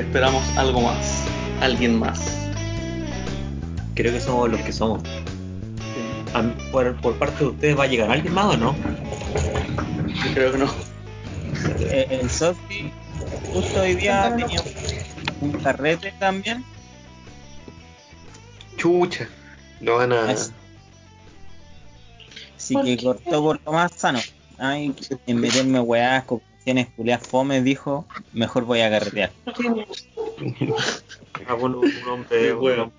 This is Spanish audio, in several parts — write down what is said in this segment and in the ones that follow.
esperamos algo más? ¿Alguien más? Creo que somos los que somos. Por, por parte de ustedes, ¿va a llegar alguien más o no? Yo creo que no. Eh, el Sofi justo hoy día tenía un carrete también. Chucha. Lo van a. Así, que cortó por lo más sano. Ay, en meterme weás con cuestiones culiadas fome, dijo, mejor voy a carretear. Ah, un hombre.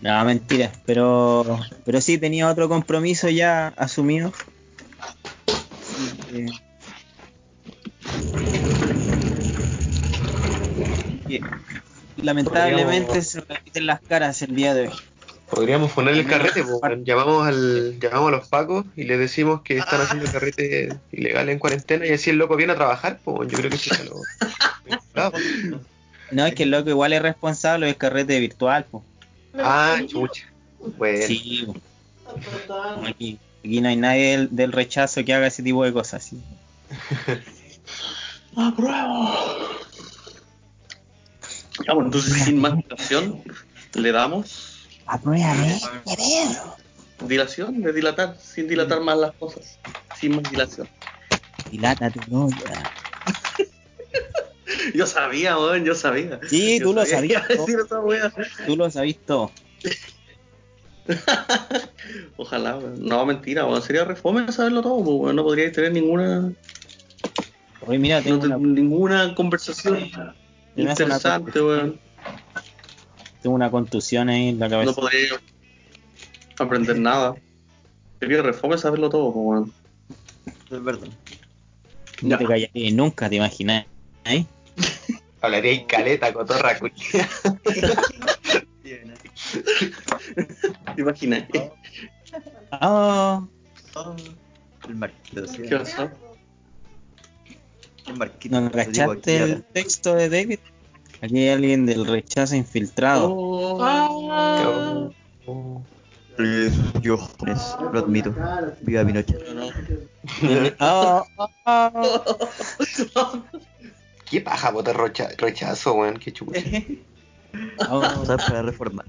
No, mentira, pero, pero sí tenía otro compromiso ya asumido. Así que- que lamentablemente se repiten las caras el día de hoy. Podríamos ponerle el carrete, weón. llamamos al, llamamos a los pacos y les decimos que están haciendo carrete ilegal en cuarentena y así el loco viene a trabajar, pues yo creo que eso se lo. No, es que el loco igual es responsable del carrete virtual, pues. Ah, chucha. Bueno, Sí, po. aquí, aquí no hay nadie del, del rechazo que haga ese tipo de cosas. ¿sí? ¡Apruebo! Ya, bueno, entonces sin más dilación, le damos Apruébame. dilación, de dilatar, sin dilatar más las cosas. Sin más dilación. Dilata tu novia. Yo sabía, weón, yo sabía. Sí, Yo tú lo sabía sabías. a decir esa wea. Tú lo. Ojalá, weón. No, mentira, weón. Sería refome saberlo todo, weón. No podríais tener ninguna, Oye, mira, no tengo te- una, ninguna conversación interesante, weón. Tengo una contusión ahí en la cabeza. No podría aprender nada. Sería refome saberlo todo, weón. Es verdad. No te callarías nunca, ¿te imaginas? ¿Eh? hablaría en caleta, cotorra, culia. ¿Te imaginas? Ah, Oh, el marquito, sí. ¿Qué pasó? El marquito. ¿no cachaste el texto de David? Aquí hay alguien del rechazo infiltrado. Oh, Eh, yo, lo admito. Viva. Ah, ah, Qué paja votar rechazo, weón, qué chucha. ah. ¿Sabes para reformar?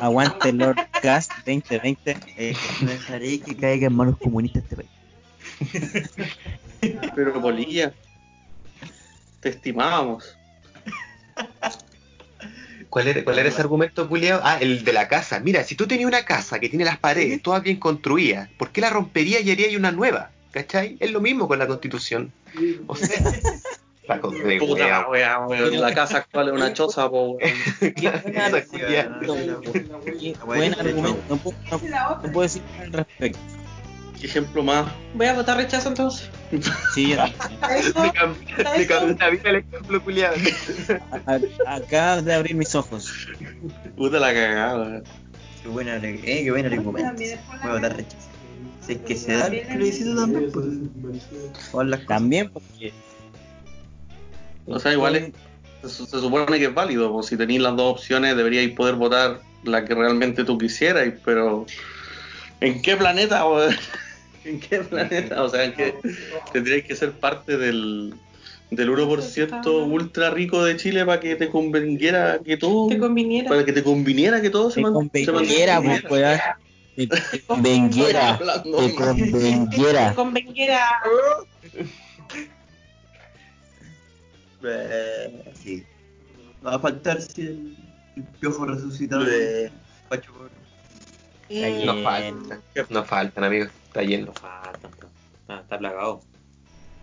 Aguante Lord Cast 2020. Eh, no dejaré que caiga en manos comunistas este país. Pero Polilla, te estimábamos. ¿Cuál era, ¿Cuál era ese argumento, culiao? Ah, el de la casa. Mira, si tú tenías una casa que tiene las paredes todas bien construidas, ¿por qué la romperías y harías una nueva? ¿Cachai? Es lo mismo con la constitución. O sea, la Puta wea, la wea, weón. La casa actual es una choza, po, buen argumento. No puedo, no- no puedo decir nada al respecto. ¿Qué ejemplo más? Voy a votar rechazo entonces. Sí, Eso, Me cambió, la vida el ejemplo, culiado. acabas de abrir mis ojos. Puta la cagada. Qué buena, eh, qué buena argumento. Voy a votar rechazo. Si es que se da el plebiscito también, pues. También porque. O sea, igual es- se, se supone que es válido, pues si tenéis las dos opciones deberíais poder votar la que realmente tú quisierais, pero ¿en qué planeta? ¿En qué planeta? O sea, ¿en qué tendríais que ser parte del, del 1% ultra rico de Chile para que te conveniera que todo, te conviniera. para que te conviniera que todo se man- se conveniera, pues, mantuviera? weón. Te te conveniera. Te conveniera. Te conveniera. Sí. No va a faltar si el, el piojo resucitado. Pacho, Eh, No faltan, no faltan, amigos. Está lleno. No falta, está, está, está plagado.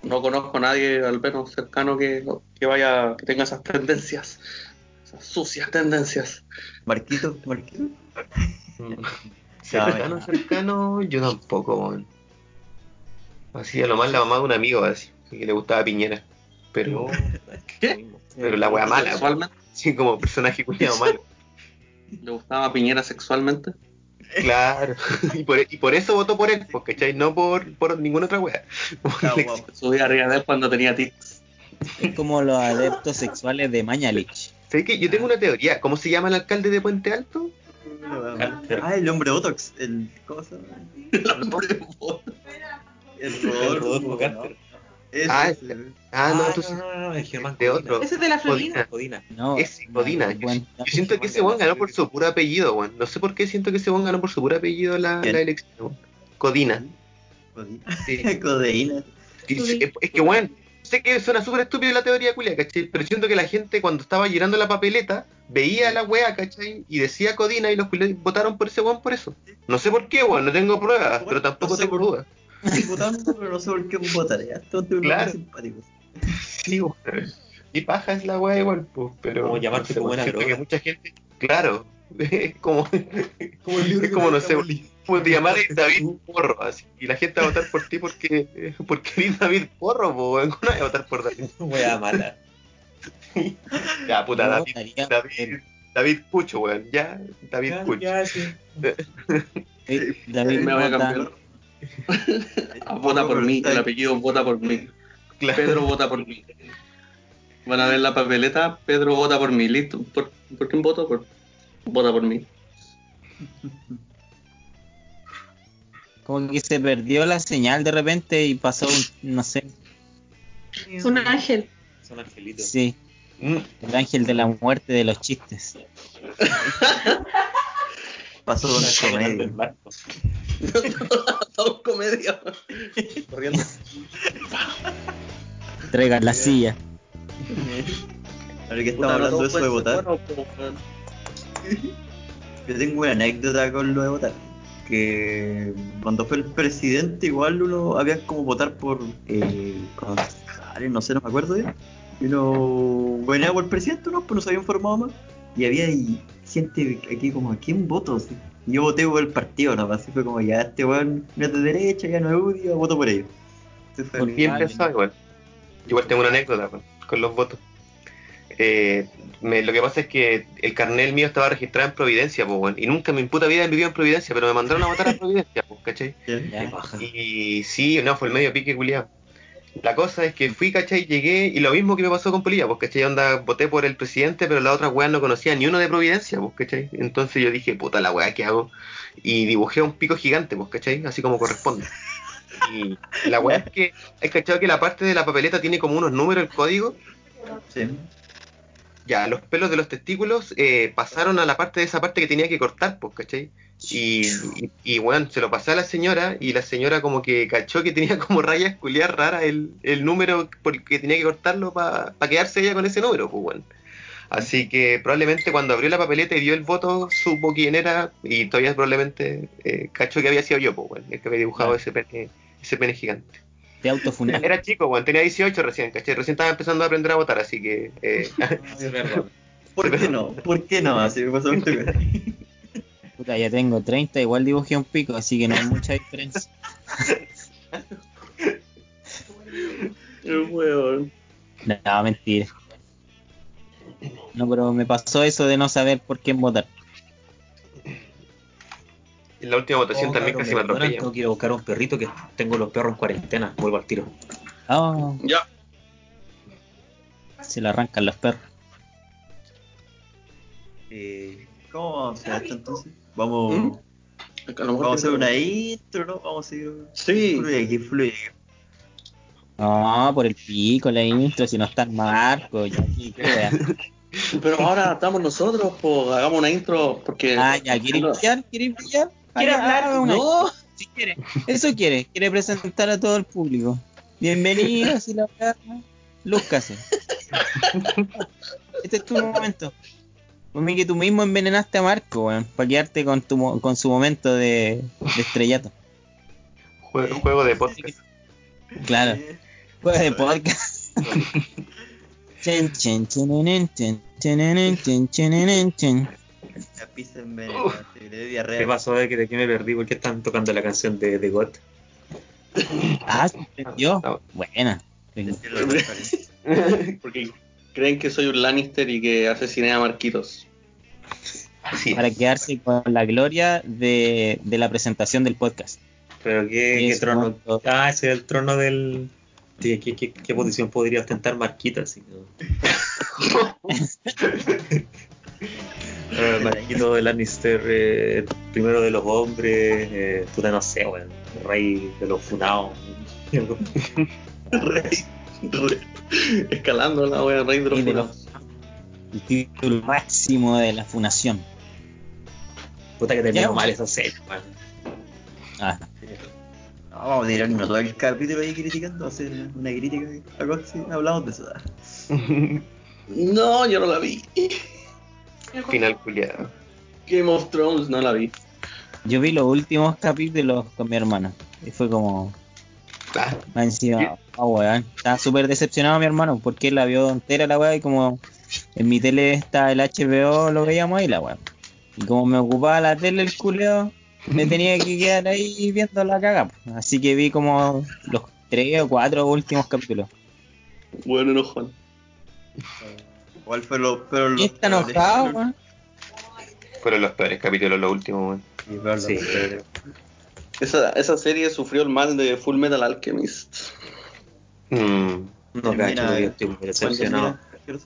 No conozco a nadie, al menos cercano, que, que vaya, que tenga esas tendencias, esas sucias tendencias. Marquito, Marquito. Cercano, cercano, yo tampoco. Así a lo más la mamá de un amigo, así, que le gustaba Piñera. Pero, ¿Qué? pero la wea mala. ¿Sexualmente? Sí, como personaje culiado malo. ¿Le gustaba a Piñera sexualmente? Claro. Y por, y por eso votó por él, porque ¿cachai? No por, por ninguna otra wea. Subí arriba de él cuando tenía tics. Es como los adeptos sexuales de Mañalich. ¿Sabes qué? Yo tengo una teoría. ¿Cómo se llama el alcalde de Puente Alto? Ah, el hombre Botox. El, ¿Cómo se llama? El hombre boto. El Rodolfo Rodolfo Carter. Ah. Ah, no, Ah, entonces no, no, no, es Germán de Codina. otro. Ese es de la Florida. Codina. No, es Codina. Yo, siento que ese weón ganó por su puro apellido, weón. No sé por qué siento que ese weón ganó por su puro apellido la, elección. weón. Codina. Sí. Y sí, es, es que, weón, sé que suena súper estúpido la teoría culia, ¿cachai? Pero siento que la gente cuando estaba llenando la papeleta veía la weá, ¿cachai? Y decía Codina y los culiados votaron por ese weón por eso. No sé por qué, weón, no tengo pruebas, pero tampoco No sé tengo por- dudas. Votando, pero no sé por qué votar. Tienen Claro. simpáticos. Sí, weón. Y paja es la weá igual, pues, pero. Como llamarte como una siento droga. que mucha gente. Claro. Es como. Como el libro Es como, no sé, como te llamar David Porro, así. Y la gente va a votar por ti porque. Porque eres David Porro. ¿Cómo no vas a votar por David? Wea mala. Ya, puta, David. votaría David, David Pucho, weón. Ya, David Ya, Pucho. ya, sí. eh, David Me voy a cambiar. Vota por mí, el apellido vota por mí. Claro. Pedro vota por mí. Van a ver la papeleta, Pedro vota por mí, listo. ¿Por, ¿por quién voto? Por, vota por mí. Como que se perdió la señal de repente y pasó un, no sé, Un ángel. Son angelitos. sí, Mm, el ángel de la muerte de los chistes. Pasó con el comedia. Marco. Todos comedia. Corriendo. Traigan la silla. Ahora que estamos hablando de eso de votar, yo tengo una anécdota con lo de votar. Que cuando fue el presidente, igual uno había como votar por eh, concejales, no sé, no me acuerdo bien. Y uno venía por presidente, ¿no? Pues no se había informado más. Y había ahí gente aquí como, ¿a quién voto? Así. Y Yo voté por el partido, ¿no? Así fue como, ya este weón no es de derecha, ya no es UDI, voto por ellos. Entonces Bien pensado, igual. Igual tengo una anécdota con, con los votos. Eh, me- lo que pasa es que el carnet mío estaba registrado en Providencia. Y nunca en mi puta vida he vivido en Providencia, pero me mandaron a votar a Providencia, pues, ¿cachai? Paja. Y sí, no, fue el medio pique culiado. La cosa es que fui, ¿cachai? Llegué y lo mismo que me pasó con Polilla, pues, ¿cachai? Onda, voté por el presidente, pero la otra weá no conocía ni uno de Providencia, pues, ¿cachai? Entonces yo dije, puta la weá, ¿qué hago? Y dibujé un pico gigante, pues, ¿cachai? Así como corresponde. Y la weá es que, ¿has cachado que la parte de la papeleta tiene como unos números, el código? Sí. Ya, los pelos de los testículos eh, pasaron a la parte de esa parte que tenía que cortar, pues, ¿cachai? Y, y, y, bueno, se lo pasé a la señora y la señora como que cachó que tenía como rayas culiar raras el, el número porque tenía que cortarlo para quedarse ella con ese número, pues, bueno. Así que probablemente cuando abrió la papeleta y dio el voto supo quién era y todavía probablemente eh, cachó que había sido yo, pues, bueno, el que había dibujado Ah. ese pene, ese pene gigante. Te autofunaste. Era chico, bueno, tenía 18 recién, ¿cachai? Recién estaba empezando a aprender a votar, así que... eh, Es verdad. ¿Por qué no? ¿Por qué no? Así me pasó Puta, ya tengo 30, igual dibujé un pico, así que no hay mucha diferencia. Weón. No, mentira. No, pero me pasó eso de no saber por quién votar. En la última votación Oh, también casi me me atropellan. Tengo que ir a buscar un perrito que tengo los perros en cuarentena. Vuelvo al tiro. Oh, Ya. se le arrancan los perros. Eh, ¿Cómo vamos a hacer esto entonces? Vamos, ¿Mm? A lo mejor vamos a hacer una intro, ¿no? Vamos a seguir. Sí. Fluye, que fluye. No, por el pico, la intro, si no está el marco, ya aquí. Pero ahora estamos nosotros, pues hagamos una intro porque. Ah, ya, ¿quiere brillar? ¿Quiere brillar? ¿Quiere Ah, hablar? haga una No. Si quiere, eso quiere, quiere presentar a todo el público. Bienvenidos y la lúzcase. Este es tu momento. Mí que tú mismo envenenaste a Marco, weón, para quedarte con, tu, mo- con su momento de, de estrellato. Juego, juego de podcast. Claro. Juega de podcast. Chen, chen, chen, chen. La pizza envenenada, sí, le dio diarrea. ¿Qué pasó de que de qué me perdí? ¿Por qué están tocando la canción de, de God? Ah. No. Buena. Porque creen que soy un Lannister y que asesiné a Marquitos. Para quedarse con la gloria de, de la presentación del podcast. ¿Pero qué, trono? momento. Ah, ese es el trono del... ¿Qué, qué, qué, qué posición podría ostentar Marquita? ¿no? Eh, Marquito de Lannister, eh, primero de los hombres, eh, puta no sé, weón, rey de los funados. Rey- re- escalando la wea, rey de los funados. El título máximo de la funación. Puta que terminó mal esa serie, man. Ah, No, vamos a tirarnos todo el capítulo ahí criticando, hacer una crítica, algo así, hablamos de eso. No, yo no la vi. Final culiado. Game of Thrones no la vi. yo vi los últimos capítulos con mi hermano. Y fue como. Ah, Más encima, oh, weón. Estaba súper decepcionado mi hermano porque él la vio entera la weá y como en mi tele está el HBO, lo veíamos ahí la weá. Y como me ocupaba la tele el culeo, me tenía que quedar ahí viendo la caga. pues. Así que vi como los tres o cuatro últimos capítulos. Bueno, enojón. ¿Cuál fue lo peor? ¿Quién está enojado, weón? fueron los peores capítulos, los últimos, weón. Sí, pero- Esa, esa serie sufrió el mal de Full Metal Alchemist. Mm. No, cacho, yo estoy muy decepcionado. Yo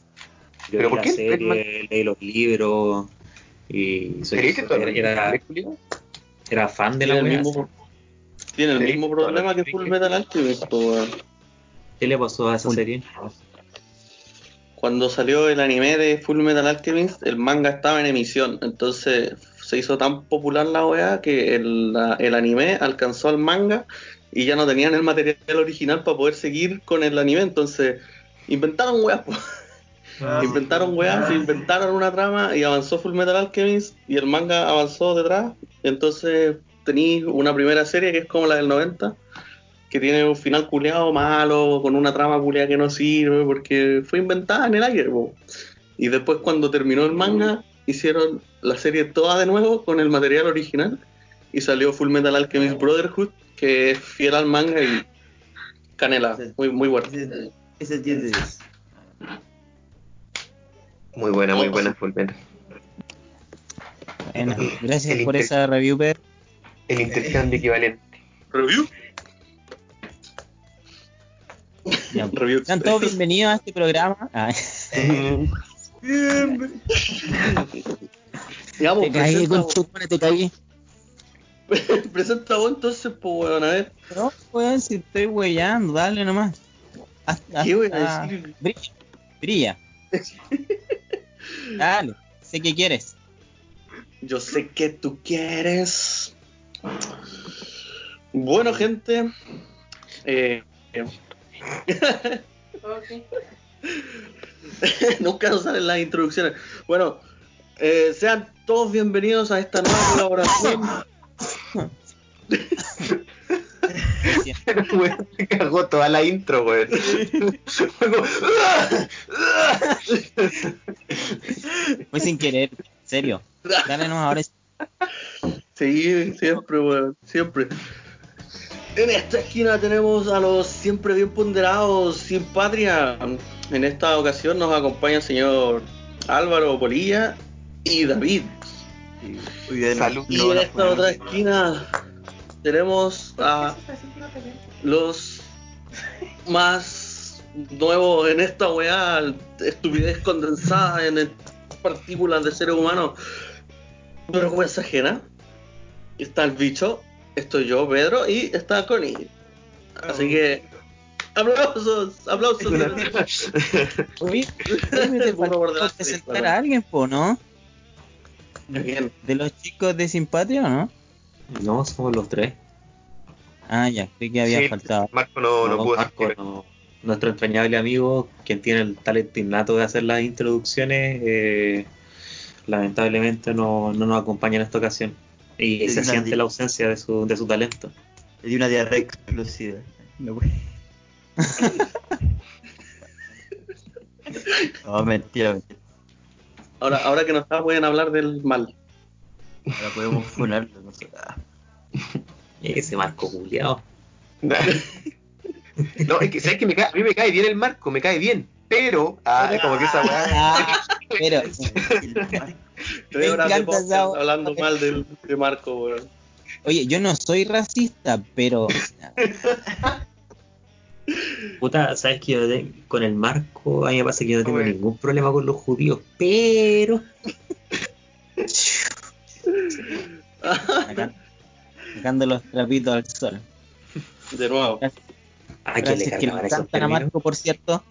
¿Pero vi por la qué? serie, leí los libros y soy, era, era, era fan de la mismo, tiene el mismo problema que Full Metal Alchemist. ¿Qué le pasó a esa serie? Cuando salió el anime de Full Metal Alchemist, el manga estaba en emisión, entonces se hizo tan popular la weá que el, anime alcanzó al manga y ya no tenían el material original para poder seguir con el anime, entonces inventaron weá, po. inventaron weá, inventaron una trama y avanzó Full Metal Alchemist y el manga avanzó detrás, entonces tenéis una primera serie que es como la del 90 que tiene un final culeado malo, con una trama culeada que no sirve, porque fue inventada en el aire. po. Y después cuando terminó el manga, hicieron la serie toda de nuevo con el material original y salió Full Metal Alchemist Brotherhood, que es fiel al manga y canela, muy, muy bueno. Ese ese es 10 de 10. Muy buena, muy buena Full Metal. Bueno, gracias El por esa review, Pedro. El intercambio equivalente. ¿Review? Ya, Review. Sean todos bienvenidos a este programa. Ah, Digamos, te caí, presenta, con te caí. presenta vos entonces, pues weón, a ver. No, weón, si estoy weyando, dale nomás. Haz- ¿Qué voy a decir? Brilla. brilla. Dale, sé que quieres. Yo sé que tú quieres. Bueno, gente. Eh, nunca nos salen las introducciones. Bueno, eh, sean todos bienvenidos a esta nueva colaboración. Me cagó toda la intro, como, Fue sin querer, en serio. Dale nomás ahora. sí. Siempre, weón, siempre. En esta esquina tenemos a los siempre bien ponderados sin patria. En esta ocasión nos acompaña el señor Álvaro Polilla y David. Muy bien, Salud. Y no, en esta otra esquina tenemos a los más nuevos en esta weá, estupidez condensada en partículas de seres humanos, vergüenza ajena. Está el bicho, estoy yo, Pedro, y está Connie. Así que, aplausos, aplausos. Oye, te faltó presentar a alguien, po, ¿no? Bien. De los chicos de Simpatria, ¿o no? No, somos los tres. Ah, ya, creí que había Sí, faltado. Marco no, no No, pudo Marco, no. Nuestro entrañable amigo, quien tiene el talento innato de hacer las introducciones, eh, lamentablemente no, no nos acompaña en esta ocasión. Y se siente la ausencia de su, de su talento. Le di una diarrea explosiva. No, puede. no mentira, mentira. Ahora, ahora que no está, pueden hablar del mal. Ahora podemos funarlo. No sé. Ah, Ese Marco culiao. No, es que, ¿sabes que me cae, a mí me cae bien el Marco, me cae bien. Pero, ah, es como que esa weá. Ah, pero, Tres horas de encanta podcast esa- hablando mal de Marco, weón. oye, yo no soy racista, pero Puta, sabes que yo de- con el Marco, a mí me pasa que yo no tengo ningún problema con los judíos, pero sacando, sacando los trapitos al sol. De nuevo. a ¿A quién le que a? Marco, por cierto.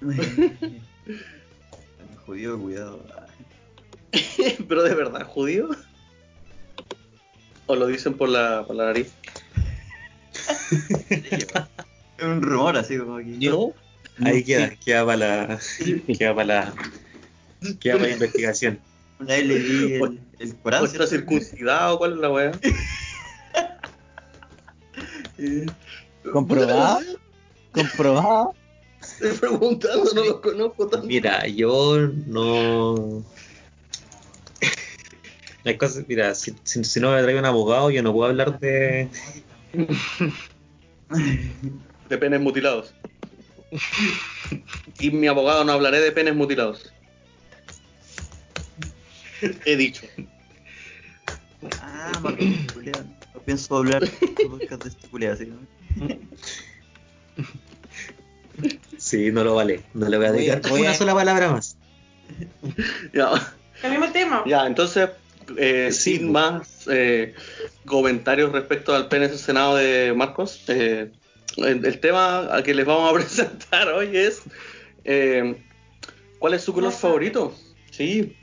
Judío, cuidado. Pero de verdad, ¿judío? ¿O lo dicen por la, por la nariz? Es un rumor así como aquí. ¿No? Ahí queda, queda para la. Queda para la. Queda para la investigación. Una vez le vi el, el Corán. ¿O está circuncidado? ¿Cuál es la weá? ¿Comprobado? ¿Comprobado? Estoy preguntando, no lo conozco tanto. Mira, yo no. Hay cosas, mira, si, si- si no me traigo un abogado, yo no puedo hablar de. De penes mutilados. Y mi abogado no hablaré de penes mutilados. He dicho. Ah. No pienso hablar de podcast de este culiao, así. ¿no? Sí, no lo vale. No le voy a Voy a- dedicar voy una a- sola palabra más. Ya, Cambiamos tema. ya entonces, eh, Sí, sin pues. más eh, comentarios respecto al pene senado de Marcos, eh, el, el tema a que les vamos a presentar hoy es eh, ¿cuál es su color favorito? Sí,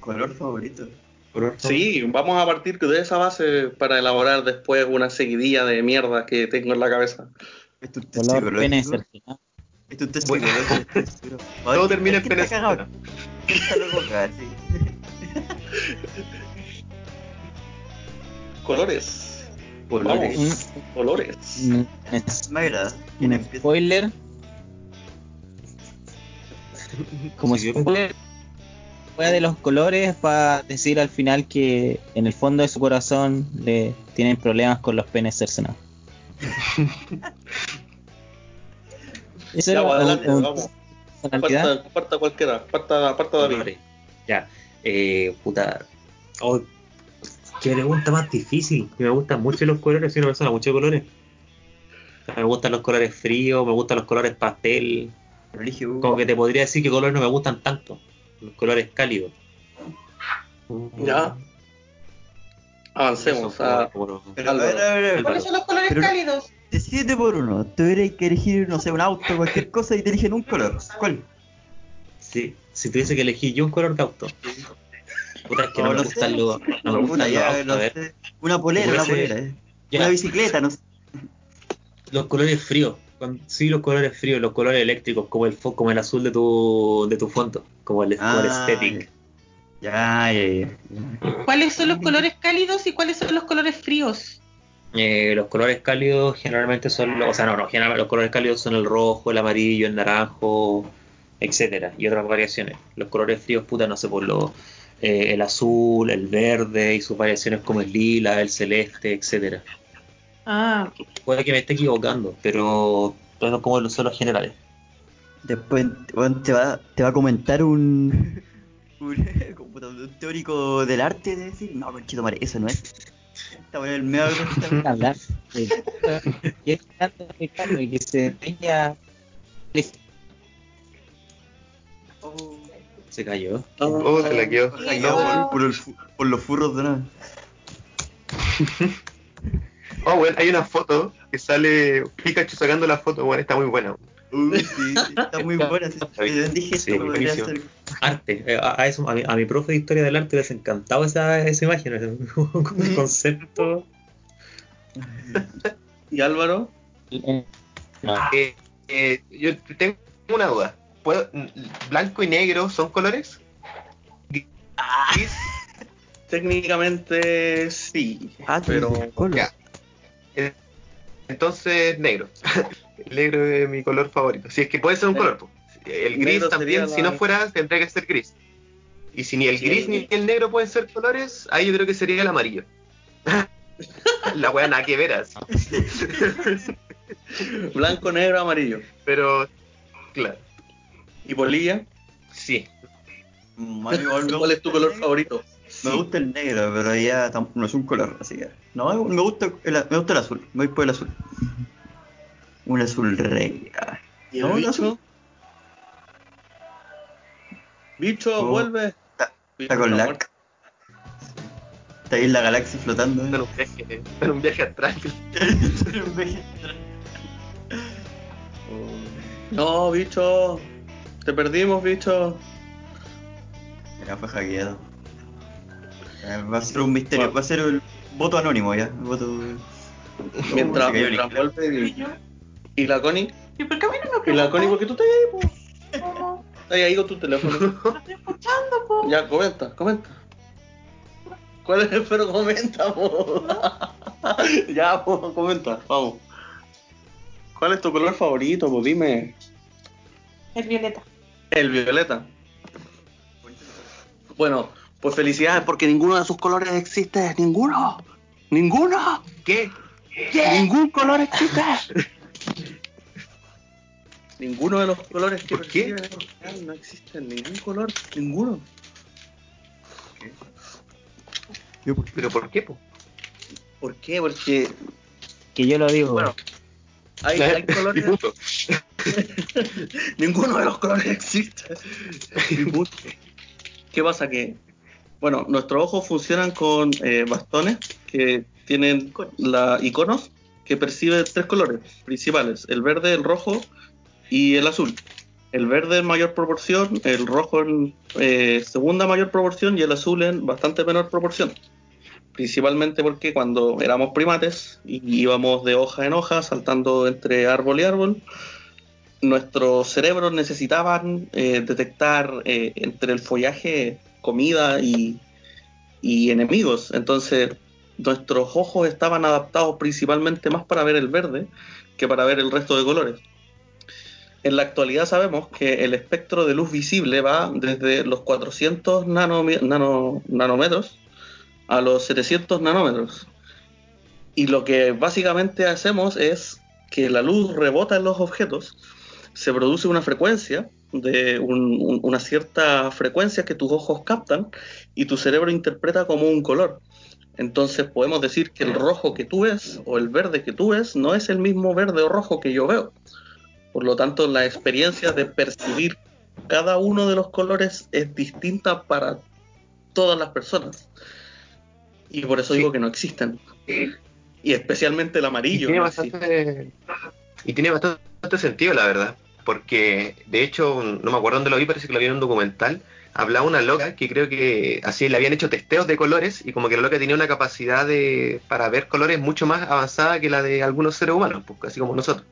Color favorito. Por favor. sí, vamos a partir de esa base para elaborar después una seguidilla de mierda que tengo en la cabeza. ¿Es tu test psicológico? cercenado. ¿Es test psicológico? Todo termina en ¿Quién pene. Colores. Colores. Colores. Un, Me agrada. ¿Quién un spoiler. Como spoiler fuera de los colores para decir al final que en el fondo de su corazón le tienen problemas con los penes cercenados. Eso Ya, adelante, un- vamos. Parta, parta cualquiera, parta, parta David. Ya. Eh, puta. Oh, qué pregunta más difícil. Que me gustan mucho los colores. Soy una persona mucho de colores. Me gustan los colores fríos, me gustan los colores pastel. Religio. Como que te podría decir que colores no me gustan tanto. Los colores cálidos. Ya. Avancemos. a- Como- Pero a ver, a ver, a ver. Álvaro. ¿Cuáles son los colores Pero- cálidos? Decídete por uno. Tuvierais que elegir, no sé, un auto, cualquier cosa y te eligen un color. ¿Cuál? Sí, si tuviese que elegir yo un color de auto. Puta, es que no, No, me gustan sé. los, no me gustan Una, los ya, autos, no a ver. sé. Una polera, una polera. eh. Ya, Una bicicleta, no sé. los colores fríos. Sí, los colores fríos, los colores eléctricos, como el fo- como el azul de tu, de tu fondo, como el, como el Ah, aesthetic. Ya, ya, ya. ¿Cuáles son los colores cálidos y cuáles son los colores fríos? Eh, los colores cálidos generalmente son, los- o sea, no, no, generalmente los colores cálidos son el rojo, el amarillo, el naranjo, etcétera, y otras variaciones. Los colores fríos, puta, no sé, por lo, eh, el azul, el verde y sus variaciones como el lila, el celeste, etcétera. Ah, Puede que me esté equivocando, pero pero como son los generales. Después te, va, te va a comentar un, puta, un teórico del arte de decir, no, conchito madre, eso no es. Está por el medio de hablar y es tanto que, claro, que se veía Se cayó. Oh, se la quedó. No, por, por el fu- por los furros de nada. Oh, bueno, hay una foto que sale Pikachu sacando la foto, bueno, está muy buena. Uy, sí, está muy buena. Eh, Dije Sí, esto podría ser. Arte. Eh, A, a eso, a, mi, a mi profe de historia del arte les encantaba esa, esa imagen, ese concepto. ¿Y Álvaro? no, Eh, eh, yo tengo una duda. ¿Puedo- ¿Blanco y negro son colores? Gris, Técnicamente sí, Ah, pero ya. Eh, Entonces, negro. El negro es mi color favorito. Si es que puede ser un color. El gris también, si no fuera, tendría que ser gris. Y si ni el Sí, gris el- ni el negro pueden ser colores, ahí yo creo que sería el amarillo. La wea nada que veras. blanco, negro, amarillo. Pero, claro. ¿Y polilla? Sí. ¿Cuál es tu color favorito? Me gusta el negro, pero ya no es un color, así que. No, me gusta el, me gusta el azul. Me voy por el azul. Un azul rey. ah. ¿Y No, el no, bicho? Bicho, Oh, vuelve. está- Bicho Está con muerto. Está ahí en la galaxia flotando. ¿eh? un viaje, en un viaje astral. No, bicho. Te perdimos, bicho. Ya fue hackeado. Eh, Va a ser un misterio, va a ser el voto anónimo ya. el voto... Mientras, mientras vuelve ¿Y la Connie. ¿Y por qué a mí no me Y la Connie, ¿por preguntáis? qué tú estás ahí, po? ¿Cómo? Estás ahí con tu teléfono. Lo estoy escuchando, po. Ya, comenta, comenta. ¿Cuál es el pero comenta, po? ya, po, comenta, vamos. ¿Cuál es tu color favorito, po? Dime. El violeta. El violeta. Bueno, pues felicidades porque ninguno de sus colores existe. Ninguno. Ninguno. ¿Qué? Ningún color existe. Ninguno de los colores que ¿Por qué? no existen ningún color, ninguno. ¿Pero por qué, po? ¿Por qué? Porque Que yo lo digo. bueno, hay, hay colores, ninguno de los colores existe. ¿Qué pasa? Que, bueno, nuestros ojos funcionan con eh, bastones que tienen la, iconos que perciben tres colores principales, el verde, el rojo y el azul. El verde en mayor proporción, el rojo en eh, segunda mayor proporción y el azul en bastante menor proporción. Principalmente porque cuando éramos primates y íbamos de hoja en hoja, saltando entre árbol y árbol, nuestros cerebros necesitaban eh, detectar eh, entre el follaje comida y, y enemigos. Entonces, nuestros ojos estaban adaptados principalmente más para ver el verde que para ver el resto de colores. En la actualidad sabemos que el espectro de luz visible va desde los 400 nanomi- nano- nanómetros a los 700 nanómetros. Y lo que básicamente hacemos es que la luz rebota en los objetos, se produce una frecuencia, de un- un- una cierta frecuencia que tus ojos captan y tu cerebro interpreta como un color. Entonces podemos decir que el rojo que tú ves o el verde que tú ves no es el mismo verde o rojo que yo veo. Por lo tanto, la experiencia de percibir cada uno de los colores es distinta para todas las personas. Y por eso Sí. digo que no existen. Y especialmente el Y amarillo. tiene no existe. bastante, y tiene bastante sentido, la verdad. Porque, de hecho, no me acuerdo dónde lo vi, parece que lo vi en un documental. Hablaba una loca que creo que así le habían hecho testeos de colores y como que la loca tenía una capacidad de para ver colores mucho más avanzada que la de algunos seres humanos, pues, así como nosotros.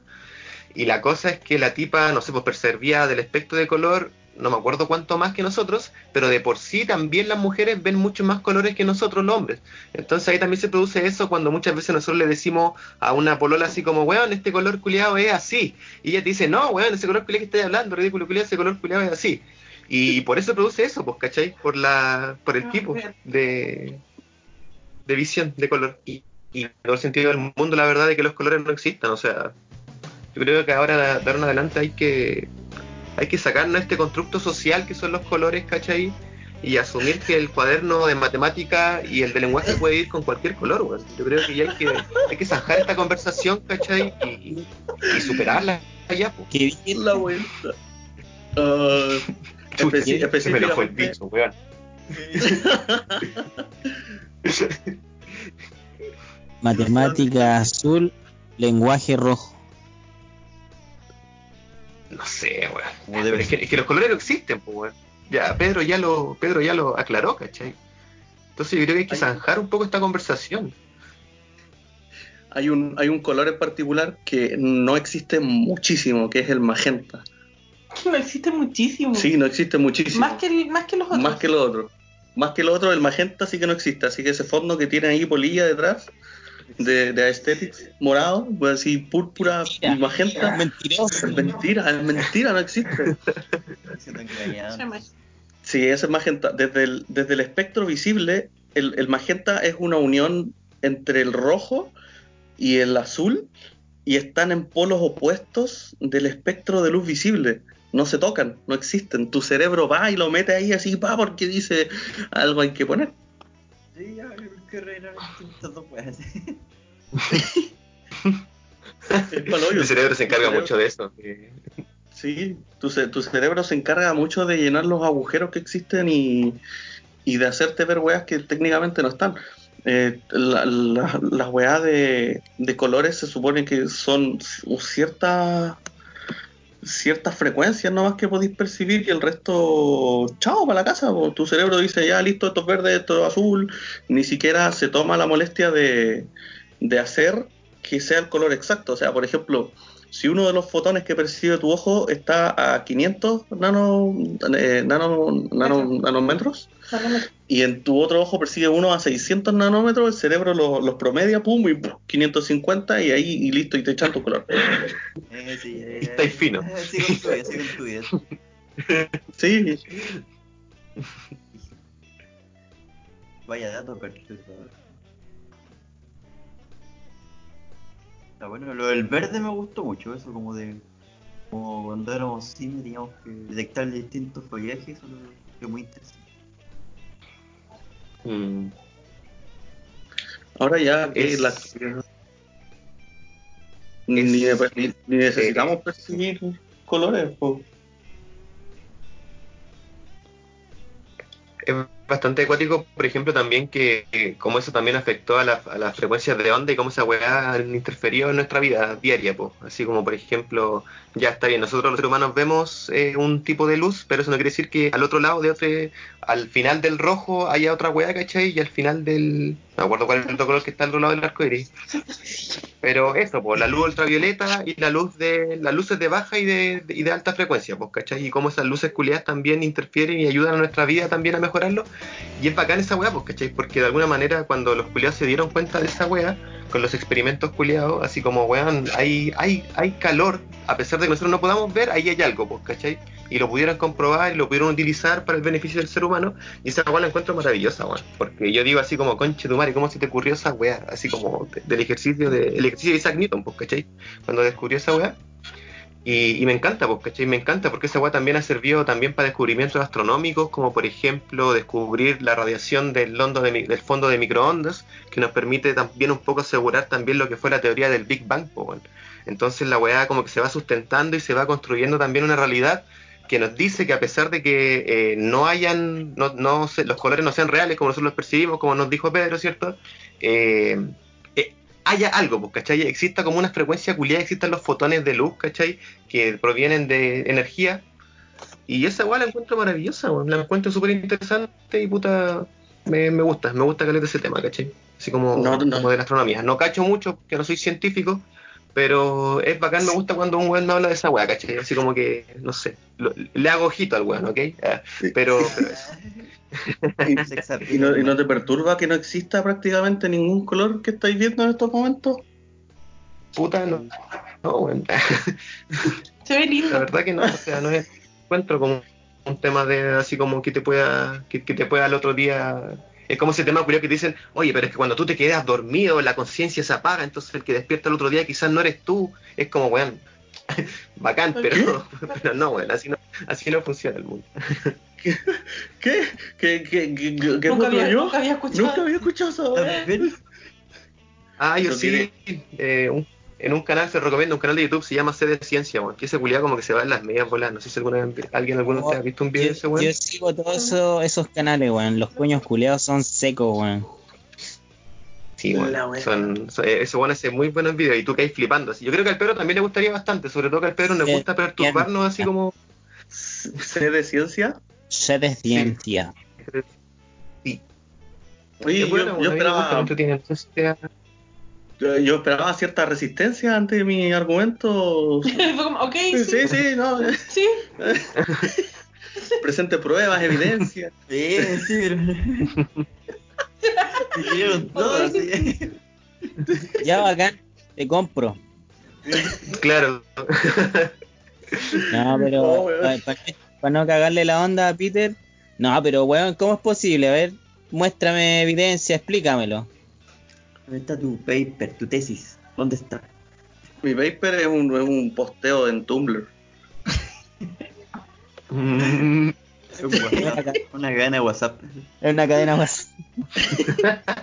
Y la cosa es que la tipa, no sé, pues percibía del espectro de color, no me acuerdo cuánto más que nosotros, pero de por sí también las mujeres ven mucho más colores que nosotros los hombres. Entonces ahí también se produce eso cuando muchas veces nosotros le decimos a una polola así como, weón, este color culiado es así. Y ella te dice, no, weón, ese color culiado que estás hablando, ridículo culiado, ese color culiado es así. Y por eso produce eso, pues, ¿cachai? Por, la, por el Ah, tipo de, de visión de color. Y, y en todo el sentido del mundo, la verdad es que los colores no existan. O sea, yo creo que ahora, de ahora en adelante, hay que hay que sacarnos este constructo social que son los colores, ¿cachai? Y asumir que el cuaderno de matemática y el de lenguaje puede ir con cualquier color, weón. Yo creo que ya hay que, hay que zanjar esta conversación, ¿cachai? Y, y superarla ya, pues. Que bien. La vuelta. Especi- Se me enojó el específicamente- bicho, weón. Matemática azul, lenguaje rojo. No sé, weón. Debe Es que, es que los colores no existen, pues, weón. Ya, Pedro ya lo, Pedro ya lo aclaró, ¿cachai? Entonces yo creo que hay que zanjar un poco esta conversación. hay un, hay un color en particular que no existe muchísimo, que es el magenta. No existe muchísimo. Sí, no existe muchísimo. Más que, el- más que los otros. Más que lo otro. Más que lo otro, el magenta sí que no existe. Así que ese fondo que tiene ahí polilla detrás, de, de Aesthetics, morado, pues así púrpura y magenta. Mentiroso. Es mentira, es mentira, no existe. Sí, ese es magenta. Desde el, desde el espectro visible, el, el magenta es una unión entre el rojo y el azul y están en polos opuestos del espectro de luz visible. No se tocan, no existen. Tu cerebro va y lo mete ahí así, va, porque dice algo hay que poner. Sí, ya, que reinar estas dos weas. El cerebro se encarga cerebro- mucho de eso. Sí, tu, ce- tu cerebro se encarga mucho de llenar los agujeros que existen y, y de hacerte ver weas que técnicamente no están. eh, la, la, las weá de, de colores se supone que son ciertas ciertas frecuencias nomás que podéis percibir y el resto, chao, para la casa. Tu cerebro dice, ya, listo, esto es verde, esto es azul. Ni siquiera se toma la molestia de, de hacer que sea el color exacto. O sea, por ejemplo, si uno de los fotones que percibe tu ojo está a 500 nano, eh, nano, nano- nanómetros y en tu otro ojo percibe uno a 600 nanómetros, el cerebro lo- los promedia, pum, y pum, 550 y ahí y listo, y te echan tu color. Eh, sí, eh, Estáis fino. eh, Sigue con tu vida, sigue con tu vida. Sí, Vaya dato perturbador. Está bueno, lo del verde me gustó mucho, eso como de. Como cuando éramos cine teníamos que detectar distintos follajes, eso fue muy interesante. Mm. ahora ya que Es- la- ni, ni- ni- ni necesitamos percibir colores. po. Es bastante acuático, por ejemplo, también que, que cómo eso también afectó a, la- a las frecuencias de onda y cómo esa weá han en nuestra vida diaria, po. Así como, por ejemplo, ya está bien, nosotros los seres humanos vemos eh, un tipo de luz, pero eso no quiere decir que al otro lado de otro, al final del rojo haya otra weá, ¿cachai? Y al final del... No acuerdo cuál es el otro color que está al otro lado del arco iris. Pero eso, pues la luz ultravioleta y la luz de las luces de baja y de, y de alta frecuencia, pues, ¿cachai? Y cómo esas luces culiadas también interfieren y ayudan a nuestra vida también a mejorarlo. Y es bacán esa weá, pues, ¿cachai? Porque de alguna manera cuando los culiados se dieron cuenta de esa weá, con los experimentos culiados, así como weón, hay, hay, hay calor, a pesar de que nosotros no podamos ver, ahí hay algo, pues, ¿cachai? Y lo pudieron comprobar y lo pudieron utilizar para el beneficio del ser humano. Y esa weá la encuentro maravillosa, weón. Porque yo digo así como, conche tu madre, ¿cómo se te ocurrió esa weá? Así como de- del ejercicio de, el ejercicio de Isaac Newton, pues, ¿cachai? Cuando descubrió esa weá. Y, y me encanta, pues, ¿cachai? Me encanta porque esa weá también ha servido también para descubrimientos astronómicos, como por ejemplo descubrir la radiación del, de del fondo de microondas, que nos permite también un poco asegurar también lo que fue la teoría del Big Bang, pues. Entonces la weá como que se va sustentando y se va construyendo también una realidad que nos dice que a pesar de que eh, no hayan, no, no se- los colores no sean reales como nosotros los percibimos, como nos dijo Pedro, ¿cierto? Eh, haya algo, pues, ¿cachai? Exista como una frecuencia culiada, existan los fotones de luz, ¿cachai? Que provienen de energía. Y esa weá la encuentro maravillosa, la encuentro súper interesante y puta, me, me gusta, me gusta caleta ese tema, ¿cachai? Así como, No, no. como de la astronomía. No cacho mucho, que no soy científico, pero es bacán, me gusta cuando un weón me habla de esa weá, ¿cachai? Así como que, no sé, lo- le hago ojito al weón, ¿ok? Ah, pero, pero eso. ¿Y no, y no weón. te perturba que no exista prácticamente ningún color que estáis viendo en estos momentos? puta, no, no, weón. Se ve La lindo. verdad que no, o sea, no es encuentro como un tema de así como que te pueda, que, que te pueda al otro día. Es como ese tema curioso que te dicen, oye, pero es que cuando tú te quedas dormido, la conciencia se apaga, entonces el que despierta el otro día quizás no eres tú. Es como, weón, bacán, pero, pero no, weón, así no, así no funciona el mundo. ¿Qué? ¿Qué? ¿Qué, qué, qué, qué Nunca había, yo? nunca había escuchado. Nunca había escuchado esa weá. Ah, yo Eso sí, eh, un- en un canal se recomienda, un canal de YouTube se llama C de Ciencia, weón, que ese culiado como que se va en las medias bolas. No sé si alguna vez- alguien alguna vez ha visto un video de ese Yo, weón. yo sigo todos esos, esos canales, weón. Los cuños culeados son secos, weón. Sí, wea. son, son- ese bueno hace muy buenos videos y tú caes flipando. Así. Yo creo que al Pedro también le gustaría bastante, sobre todo que al Pedro nos Sí, gusta perturbarnos así como... ¿Sé de ciencia? Sé de ciencia. Oye, Es bueno, yo, bueno, yo me esperaba, yo, yo esperaba cierta resistencia ante mi argumento. Fue como, ok, sí. Sí, sí, no. sí. Presente pruebas, evidencia. Sí, sí, todo, así. Ya, bacán. Te compro. Claro. No, pero Oh, weón. para no cagarle la onda a Peter. No, pero weón, ¿cómo es posible? A ver, muéstrame evidencia, explícamelo. ¿Dónde está tu paper, tu tesis? ¿Dónde está? Mi paper es un, es un posteo en Tumblr. Mm, Es WhatsApp, Una cadena de WhatsApp. Es una cadena más.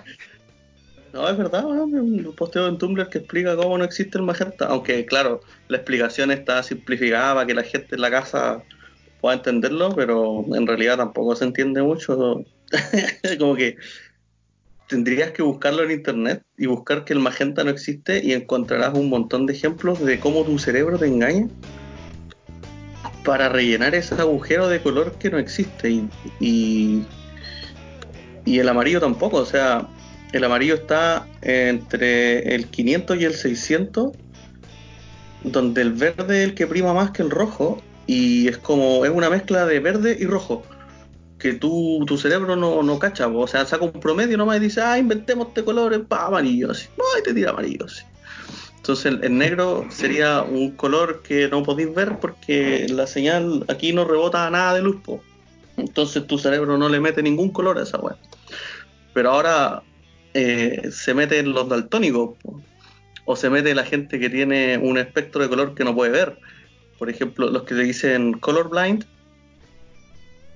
No, es verdad, es un posteo en Tumblr que explica cómo no existe el magenta. Aunque, claro, la explicación está simplificada para que la gente en la casa pueda entenderlo, pero en realidad tampoco se entiende mucho. como que tendrías que buscarlo en internet y buscar que el magenta no existe y encontrarás un montón de ejemplos de cómo tu cerebro te engaña para rellenar ese agujero de color que no existe y, y, y el amarillo tampoco, o sea, el amarillo está entre el 500 y el 600 donde el verde es el que prima más que el rojo y es como es una mezcla de verde y rojo que tú, tu cerebro no, no cacha, o sea, saca un promedio nomás y dice, ah, inventemos este color pa, amarillo, así, ay, te tira amarillo, así. Entonces el, negro sería un color que no podéis ver porque la señal aquí no rebota nada de luz, po. entonces tu cerebro no le mete ningún color a esa weá. Pero ahora eh, se meten los daltónicos, o se mete la gente que tiene un espectro de color que no puede ver. Por ejemplo, los que le dicen colorblind,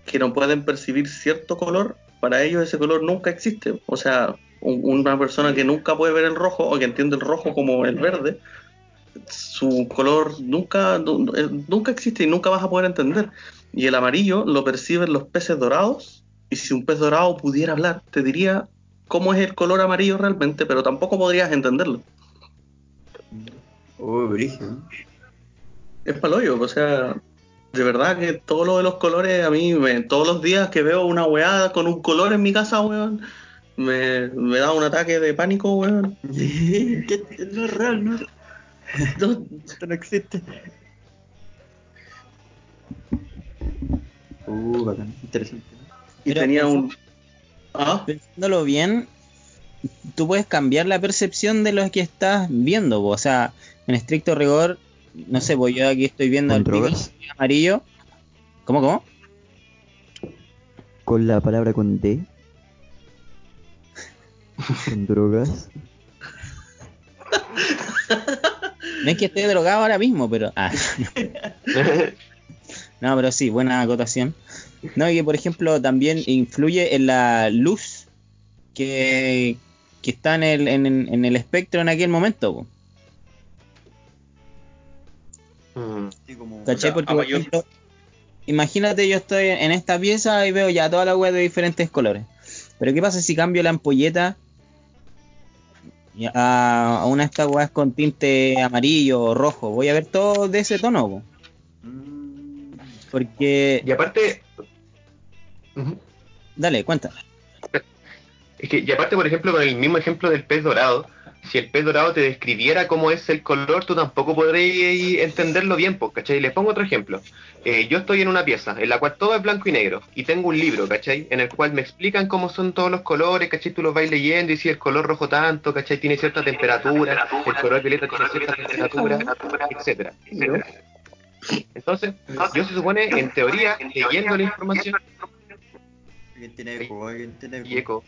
que no pueden percibir cierto color, para ellos ese color nunca existe. O sea, un- una persona que nunca puede ver el rojo o que entiende el rojo como el verde, su color nunca, nu- eh, nunca existe y nunca vas a poder entender. Y el amarillo lo perciben los peces dorados, y si un pez dorado pudiera hablar, te diría cómo es el color amarillo realmente, pero tampoco podrías entenderlo. Oh, brígido. Es paloyo, o sea, de verdad que todo lo de los colores, a mí, me- todos los días que veo una weá con un color en mi casa, weón, me, me da un ataque de pánico, weón. No es real, ¿no? No, Esto no existe. Uh, bacán, interesante. Y Pero tenía un... ¿Ah? pensándolo bien, tú puedes cambiar la percepción de lo que estás viendo, po. o sea, en estricto rigor, no sé, pues yo aquí estoy viendo ¿Con el pico amarillo. ¿Cómo, cómo? Con la palabra con D. Con drogas. No es que esté drogado ahora mismo, pero... Ah, no, pero sí, buena acotación. No, y que por ejemplo también influye en la luz que, que está en el, en, en el espectro en aquel momento. po. Mm. Sí, como... ¿Cachai? sea, Porque, a por ejemplo, imagínate yo estoy en esta pieza y veo ya toda la web de diferentes colores. Pero ¿qué pasa si cambio la ampolleta a, a una de estas weas con tinte amarillo o rojo? Voy a ver todo de ese tono. po. Mm, Porque... Y aparte. Dale, cuenta. Es que, y aparte, por ejemplo, con el mismo ejemplo del pez dorado, si el pez dorado te describiera cómo es el color, tú tampoco podrías entenderlo bien, pues, ¿cachai? Les pongo otro ejemplo. Eh, yo estoy en una pieza en la cual todo es blanco y negro, y tengo un libro, ¿cachai? En el cual me explican cómo son todos los colores, ¿cachai? Tú los vas leyendo y si el color rojo tanto, ¿cachai? Tiene cierta temperatura, el color violeta tiene cierta temperatura, etcétera. Entonces, yo se supone, en teoría, leyendo la información, Alguien tiene eco, alguien tiene eco. y eco,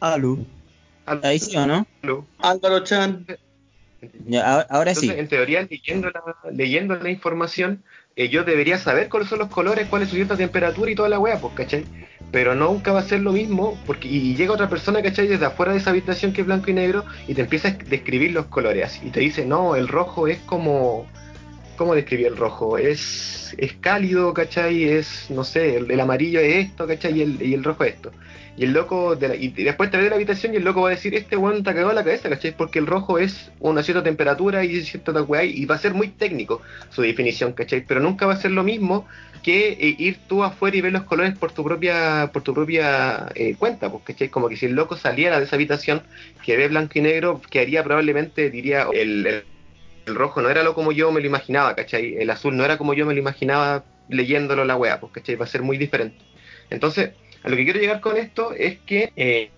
Aló. Ahí sí o no? Álvaro Chan. Ya, ahora, ahora sí. Entonces, en teoría, leyendo la, leyendo la información, eh, yo debería saber cuáles son los colores, cuál es su cierta temperatura y toda la weá, pues, ¿cachai? Pero nunca va a ser lo mismo, porque y llega otra persona, ¿cachai? Desde afuera de esa habitación que es blanco y negro, y te empieza a describir los colores, así, y te dice, no, el rojo es como... ¿Cómo describí el rojo? Es, es cálido, ¿cachai? Es, no sé, el, el amarillo es esto, ¿cachai? Y el, y el rojo es esto. Y el loco, de la- y después te ve de la habitación y el loco va a decir, este weón ha cagado la cabeza, ¿cachai? Porque el rojo es una cierta temperatura y cierta weá, y va a ser muy técnico su definición, ¿cachai? Pero nunca va a ser lo mismo que eh, ir tú afuera y ver los colores por tu propia, por tu propia eh, cuenta, pues, ¿cachai? Como que si el loco saliera de esa habitación que ve blanco y negro, que haría probablemente, diría, el, el- el rojo no era lo como yo me lo imaginaba, ¿cachai? El azul no era como yo me lo imaginaba leyéndolo la weá, pues, ¿cachai? Va a ser muy diferente. Entonces, a lo que quiero llegar con esto es que eh,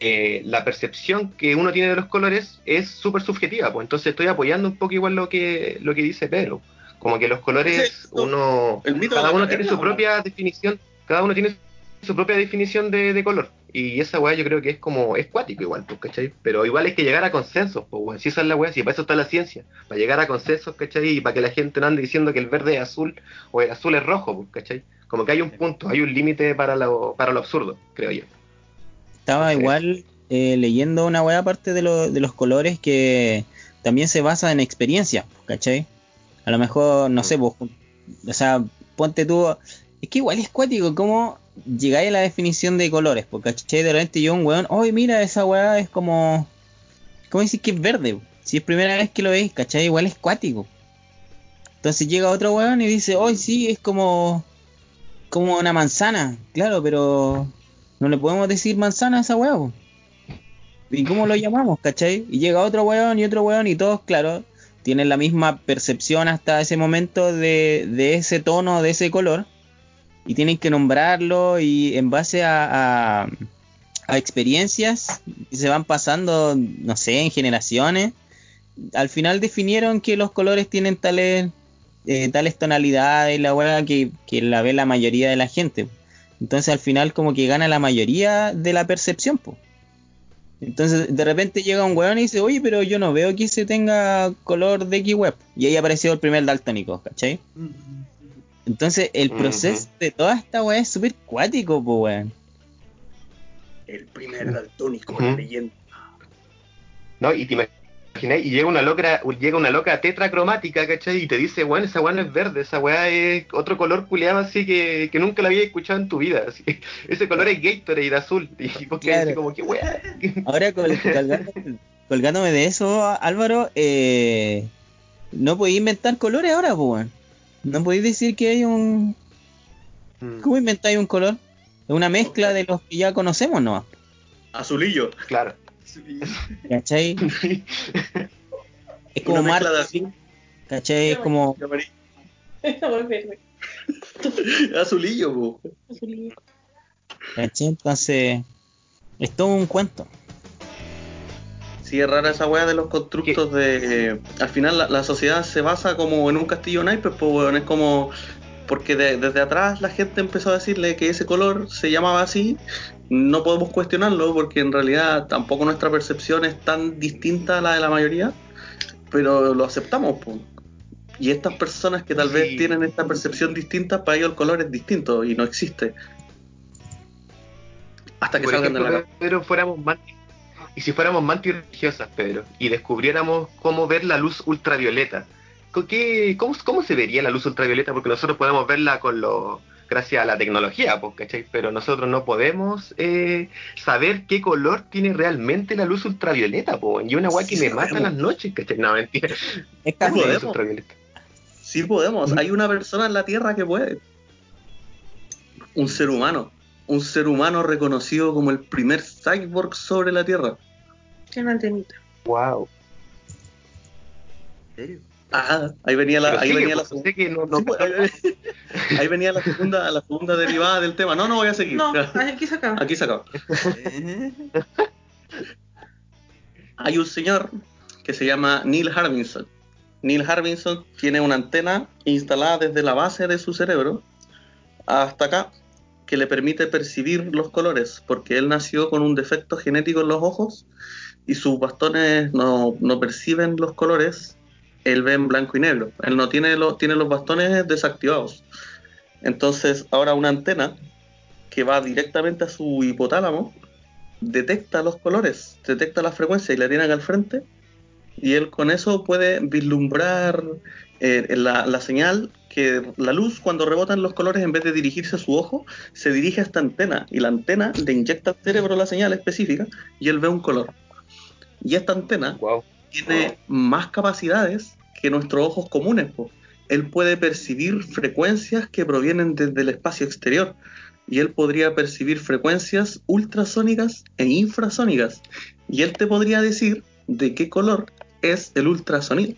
eh, la percepción que uno tiene de los colores es súper subjetiva, pues entonces estoy apoyando un poco igual lo que, lo que dice Pedro. Como que los colores, uno, cada uno tiene su propia definición, cada uno tiene su propia definición de, de color. Y esa weá yo creo que es como, es cuático igual, pues, ¿cachai? Pero igual hay que llegar a consensos, pues, weón. Si esa es la weá, si para eso está la ciencia, para llegar a consensos, ¿cachai? Y para que la gente no ande diciendo que el verde es azul o el azul es rojo, pues, ¿cachai? Como que hay un punto, hay un límite para lo, para lo absurdo, creo yo. Estaba Sí. igual eh, leyendo una weá aparte de, lo- de los colores que también se basa en experiencias, ¿cachai? A lo mejor, no sé, pues, o sea, ponte tú. Es que igual es cuático, como llegáis a la definición de colores, porque ¿cachai? De repente yo un weón, oye mira, esa weá es como. ¿Cómo decir que es verde? Si es primera vez que lo veis, ¿cachai? Igual es cuático. Entonces llega otro weón y dice, oye sí, es como. Como una manzana. Claro, pero. No le podemos decir manzana a esa po. ¿Y cómo lo llamamos, cachai? Y llega otro weón y otro weón y todos, claro, tienen la misma percepción hasta ese momento de, de ese tono, de ese color, y tienen que nombrarlo y en base a, a, a experiencias que se van pasando, no sé, en generaciones, al final definieron que los colores tienen tales, eh, tales tonalidades, la weá que, que la ve la mayoría de la gente. Entonces al final como que gana la mayoría de la percepción, pues. Entonces, de repente llega un weón y dice, oye, pero yo no veo que ese tenga color de X-Web. Y ahí apareció el primer daltónico, ¿cachai? Entonces, el proceso de toda esta weá es súper cuático, pues weón. El primer daltónico, la leyenda. ¿No? Y te imaginas, y llega una loca, llega una loca tetracromática, ¿cachai? Y te dice, bueno, esa weá no es verde, esa weá es otro color culeado así que, que nunca la había escuchado en tu vida. Así. Ese color es Gatorade azul. Y vos quedás así Claro. como, ¿qué weá? Ahora, col- colgándome de eso, Álvaro, eh, no podéis inventar colores ahora, weón. No podéis decir que hay un... Mm, ¿Cómo inventáis un color? Es una mezcla de los que ya conocemos, ¿no? Azulillo. Claro. ¿Cachai? Es como Una mezcla mar, de azul ¿cachai? Es como... Azulillo, po. Azulillo. ¿Cachai? Entonces, es todo un cuento. Sí, es rara esa weá de los constructos de... al final la, la sociedad se basa como en un castillo naipes, pues weón, es como... Porque de- desde atrás la gente empezó a decirle que ese color se llamaba así, no podemos cuestionarlo porque en realidad tampoco nuestra percepción es tan distinta a la de la mayoría, pero lo aceptamos, pues. Y estas personas que tal Sí. vez tienen esta percepción distinta, para ellos el color es distinto y no existe. Hasta que Por salgan de la Pedro, fuéramos mantis, y si fuéramos mantis religiosas, Pedro, y descubriéramos cómo ver la luz ultravioleta, ¿con qué- cómo, cómo se vería la luz ultravioleta? Porque nosotros podemos verla con lo gracias a la tecnología, pues, ¿cachai? Pero nosotros no podemos eh, saber qué color tiene realmente la luz ultravioleta, y una guay que Sí me mata en las noches, ¿cachai? No, mentira. Es ¿Cómo luz podemos? ultravioleta. Sí podemos. Hay una persona en la Tierra que puede. Un ser humano. Un ser humano reconocido como el primer cyborg sobre la Tierra. Tiene una antenita. Wow. ¿En serio? Ah, ahí venía la, ahí sigue, venía la pues, pues, ahí, ahí venía la segunda, la segunda derivada del tema. No, no voy a seguir. No, aquí se acaba. Aquí se acaba. Eh, Hay un señor que se llama Neil Harbinson. Neil Harbinson tiene una antena instalada desde la base de su cerebro hasta acá que le permite percibir los colores, porque él nació con un defecto genético en los ojos y sus bastones no, no perciben los colores, él ve en blanco y negro. Él no tiene los, tiene los bastones desactivados. Entonces, ahora una antena que va directamente a su hipotálamo detecta los colores, detecta la frecuencia y la tiene acá al frente. Y él con eso puede vislumbrar eh, la, la señal que la luz cuando rebota en los colores en vez de dirigirse a su ojo, se dirige a esta antena y la antena le inyecta al cerebro la señal específica y él ve un color. Y esta antena Wow. Tiene más capacidades que nuestros ojos comunes. po. Él puede percibir frecuencias que provienen desde el espacio exterior. Y él podría percibir frecuencias ultrasónicas e infrasónicas. Y él te podría decir de qué color es el ultrasonido.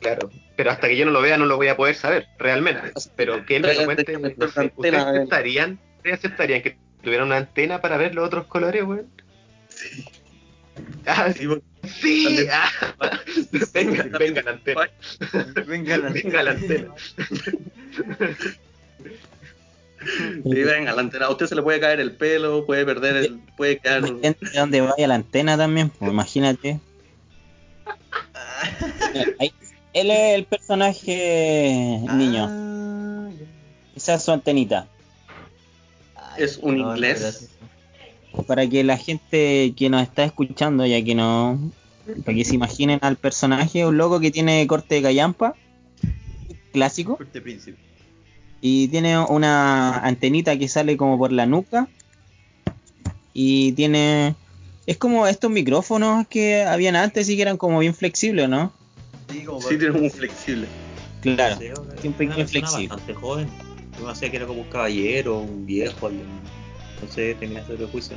Claro, pero hasta que yo no lo vea no lo voy a poder saber, realmente. Pero que él me cuente, ¿ustedes aceptarían, ¿ustedes aceptarían que tuviera una antena para ver los otros colores, weón? Sí. Ah, Sí, porque- sí, ah, venga, venga la antena, Venga la venga la antena. Sí, venga, la antena. A usted se le puede caer el pelo, puede perder el. puede caer. Depende de dónde vaya la antena también, pues imagínate. Ahí- él es el personaje niño. Ah, Esa es su antenita. Es un no, inglés. Para que la gente que nos está escuchando, ya que no. Para que se imaginen al personaje, un loco que tiene corte de callampa. Clásico. Corte príncipe. Y tiene una antenita que sale como por la nuca. Y tiene. Es como estos micrófonos que habían antes y que eran como bien flexibles, ¿no? Sí, como Sí, tiene un flexible. Claro. Sí, un pequeño flexible. bastante joven. Yo no sé que era como un caballero, un viejo, alguien. Sé, tenía ese prejuicio.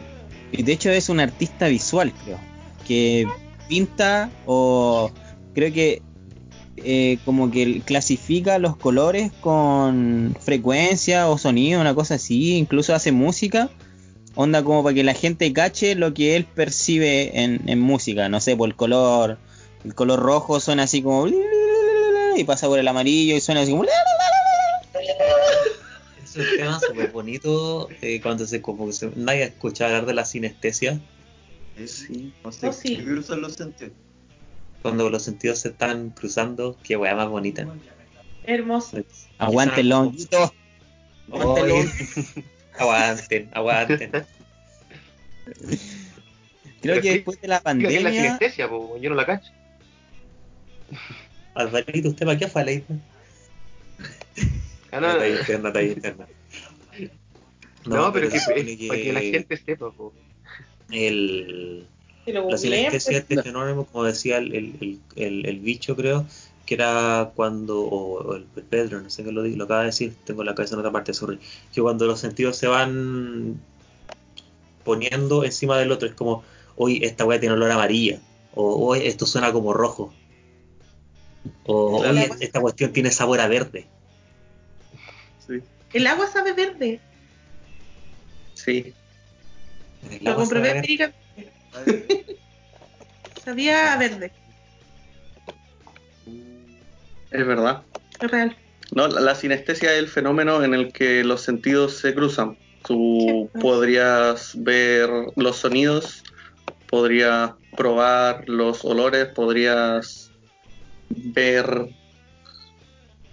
Y de hecho es un artista visual, creo. Que pinta o creo que eh, como que clasifica los colores con frecuencia o sonido, una cosa así. Incluso hace música. Onda como para que la gente cache lo que él percibe en, en música. No sé, por el color. El color rojo suena así como... Y pasa por el amarillo y suena así como... Es un tema súper bonito eh, cuando se como que se, nadie escucha hablar de la sinestesia, Sí. No sé, Oh, sí. cruzan los sentidos. cuando los sentidos se están cruzando, qué weá más bonita. Hermoso. Aguante el longuito. Aguante longuito. aguanten, aguanten. Creo Pero que sí, después de la que es la pandemia... sinestesia, po, yo no la cacho. Alvarito, ¿usted para qué fue a la isla? Ah, no, talla interna, talla interna. no, pero, es supone que, para que la gente sepa, po. el, Que la pues. este fenómeno, como decía el, el, el, el- bicho, creo, que era cuando, o, o el Pedro, no sé qué lo, lo acaba de decir, tengo la cabeza en otra parte, sorry, que cuando los sentidos se van poniendo encima del otro, es como, hoy esta weá tiene olor amarilla, o hoy esto suena como rojo, o hoy esta cuestión tiene sabor a verde. El agua sabe verde. Sí. El Lo agua comprobé empíricamente. Sabía a verde. Es verdad. Es real. No, la, la sinestesia es el fenómeno en el que los sentidos se cruzan. Tú podrías ver los sonidos, podrías probar los olores, podrías ver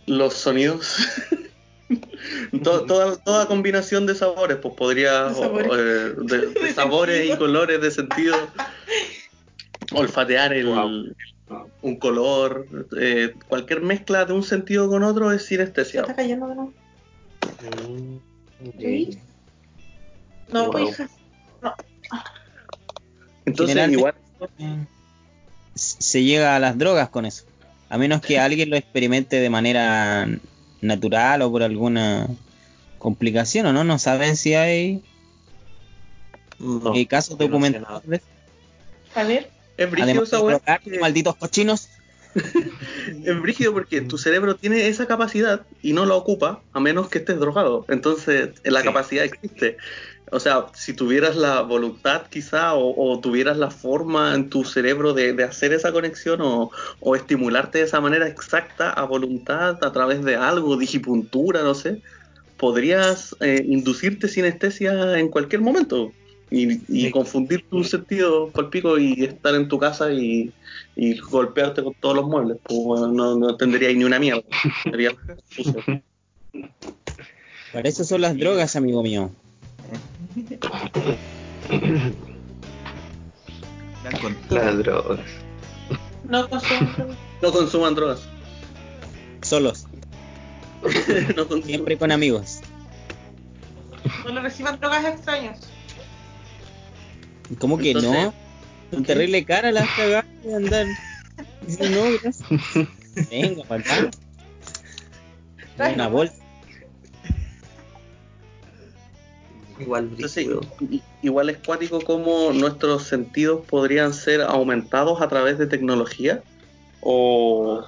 los sonidos. To- toda, toda combinación de sabores, pues podría De sabores. o- eh, de, sabores y colores de sentido olfatear el, Wow. un color, eh, cualquier mezcla de un sentido con otro es sinestesia. está cayendo de nuevo. Mm. No, Wow. pues, hija. Entonces, Generalmente- igual, se llega a las drogas con eso. A menos que alguien lo experimente de manera natural o por alguna complicación o no. No saben si hay No, eh, casos documentados. A ver. es brígido Además de drogarse, malditos cochinos. Es brígido porque tu cerebro tiene esa capacidad y no la ocupa a menos que estés drogado. Entonces, la Sí. capacidad existe. O sea, si tuvieras la voluntad quizá o, o tuvieras la forma en tu cerebro de, de hacer esa conexión o, o estimularte de esa manera exacta a voluntad a través de algo, digipuntura, no sé, podrías eh, inducirte sinestesia en cualquier momento y, y Sí. confundir tus sentidos por pico y estar en tu casa y, y golpearte con todos los muebles. Pues, bueno, no, no entendería ni una mierda. Sería. Para eso son las drogas, amigo mío. Con Las drogas. No consumo. No consuman drogas. Solos. No consuman- Siempre con amigos. No le reciban drogas extraños. ¿Cómo que Entonces, no? Son terrible cara las cagadas de andar. Dice, no, gracias. Venga, papá. Una bolsa. Igual Entonces, igual es cuático como nuestros sentidos podrían ser aumentados a través de tecnología o,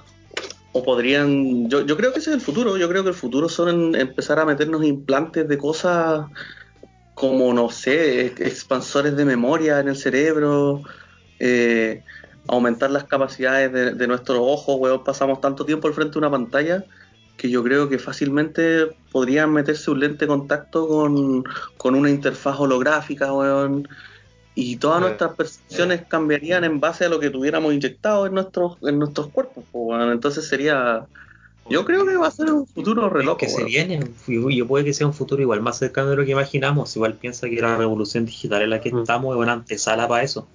o podrían... Yo, yo creo que ese es el futuro, yo creo que el futuro son en- empezar a meternos implantes de cosas como, no sé, expansores de memoria en el cerebro, eh, aumentar las capacidades de, de nuestros ojos, weón, pasamos tanto tiempo al frente de una pantalla que yo creo que fácilmente podrían meterse un lente de contacto con, con una interfaz holográfica, weón, y todas nuestras percepciones cambiarían en base a lo que tuviéramos inyectado en nuestros, en nuestros cuerpos, pues, weón. entonces sería, yo creo que va a ser un futuro re Es loco, que se viene, y yo puede que sea un futuro igual más cercano de lo que imaginamos. Igual piensa que la revolución digital en la que Mm. estamos es una antesala para eso.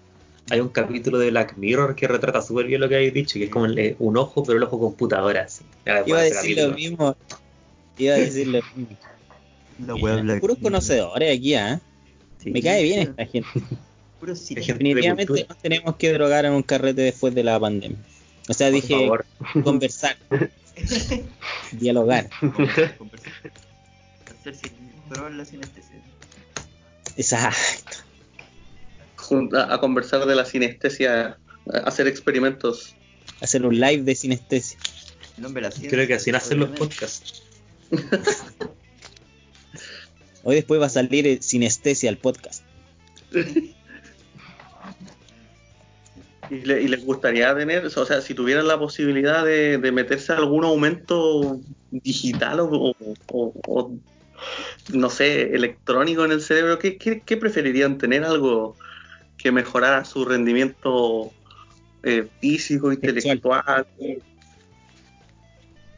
Hay un capítulo de Black Mirror que retrata súper bien lo que habéis dicho, que es como el- eh, un ojo, pero el ojo computadora. así. Iba a decir capítulo. lo mismo. Iba a decirlo. La wea Black Puros conocedores aquí. Sí, Me cae bien esta gente. De Definitivamente nos tenemos que drogar en un carrete después de la pandemia. O sea, Por dije favor. conversar, dialogar. Conversar. Conversar. Hacer cine. Probar la sinestesia. Exacto. A conversar de la sinestesia, a hacer experimentos. Hacer un live de sinestesia. El la. Creo que así nacen los podcasts. Hoy después va a salir eh, sinestesia al podcast. Y, le- y les gustaría tener, o sea, si tuvieran la posibilidad de, de meterse algún aumento digital o, o- o- o, no sé, electrónico en el cerebro, ¿qué, qué, qué preferirían tener? ¿Algo que mejorara su rendimiento eh, físico, intelectual,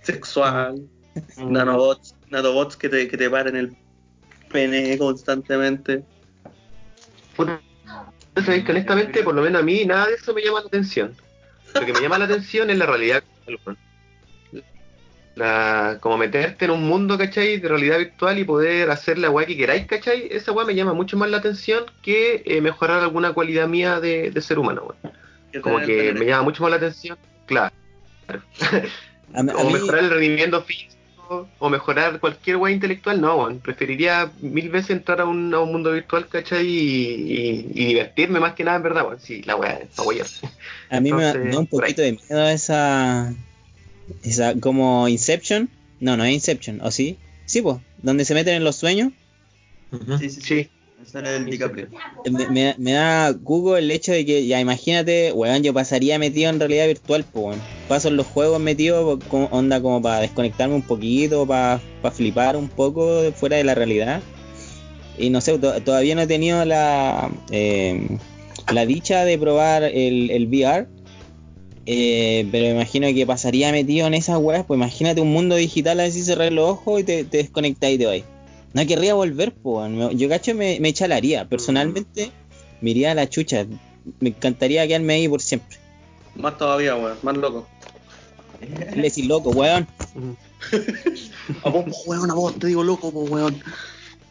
sexual, nanobots, nanobots que te, que te paren el pene constantemente? Sabéis que honestamente, por lo menos a mí, nada de eso me llama la atención. Lo que me llama la atención es la realidad. La, como meterte en un mundo, ¿cachai? De realidad virtual y poder hacer la weá que queráis, ¿cachai? Esa weá me llama mucho más la atención que eh, mejorar alguna cualidad mía de, de ser humano. Como que me llama mucho más la atención, claro. A, O mí- mejorar el rendimiento físico, o mejorar cualquier weá intelectual, no, weón. Preferiría mil veces entrar a un, a un mundo virtual, ¿cachai? Y, y- y divertirme más que nada, en verdad, weón. Sí, la weá es. A mí me da- Entonces, me da un poquito de miedo esa. Esa, como Inception. No, no es Inception, ¿o sí? Sí, pues, donde se meten en los sueños. Sí, sí. Sí. Me sale el DiCaprio. Eh, Me, me- me da Google el hecho de que, ya imagínate, weón, yo pasaría metido en realidad virtual, pues, weón. Paso en los juegos metido, onda como para desconectarme un poquito, para flipar un poco fuera de la realidad. Y no sé, to- todavía no he tenido la, eh, la dicha de probar el, el VR. eh, pero imagino que pasaría metido en esas weas, pues imagínate un mundo digital así cerrar los ojos y te, te desconectas y te vas. No querría volver, pues. weón. Yo cacho me, me chalaría. Personalmente, me iría a la chucha. Me encantaría quedarme ahí por siempre. Más todavía, weón, más loco. Le decís loco, weón. A vos, weón, a vos te digo loco, po, weón.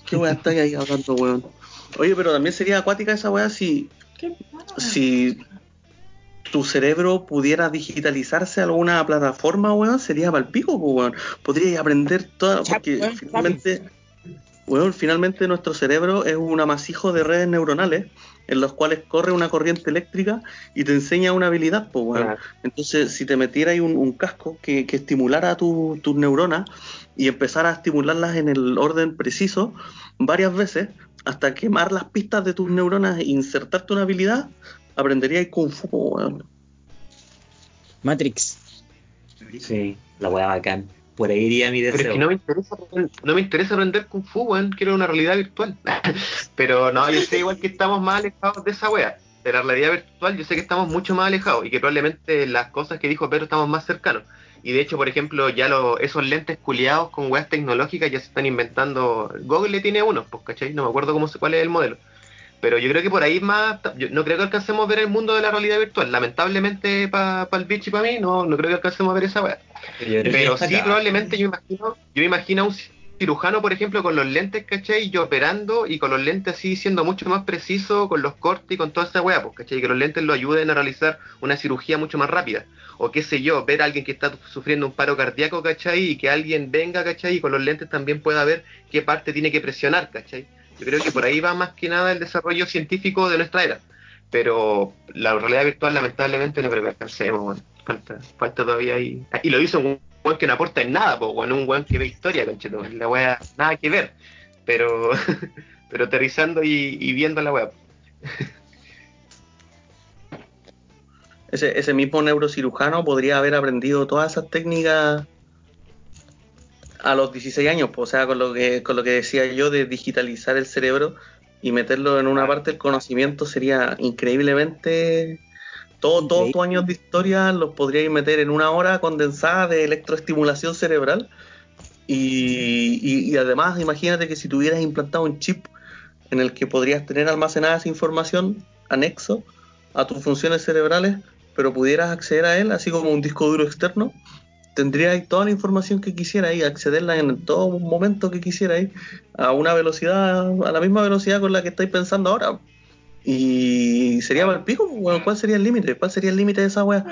¿Qué weón estáis ahí hablando, weón? Oye, pero también sería acuática esa weá si, si tu cerebro pudiera digitalizarse a alguna plataforma, weón, sería palpico, po, weón. Podrías aprender toda, porque finalmente, weón, finalmente nuestro cerebro es un amasijo de redes neuronales en los cuales corre una corriente eléctrica y te enseña una habilidad, pues, weón. Claro. Entonces, si te metieras ahí un, un casco que, que estimulara tu- tus neuronas y empezara a estimularlas en el orden preciso varias veces, hasta quemar las pistas de tus neuronas e insertarte una habilidad, aprenderías Kung Fu. Matrix. Sí, la weá bacán. Por ahí iría mi Pero es deseo. que no me interesa no me interesa aprender Kung Fu, weón. Quiero una realidad virtual. Pero no, yo sé igual que estamos más alejados de esa wea. De la realidad virtual, yo sé que estamos mucho más alejados y que probablemente las cosas que dijo Pedro estamos más cercanos. Y de hecho, por ejemplo, ya lo, esos lentes culiados con weas tecnológicas ya se están inventando. Google le tiene uno, pues, ¿cachai? No me acuerdo cómo se, cuál es el modelo. Pero yo creo que por ahí más. Yo no creo que alcancemos a ver el mundo de la realidad virtual. Lamentablemente, para el bitch y para mí, no, no creo que alcancemos a ver esa. Yo que Pero sí, acá. probablemente yo imagino, yo imagino a un cirujano, por ejemplo, con los lentes, ¿cachai? Y operando y con los lentes así siendo mucho más preciso con los cortes y con toda esa weá, pues, ¿cachai? Que los lentes lo ayuden a realizar una cirugía mucho más rápida. O qué sé yo, ver a alguien que está sufriendo un paro cardíaco, ¿cachai? Y que alguien venga, ¿cachai? Y con los lentes también pueda ver qué parte tiene que presionar, ¿cachai? Yo creo que por ahí va más que nada el desarrollo científico de nuestra era. Pero la realidad virtual, lamentablemente, no creo que alcancemos, weón. Falta, falta todavía ahí. Y lo hizo un weón que no aporta en nada, pues, weón. Un weón que ve historia, concheto. La weá, nada que ver. Pero, pero aterrizando y, y viendo la. Ese, ese mismo neurocirujano podría haber aprendido todas esas técnicas a los 16 años, pues, o sea, con lo que con lo que decía yo de digitalizar el cerebro y meterlo en una parte del conocimiento sería increíblemente todo, todos tus años de historia los podríais meter en una hora condensada de electroestimulación cerebral y, y- y además imagínate que si tuvieras implantado un chip en el que podrías tener almacenada esa información anexo a tus funciones cerebrales, pero pudieras acceder a él así como un disco duro externo, tendríais toda la información que quisierais, accederla en todo momento que quisierais, a una velocidad, a la misma velocidad con la que estáis pensando ahora. Y sería para el pico, pues, weón, ¿cuál sería el límite? ¿Cuál sería el límite de esa weá?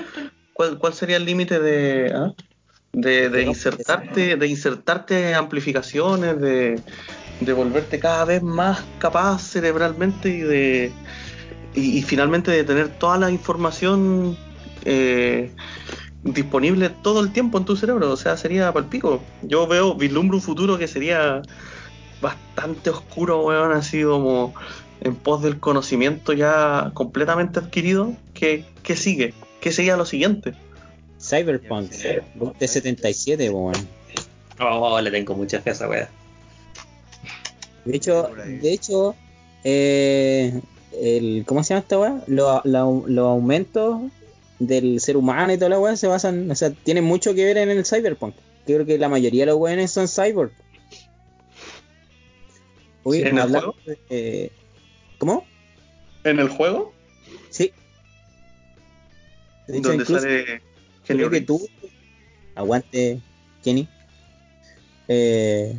¿Cuál, ¿Cuál sería el límite de, ah? de, insertarte, de insertarte amplificaciones, de, de volverte cada vez más capaz cerebralmente y de y, y finalmente de tener toda la información eh, disponible todo el tiempo en tu cerebro, o sea, sería palpico. Yo veo, vislumbro un futuro que sería bastante oscuro, weón, así como en pos del conocimiento ya completamente adquirido. ¿Qué, qué sigue? ¿Qué sería lo siguiente? Cyberpunk, 2077, weón. Oh, le tengo mucha fe a esa wea. De hecho, de hecho, eh, el, ¿cómo se llama esta weá? Los, los aumentos del ser humano y toda la weá se basan, o sea, tienen mucho que ver en el cyberpunk. Creo que la mayoría de los weones son cyborg. Oye, ¿Sí, en el juego? de- eh, ¿Cómo? ¿En el juego? Sí. Hecho, donde incluso sale creo que tú, aguante, Kenny. Eh,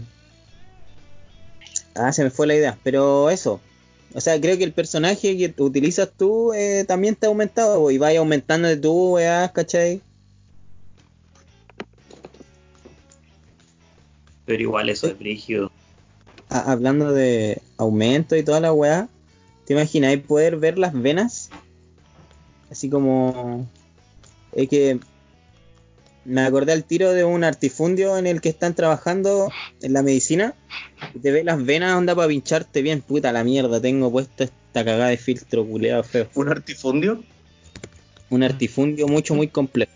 ah, se me fue la idea, pero eso. O sea, creo que el personaje que utilizas tú eh, también te ha aumentado y vaya aumentando de tu weá, ¿cachai? Pero igual eso es brígido. Ah, hablando de aumento y toda la weá, ¿te imagináis poder ver las venas? Así como. Es que. Me acordé al tiro de un artifundio en el que están trabajando en la medicina. Y te ve las venas, onda para pincharte bien. Puta la mierda, tengo puesto esta cagada de filtro culeado feo. ¿Un artifundio? Un artifundio mucho, muy complejo.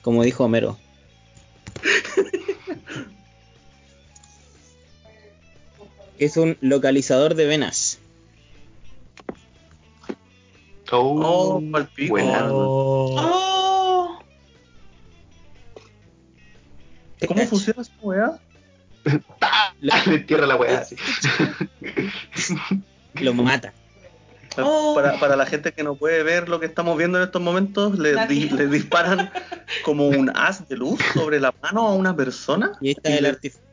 Como dijo Homero. es un localizador de venas. Oh. Oh. ¡Oh! ¿Cómo funciona esa weá? Le entierra la weá. así. Lo mata. Oh. Para, para la gente que no puede ver lo que estamos viendo en estos momentos, le, di- le disparan como un haz de luz sobre la mano a una persona Y está Y el artifundio.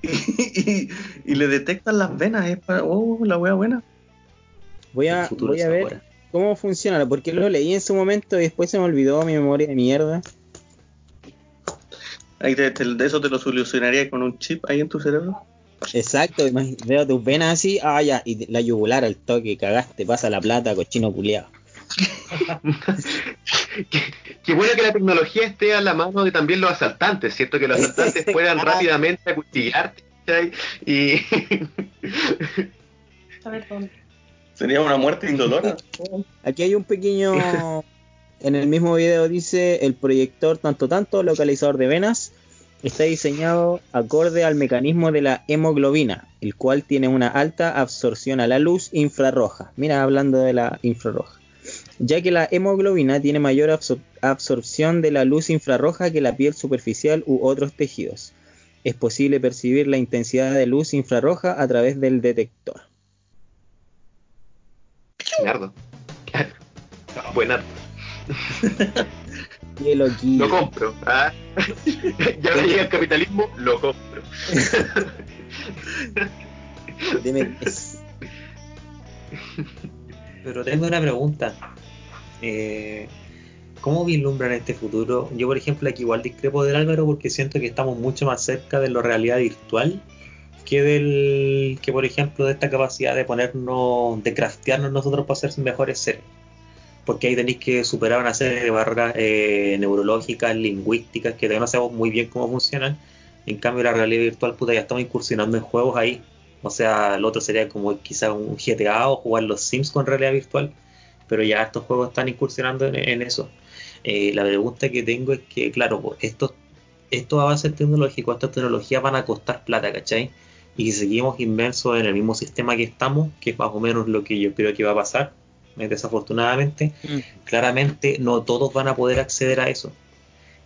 y, y le detectan las venas. Es para, oh, la wea buena. Voy a, voy a es ver cómo funciona, porque lo leí en su momento y después se me olvidó mi memoria de mierda. Ahí te- te- de eso te lo solucionaría con un chip ahí en tu cerebro. Exacto, veo tus venas así, ah ya, y la yugular al toque, cagaste, pasa la plata, cochino culiado. Qué, qué bueno que la tecnología esté a la mano de también los asaltantes, ¿cierto? Que los asaltantes puedan rápidamente acuchillarte ¿cachai? y. Sería una muerte indolora. Aquí hay un pequeño, en el mismo video dice, el proyector tanto tanto, localizador de venas, está diseñado acorde al mecanismo de la hemoglobina, el cual tiene una alta absorción a la luz infrarroja. Mira, hablando de la infrarroja. Ya que la hemoglobina tiene mayor absor- absorción de la luz infrarroja que la piel superficial u otros tejidos. Es posible percibir la intensidad de luz infrarroja a través del detector. Buena, Qué loquillo. lo compro. ¿ah? ya me llega el capitalismo, lo compro. Tres. Pero tengo una pregunta. Eh, ¿Cómo vislumbran este futuro? Yo, por ejemplo, aquí igual discrepo del Álvaro porque siento que estamos mucho más cerca de la realidad virtual que del que, por ejemplo, de esta capacidad de ponernos, de craftearnos nosotros para ser mejores seres. Porque ahí tenéis que superar una serie de barreras eh, neurológicas, lingüísticas, que todavía no sabemos muy bien cómo funcionan. En cambio, la realidad virtual, puta, ya estamos incursionando en juegos ahí. O sea, el otro sería como quizá un GTA o jugar los Sims con realidad virtual. Pero ya estos juegos están incursionando en, eso. Eh, la pregunta que tengo es que, claro, estos, estos avances tecnológicos, estas tecnologías van a costar plata, ¿cachai? Y si seguimos inmersos en el mismo sistema que estamos, que es más o menos lo que yo creo que va a pasar, desafortunadamente, Mm. claramente no todos van a poder acceder a eso.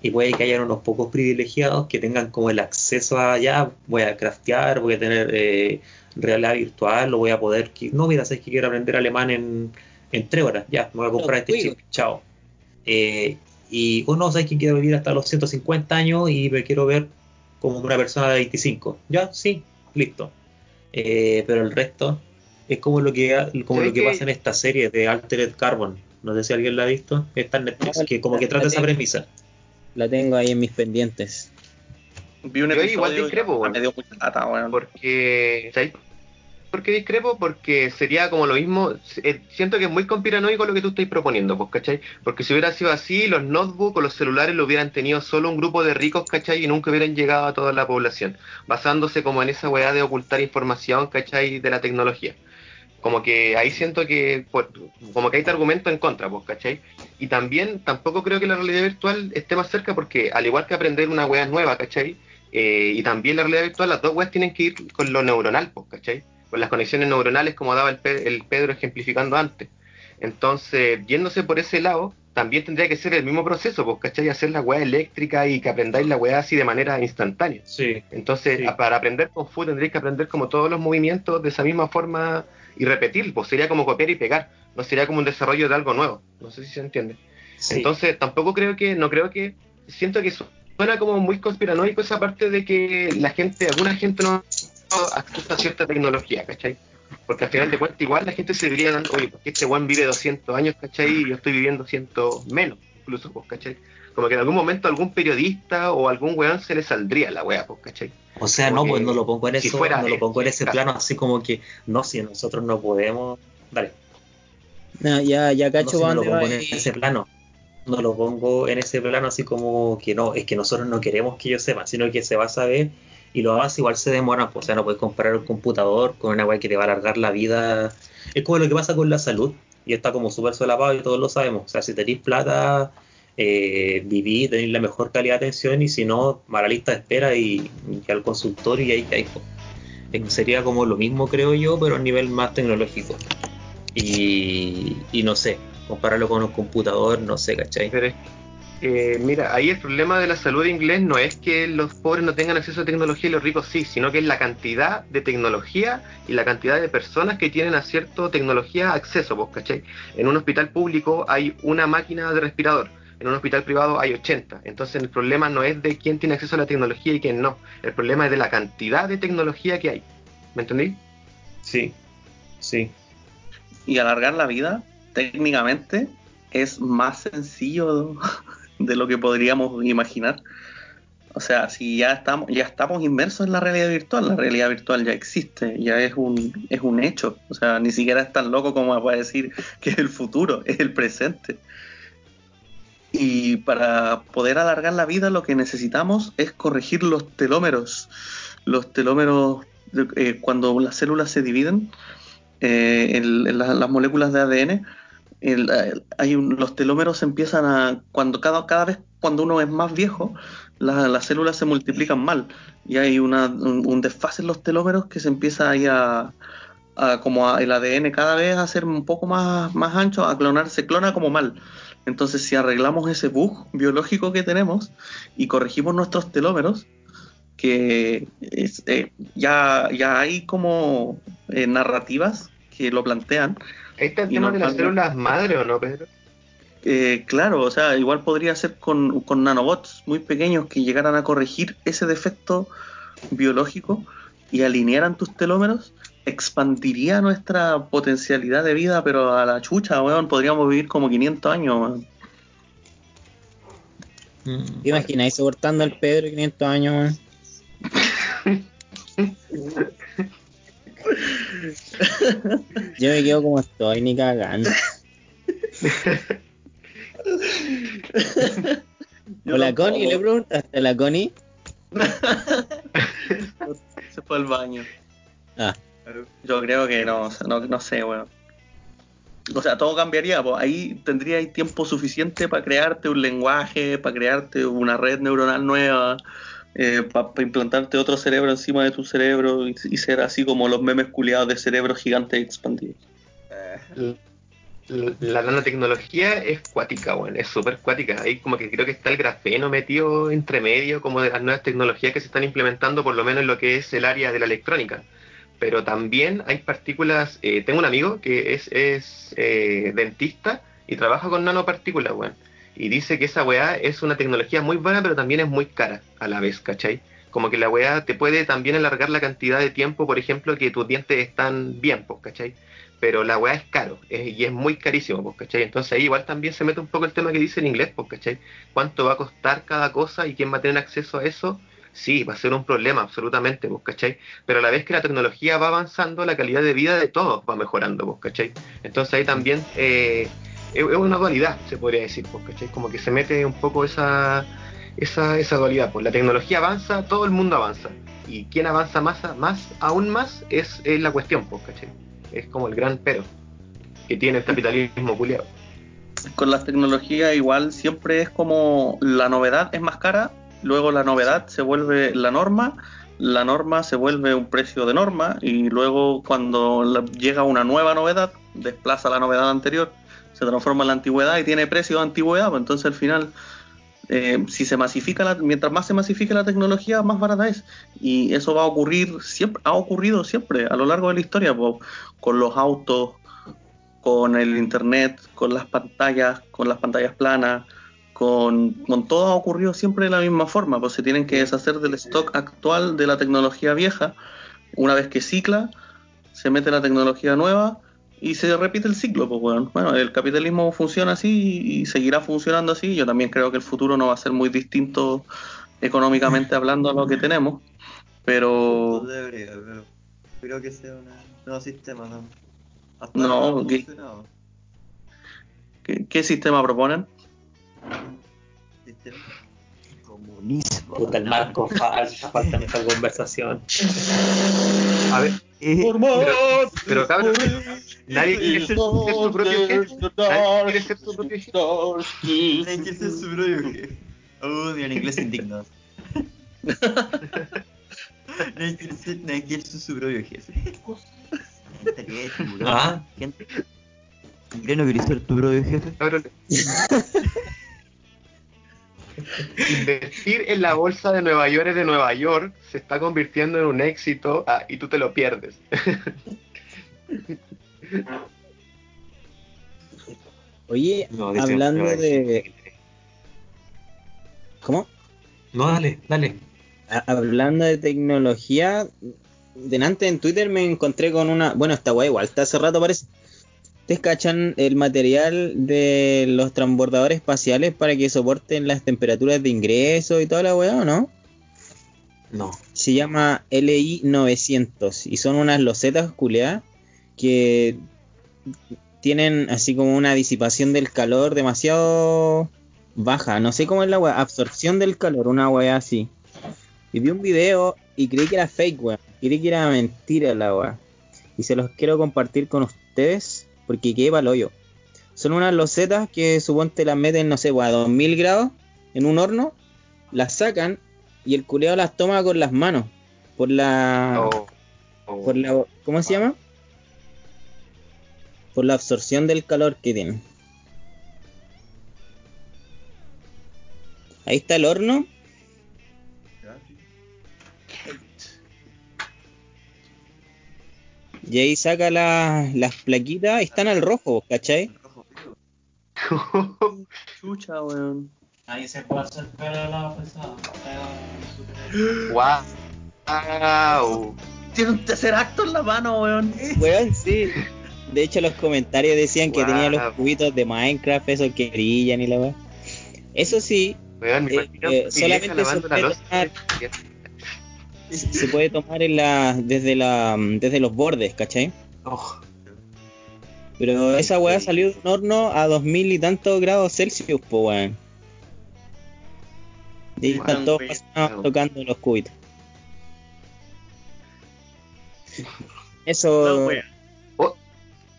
Y puede que haya unos pocos privilegiados que tengan como el acceso a ya, voy a craftear, voy a tener eh, realidad virtual, lo voy a poder, no, mira, sabes que quiero aprender alemán en, en tres horas, ya, me voy a comprar este chip, chao. Eh, Y uno sabe que quiero vivir hasta los 150 años y me quiero ver como una persona de 25. Ya, sí, listo. Eh, pero el resto es como lo que como ¿Sabes lo que pasa en esta serie de Altered Carbon. No sé si alguien la ha visto. Está en Netflix, No, que como que trata esa tengo. premisa. La tengo ahí en mis pendientes. Vi un Yo episodio igual discrepo, weón. me dio mucha lata. Porque, ¿sabes por qué discrepo? Porque sería como lo mismo, eh, siento que es muy conspiranoico lo que tú estás proponiendo, pues, ¿cachai? Porque si hubiera sido así, los notebooks o los celulares lo hubieran tenido solo un grupo de ricos, ¿cachai? Y nunca hubieran llegado a toda la población, basándose como en esa weá de ocultar información, ¿cachai? De la tecnología. Como que ahí siento que, como que hay argumento en contra, pues, ¿cachai? Y también tampoco creo que la realidad virtual esté más cerca porque al igual que aprender una weá nueva, ¿cachai? Eh, y también la realidad virtual, las dos weas tienen que ir con lo neuronal, pues, ¿cachai? Con las conexiones neuronales como daba el, Pe- el Pedro ejemplificando antes. Entonces, yéndose por ese lado, también tendría que ser el mismo proceso, pues, ¿cachai? Hacer la weá eléctrica y que aprendáis la weá así de manera instantánea. Sí. Entonces, Sí. para aprender Kung Fu tendréis que aprender como todos los movimientos de esa misma forma y repetir, pues sería como copiar y pegar, no sería como un desarrollo de algo nuevo. No sé si se entiende. sí. Entonces, tampoco creo que, no creo que, siento que suena como muy conspiranoico esa parte de que la gente, alguna gente no acceso a cierta tecnología, ¿cachai? Porque al final de cuentas igual la gente se diría, oye, porque este weón vive 200 años, ¿cachai? Y yo estoy viviendo 100 menos, incluso, pues, ¿cachai? Como que en algún momento algún periodista o algún weón se le saldría la wea, pues, ¿cachai? O sea, Como no, pues no lo pongo en si eso, fuera no lo ese pongo en ese plano así como que, no, si nosotros no podemos, dale, No, ya, ya no, cacho si no lo pongo en ese plano, no lo pongo en ese plano así como que no, es que nosotros no queremos que ellos sepan, sino que se va a saber y los avances igual se demoran, pues, o sea, no puedes comparar un computador con una weá que te va a alargar la vida, es como lo que pasa con la salud, y está como súper solapado y todos lo sabemos, o sea, si tenéis plata, eh, vivís, tenéis la mejor calidad de atención y si no, mala lista de espera y, al consultorio y ahí. Eh, Sería como lo mismo, creo yo, pero a nivel más tecnológico. Y, y no sé, compararlo con un computador, no sé, ¿cachai? Pero que, mira, ahí el problema de la salud inglés no es que los pobres no tengan acceso a tecnología y los ricos sí, sino que es la cantidad de tecnología y la cantidad de personas que tienen a cierta tecnología acceso, ¿vos cachai? En un hospital público hay una máquina de respirador, en un hospital privado hay 80. Entonces el problema no es de quién tiene acceso a la tecnología y quién no, el problema es de la cantidad de tecnología que hay. ¿Me entendí? Sí, sí. Y alargar la vida, técnicamente, es más sencillo de lo que podríamos imaginar. O sea, si ya estamos, ya estamos inmersos en la realidad virtual, la realidad virtual ya existe, ya es un, es un hecho. O sea, ni siquiera es tan loco como para decir que es el futuro, es el presente. Y para poder alargar la vida lo que necesitamos es corregir los telómeros. Los telómeros, eh, cuando las células se dividen, eh, en, en la- las moléculas de ADN, hay los telómeros empiezan a, cuando cada, cada vez cuando uno es más viejo, la- las células se multiplican mal y hay una, un, desfase en los telómeros que se empieza ahí a, a como a- el ADN cada vez a ser un poco más, más ancho, a clonar, se clona como mal. Entonces, si arreglamos ese bug biológico que tenemos y corregimos nuestros telómeros, que es, eh, ya, ya hay como eh, narrativas que lo plantean. Ahí está el tema de las células madre, ¿o no, Pedro? Eh, claro, o sea, igual podría ser con, con nanobots muy pequeños que llegaran a corregir ese defecto biológico y alinearan tus telómeros, expandiría nuestra potencialidad de vida, pero a la chucha, weón, podríamos vivir como 500 años, weón. Mm, ¿Te imagináis soportando al Pedro 500 años, weón? Yo me quedo como estoy, ni cagando. Yo ¿O la tampoco. Connie? ¿Le preguntaste a la Connie? Se fue al baño. Ah, Yo creo que no, no, no sé, weón. O sea, todo cambiaría, pues ahí tendríais tiempo suficiente para crearte un lenguaje, para crearte una red neuronal nueva, para implantarte otro cerebro encima de tu cerebro y, y ser así como los memes culiados de cerebros gigantes expandidos. La- La nanotecnología es cuática, bueno, es súper cuática. Ahí como que creo que está el grafeno metido entre medio, como de las nuevas tecnologías que se están implementando, por lo menos en lo que es el área de la electrónica. Pero también hay partículas, eh, tengo un amigo que es, es eh, dentista y trabaja con nanopartículas, bueno. Y dice que esa weá es una tecnología muy buena, pero también es muy cara a la vez, ¿cachai? Como que la weá te puede también alargar la cantidad de tiempo, por ejemplo, que tus dientes están bien, pues, ¿cachai? Pero la weá es caro, y es muy carísimo, pues, ¿cachai? Entonces ahí igual también se mete un poco el tema que dice en inglés, pues, ¿cachai? ¿Cuánto va a costar cada cosa y quién va a tener acceso a eso? Sí, va a ser un problema, absolutamente, pues, ¿cachai? Pero a la vez que la tecnología va avanzando, la calidad de vida de todos va mejorando, pues, ¿cachai? Entonces ahí también eh, es una dualidad, se podría decir, pues, ¿cachai? Como que se mete un poco esa, esa, esa dualidad, pues la tecnología avanza, todo el mundo avanza. Y quien avanza más, más aún más, es, es la cuestión, pues, ¿cachai? Es como el gran pero que tiene el capitalismo culiado. Con las tecnologías igual siempre es como la novedad es más cara, luego la novedad se vuelve la norma, la norma se vuelve un precio de norma y luego cuando llega una nueva novedad, desplaza la novedad anterior, se transforma en la antigüedad y tiene precio de antigüedad, pues entonces al final eh, si se masifica la, mientras más se masifique la tecnología más barata es. Y eso va a ocurrir siempre ha ocurrido siempre a lo largo de la historia po, con los autos con el internet con las pantallas con las pantallas planas con, con todo ha ocurrido siempre de la misma forma pues se tienen que deshacer del stock actual de la tecnología vieja una vez que cicla se mete la tecnología nueva y se repite el ciclo, pues bueno. Bueno, el capitalismo funciona así y seguirá funcionando así. Yo también creo que el futuro no va a ser muy distinto económicamente hablando a lo que tenemos. Pero Punto de brega, pero creo que sea un nuevo sistema, ¿no? Hasta No, funcionado. ¿qué, qué sistema proponen? Comunismo. Puta, el marco falta, falta en esta conversación. A ver, Eh, pero cabrón, nadie quiere ser, su propio jefe. Nadie quiere ser su propio jefe. Nadie quiere ser su propio jefe. Oh, en inglés indigno. Nadie quiere ser, nadie quiere ser su propio jefe. Gente que es tiburón. Ah. Gente. ¿Qué no querés ser tu propio jefe? Invertir en la bolsa de Nueva York es de Nueva York se está convirtiendo en un éxito ah, y tú te lo pierdes. Oye, No, dice- hablando de. ¿Cómo? No, dale, dale. A- hablando de tecnología, delante en Twitter me encontré con una. Bueno, esta weá igual, está hace rato parece. ¿Ustedes cachan el material de los transbordadores espaciales para que soporten las temperaturas de ingreso y toda la weá o no? No. Se llama LI 900 y son unas losetas culeadas que tienen así como una disipación del calor demasiado baja. No sé cómo es la weá, absorción del calor, una weá así. Y vi un video y creí que era fake, weá. Creí que era mentira la weá. Y se los quiero compartir con ustedes porque quedé pa'l hoyo. Son unas losetas que suponte las meten, no sé, weá, a 2000 grados en un horno, las sacan y el culeo las toma con las manos. Por la. Oh, oh. Por la. ¿Cómo se llama? Por la absorción del calor que tienen. Ahí está el horno. Y ahí saca la- las plaquitas. Están al rojo, ¿cachai? Chucha, weón. Ahí se puede hacer pelo la pesada. wow. Wow. Tiene un tercer acto en la mano, weón. Weón, sí. De hecho, los comentarios decían que tenía los cubitos de Minecraft, esos que brillan y la weá. Eso sí, Weón, me Eh, imagino eh, solamente se puede tomar- en la, desde, la, desde los bordes, ¿cachai? Oh, Pero esa weá salió de un horno a 2000 y tantos grados Celsius, po weón. Y están todos tocando los cubitos. Eso. No. Oh,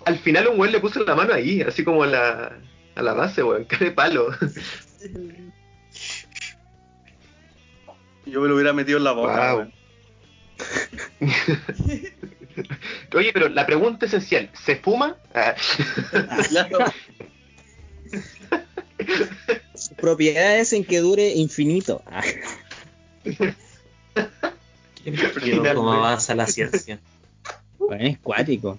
al final un weón le puso la mano ahí, así como a la, a la base, weón. Qué de palo. Yo me lo hubiera metido en la boca, Wow. weón. Oye, pero la pregunta esencial, ¿se fuma? Ah. Sus propiedades en que dure infinito. Miedo cómo avanza la ciencia. es cuático.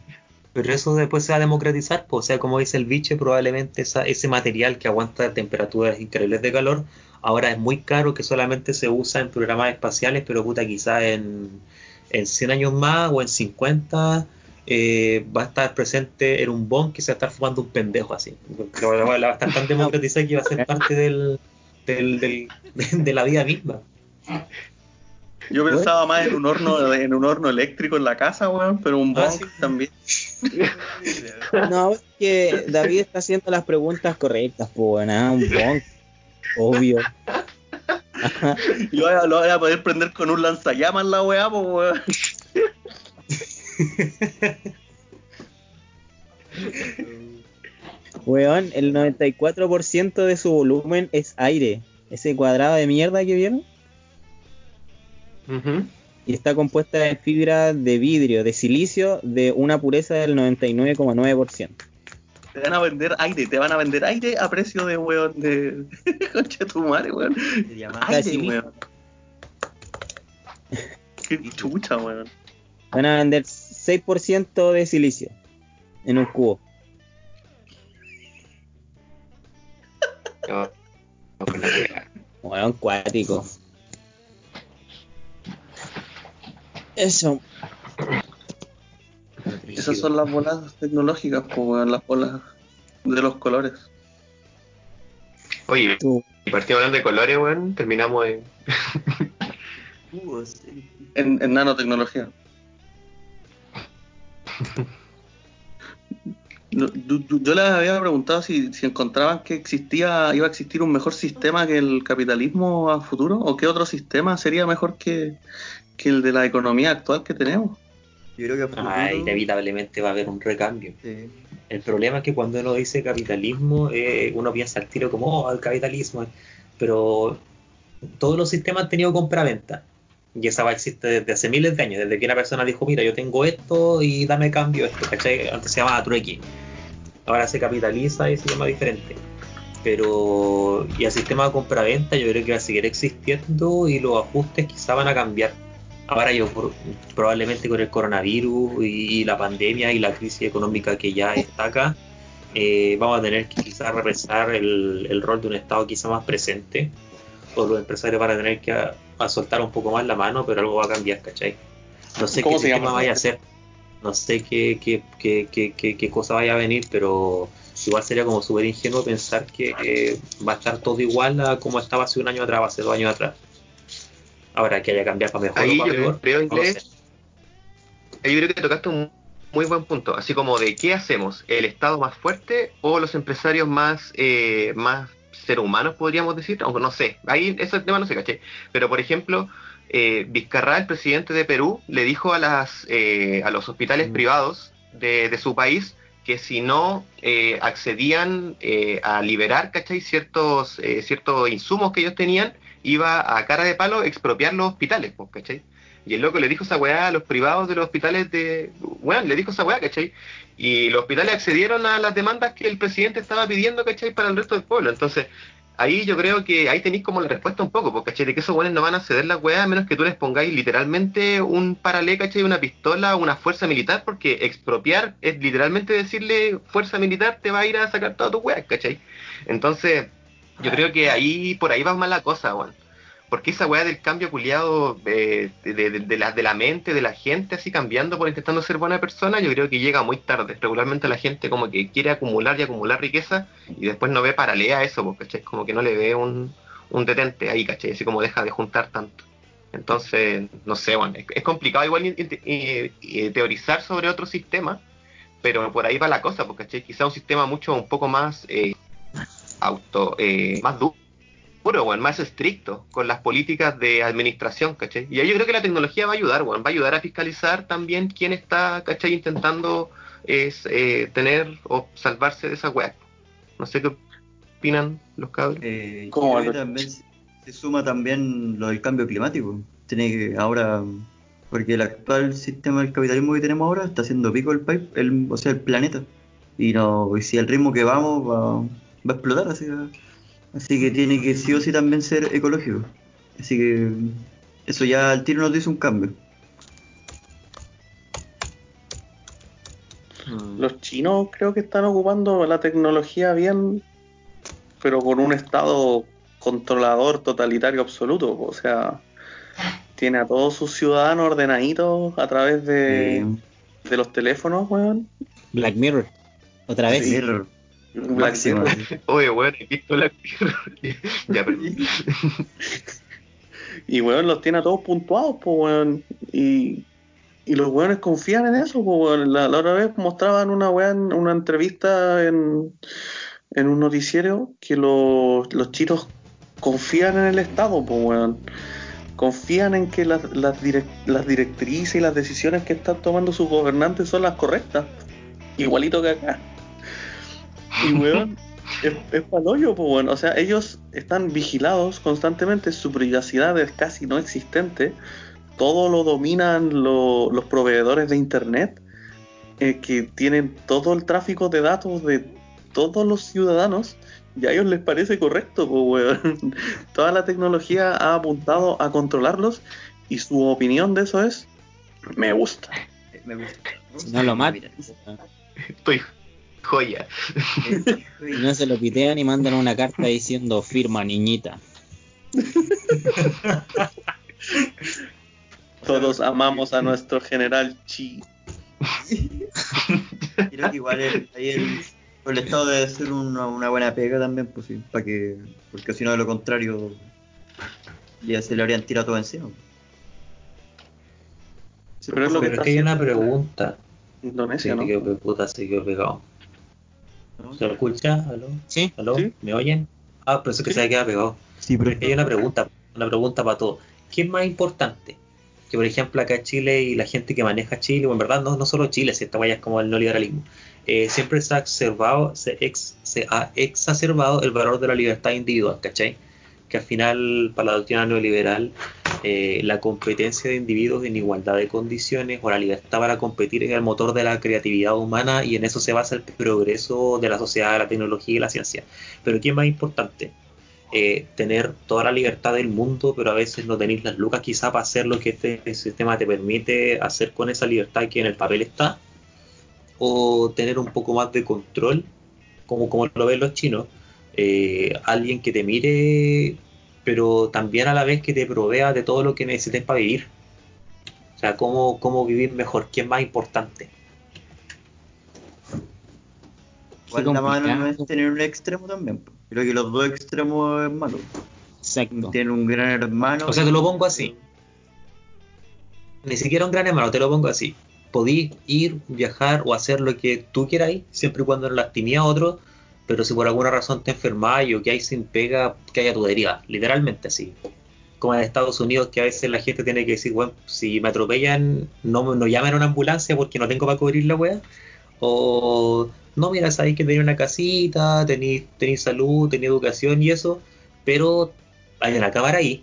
Pero eso después se va a democratizar, pues, o sea, como dice el biche, probablemente esa, ese material que aguanta temperaturas increíbles de calor, ahora es muy caro que solamente se usa en programas espaciales, pero puta, quizás en, en 100 años más o en 50 eh, va a estar presente en un bon que se va a estar fumando un pendejo así. Que va va a estar tan democratizada que va a ser parte del, del, del- de la vida misma. Yo pensaba más en un horno en un horno eléctrico en la casa, weón, pero un Ah, bong sí. también. No, es que David está haciendo las preguntas correctas, pues, bueno, un bonk. Obvio. Y lo voy a- lo voy a poder prender con un lanzallamas la weá, pues weón. Weón, el 94% de su volumen es aire. Ese cuadrado de mierda que vieron. Y está compuesta de fibra de vidrio, de silicio, de una pureza del 99,9%. Te van a vender aire, te van a vender aire a precio de weón de concha de tu madre, weón. De diamante. Aire, weón. Qué chucha, weón. Van a vender 6% de silicio en un cubo. No, no, cuático. Eso. Esas son las bolas tecnológicas, pues weón, las bolas de los colores. Oye, Tú. y partimos hablando de colores, weón, terminamos en... Uh, sí. En, en nanotecnología. Yo, yo- yo les había preguntado si, si encontraban que existía, iba a existir un mejor sistema que el capitalismo a futuro, o qué otro sistema sería mejor que, que el de la economía actual que tenemos. Yo creo que a futuro... Ah, inevitablemente va a haber un recambio. Sí. El problema es que cuando uno dice capitalismo, eh, uno piensa al tiro como, oh, el capitalismo. Pero todos los sistemas han tenido compra-venta. Y esa va existe desde hace miles de años, desde que una persona dijo, mira, yo tengo esto y dame cambio esto, ¿cachai? Antes se llamaba trueque. Ahora se capitaliza y se llama diferente. Pero, y el sistema de compra-venta yo creo que va a seguir existiendo y los ajustes quizá van a cambiar. Ahora yo probablemente con el coronavirus y la pandemia y la crisis económica que ya está acá, eh, vamos a tener que quizás repensar el, el rol de un Estado quizá más presente, o los empresarios van a tener que a, soltar un poco más la mano, pero algo va a cambiar, ¿cachai? No sé ¿Cómo qué se llama sistema eso? vaya a ser, no sé qué, qué, qué, qué, cosa vaya a venir, pero igual sería como súper ingenuo pensar que eh, va a estar todo igual a como estaba hace un año atrás hace dos años atrás. Ahora que haya cambiado para mejor Ahí o para yo peor, creo, no sé. inglés, Yo creo que tocaste un muy buen punto, así como de qué hacemos, el Estado más fuerte o los empresarios más eh, más ser humanos podríamos decir, aunque no sé, ahí ese tema no sé, caché, pero por ejemplo eh, Vizcarra, el presidente de Perú, le dijo a las eh, a los hospitales Mm. privados de, de su país que si no eh, accedían eh, a liberar, ¿cachai? Ciertos, eh, ciertos insumos que ellos tenían, iba a cara de palo expropiar los hospitales, pues, ¿cachai? Y el loco le dijo esa weá a los privados de los hospitales de... Bueno, le dijo esa weá, ¿cachai? Y los hospitales accedieron a las demandas que el presidente estaba pidiendo, ¿cachai? Para el resto del pueblo. Entonces, ahí yo creo que ahí tenéis como la respuesta un poco, porque ¿cachai? De que esos weones no van a ceder la weá a menos que tú les pongáis literalmente un paralé, ¿cachai? Una pistola, una fuerza militar, porque expropiar es literalmente decirle fuerza militar te va a ir a sacar toda tu weá, ¿cachai? Entonces, yo creo que ahí, por ahí va mal la cosa, weón. Porque esa weá del cambio culiado de, de, la, mente, de la gente así cambiando por intentando ser buena persona, yo creo que llega muy tarde. Regularmente la gente como que quiere acumular y acumular riqueza y después no ve paralea a eso, porque ¿cachai? como que no le ve un, detente ahí, ¿cachai? Así como deja de juntar tanto. Entonces, no sé, bueno, es, es complicado igual eh, eh, teorizar sobre otro sistema, pero por ahí va la cosa, porque quizá un sistema mucho, un poco más eh, auto, eh, más duro puro, weón, más estricto con las políticas de administración, ¿cachai? Y ahí yo creo que la tecnología va a ayudar, weón, va a ayudar a fiscalizar también quién está, ¿cachai? Intentando es, eh, tener o salvarse de esa weá. No sé qué opinan los cabros. Eh, ¿Cómo, también se- se suma también lo del cambio climático. Tiene que ahora, porque el actual sistema del capitalismo que tenemos ahora está haciendo pico el país, el, o sea, el planeta. Y no, y si el ritmo que vamos va, va a explotar, así que, así que tiene que sí o sí también ser ecológico. Así que eso ya al tiro nos dice un cambio. Mm. Los chinos creo que están ocupando la tecnología bien, pero con un estado controlador totalitario absoluto. O sea, tiene a todos sus ciudadanos ordenaditos a través de, de los teléfonos, weón. Black Mirror. Otra vez. Mirror. Black. Mirror. Oye, weón, he visto la Ya, pero. Y weón, los tiene a todos puntuados, pues weón. Y, y los weones confían en eso, pues weón. La, la otra vez mostraban una weón, una entrevista en, en un noticiero que los, los chinos confían en el Estado, pues weón. Confían en que las, las, direc- las directrices y las decisiones que están tomando sus gobernantes son las correctas. Igualito que acá. Y weón, es, es palollo, pues bueno. O sea, ellos están vigilados constantemente, su privacidad es casi no existente. Todo lo dominan lo- los proveedores de internet, eh, que tienen todo el tráfico de datos de todos los ciudadanos. Y a ellos les parece correcto, pues weón. Toda la tecnología ha apuntado a controlarlos y su opinión de eso es, me gusta. Me gusta. Si no lo matan. Estoy joya. No se lo pitean y mandan una carta diciendo firma niñita. Todos amamos a nuestro general Chi. Creo que igual el, ahí el, el Estado debe ser una, una buena pega también, pues sí, para que, porque si no de lo contrario ya se le habrían tirado todo encima. Pero es lo que Pero que hay una pregunta. Sí, Indonesia, ¿no? se quedó, puta, se quedó pegado. ¿Se lo escucha? ¿Aló? Sí. ¿Aló? Sí. ¿Me oyen? Ah, pero eso que se ha quedado pegado. Sí, pero hay una pregunta, una pregunta para todos. ¿Qué es más importante? Que por ejemplo acá en Chile y la gente que maneja Chile, o en verdad no, no solo Chile, si esta vaya es como el neoliberalismo, eh, siempre se ha observado, se, ex- se ha exacerbado el valor de la libertad individual, ¿cachai? Que al final, para la doctrina neoliberal, eh, la competencia de individuos en igualdad de condiciones o la libertad para competir es el motor de la creatividad humana y en eso se basa el progreso de la sociedad, la tecnología y la ciencia. Pero ¿qué es más importante? eh, tener toda la libertad del mundo, pero a veces no tenéis las lucas quizá para hacer lo que este sistema te permite hacer con esa libertad que en el papel está, o tener un poco más de control, como, como lo ven los chinos, eh, alguien que te mire, pero también a la vez que te provea de todo lo que necesites para vivir. O sea, cómo, cómo vivir mejor, qué es más importante. igual la mano no es tener un extremo también. pues. Creo que los dos extremos es malo. Exacto. Tiene un gran hermano. O sea, te lo pongo así. Ni siquiera un gran hermano, te lo pongo así. Podí ir, viajar o hacer lo que tú queráis, siempre y cuando no lastimé a otro, pero si por alguna razón te enfermáis o que hay sin pega, que haya tu deriva, literalmente así. Como en Estados Unidos, que a veces la gente tiene que decir, bueno, si me atropellan, no, no llamen a una ambulancia porque no tengo para cubrir la wea. O, no, mira, sabéis que tenéis una casita, tenéis, salud, tenéis educación y eso, pero hay una cámara ahí,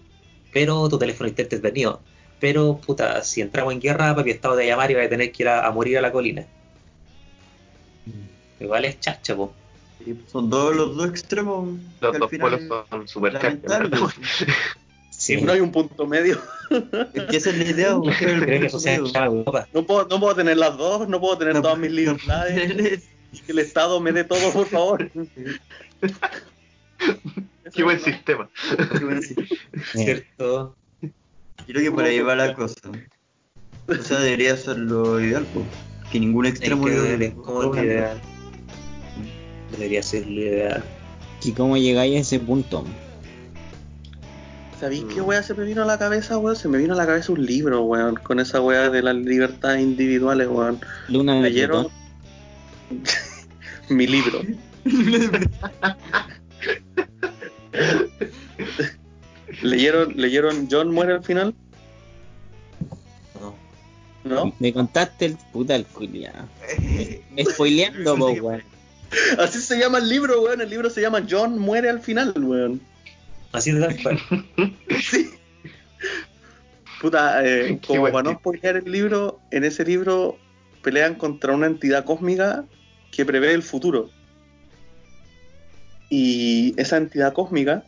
pero tu teléfono está detenido. Pero, puta, si entramos en guerra, papi, estado de llamar y va a tener que ir a, a morir a la colina. Igual es chacha, po. Son dos los dos extremos. Los dos polos son super lamentables. Sí. No hay un punto medio. Es que esa es la idea. Creo que eso sea. No puedo, no puedo tener las dos, no puedo tener No, todas mis no, libertades. Que el Estado me dé todo, por favor. Qué buen sistema. Qué bueno, sí. Eh, ¿Cierto? Creo que por ahí va la cosa. O sea, debería ser lo ideal, pues. Que ningún extremo Es que como ideal. Debería ser lo ideal. ¿Y cómo llegáis a ese punto? ¿Sabéis qué weá se me vino a la cabeza, weón? Se me vino a la cabeza un libro, weón, con esa weá de las libertades individuales, weón. Luna de ¿Leyeron? Mi libro. ¿Leyeron, ¿Leyeron John muere al final? ¿no? ¿No? Me contaste el puta el culiao. Spoileando, po, weón. Así se llama el libro, weón. El libro se llama John muere al final, weón. Así de tal cual. Sí. Puta, eh, como para no spoilear el libro, en ese libro pelean contra una entidad cósmica que prevé el futuro. Y esa entidad cósmica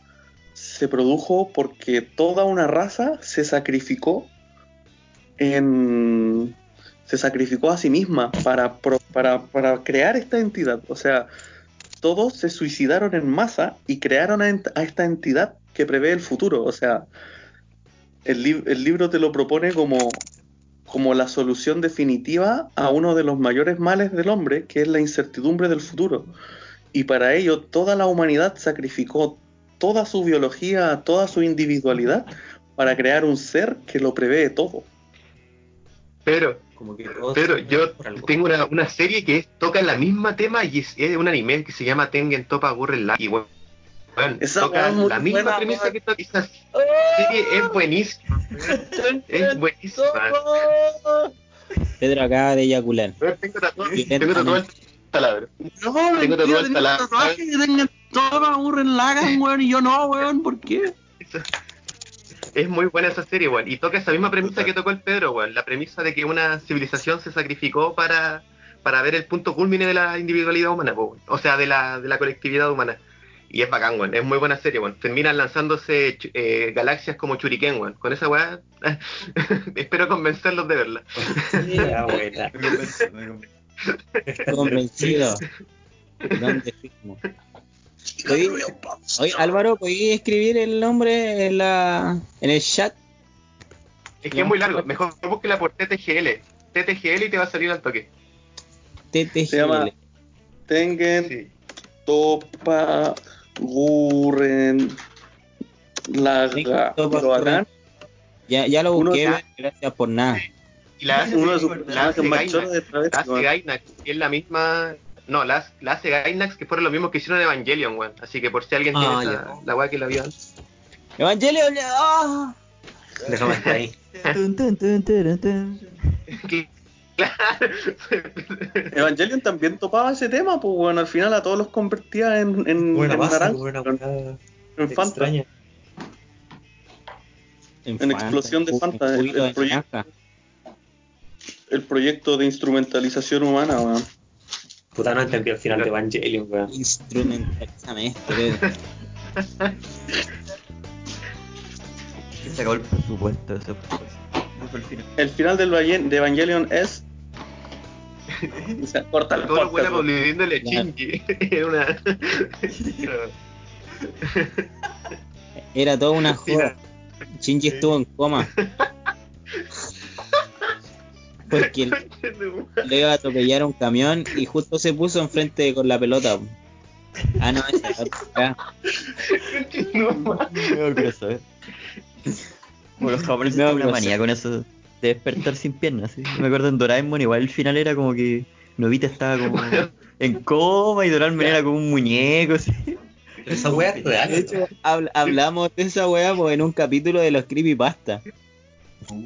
se produjo porque toda una raza se sacrificó en se sacrificó a sí misma para para, para crear esta entidad. O sea, todos se suicidaron en masa y crearon a, a esta entidad que prevé el futuro. O sea, el, lib- el libro te lo propone como, como la solución definitiva a uno de los mayores males del hombre, que es la incertidumbre del futuro. Y para ello toda la humanidad sacrificó toda su biología, toda su individualidad para crear un ser que lo prevé todo. Pero, Como que todos pero yo tengo una, una serie que es- toca el misma tema y es, es un anime que se llama Tengen Toppa Gurren Lagann. Y bueno, bueno, Esa toca la misma buena, premisa que toca esa serie. Es buenísima. Es buenísima. Pedro acaba de eyacular. Tengo tengo tatuado el taladro. No, Tengo tatuado el taladro. que tengan todo aburren Lagan, weón, y yo no, weón, ¿por qué? Es muy buena esa serie, weón. Y toca esa misma premisa que tocó el Pedro, weón. La premisa de que una civilización se sacrificó para, para ver el punto culmine de la individualidad humana, weón. O sea, de la, de la colectividad humana. Y es bacán, weón. Es muy buena serie, weón. Terminan lanzándose eh, galaxias como Churiken, weón. Con esa weá, espero convencerlos de verla. Estoy convencido. ¿Dónde firmo? Oye, oye, Álvaro, ¿podías escribir el nombre en, la, en el chat? Es que es muy largo. Mejor búsquela por TTGL. TTGL y te va a salir al toque. TTGL. Se llama Tengen Sí. Topa Gurren Laga. Topa. Ya, ya lo Uno- busqué, gracias por nada. Y la hace, Uno de sus la personajes hace más Gainax. choros de travesti, La hace weón. Gainax, que es la misma. No, la, la hace Gainax, que fueron los mismos que hicieron Evangelion, weón. Así que por si alguien Ah, tiene esa- la weá que la vio antes. Evangelio, ¡ah! Déjame estar ahí. Claro. Evangelion también topaba ese tema, pues bueno, al final a todos los convertía en, en, Buena en masa, naranja, buena en, Fanta. extraña. En explosión de Fanta, el- proyecto. El proyecto de instrumentalización humana, weón. Puta, no entendí el final de Evangelion, weón. Instrumentalízame esto, Pedro. Se acabó el presupuesto. Eso fue, eso fue el final. El final del de Evangelion es. O sea, corta el Todo lo podcast, bueno weón. volviéndole a Claro. Shinji. Era una. Era toda una joda. Shinji estuvo en coma. Porque le iba a atropellar un camión y justo se puso enfrente con la pelota. Ah, no, esa es otra. Bueno, los japoneses No, tienen una manía con eso de despertar sin piernas. ¿sí? Me acuerdo en Doraemon, igual el final era como que Novita estaba como en coma y Doraemon era como un muñeco. ¿sí? Pero esa weá es real. De hecho, habl- hablamos de esa weá pues, en un capítulo de los creepypasta.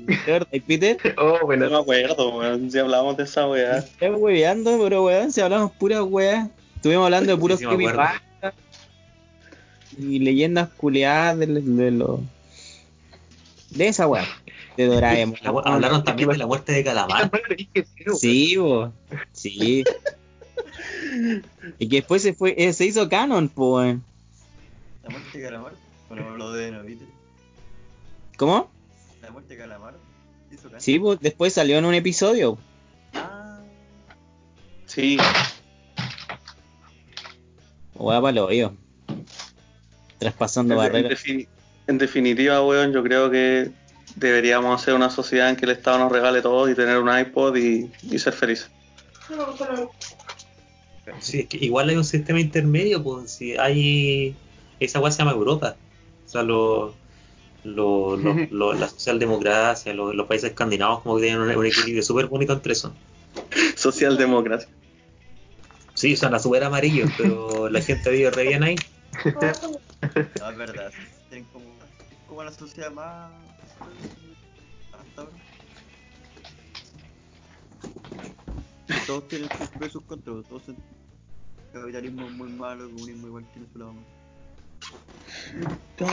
¿Te acuerdas, Peter? Oh, No bueno. me acuerdo, weón. Si hablamos de esa weá. Estamos hueveando, pero weón, si hablamos puras weas. Estuvimos hablando de puros Sí, creepypasta y leyendas culeadas de, de los. De esa wea. De Doraemon. La Hablaron también de la muerte de Calamar. Sí, bo. Sí. Y que después se fue, eh, se hizo canon, po, weón. La muerte de Calamar. Bueno, lo de Novita. ¿Cómo? La muerte de Calamar. Hizo caso. Sí, pues después salió en un episodio. Ah, Sí, Wea para lo oído. Traspasando en, en barreras. en definitiva, weón, yo creo que deberíamos hacer una sociedad en que el Estado nos regale todo y tener un iPod y, y ser felices. Sí, es que igual hay un sistema intermedio, pues si hay esa weá se llama Europa. O sea, lo, lo, lo- lo- la socialdemocracia, los, los países escandinavos como que tienen un, un equilibrio súper bonito entre eso. Socialdemocracia. Sí, son las súper amarillos, pero la gente vive re bien ahí. no, es verdad. Tienen como, como la sociedad más. hasta ahora. Todos tienen sus pros y sus contras. Todos son- capitalismo es muy malo, el comunismo igual tiene su lado malo.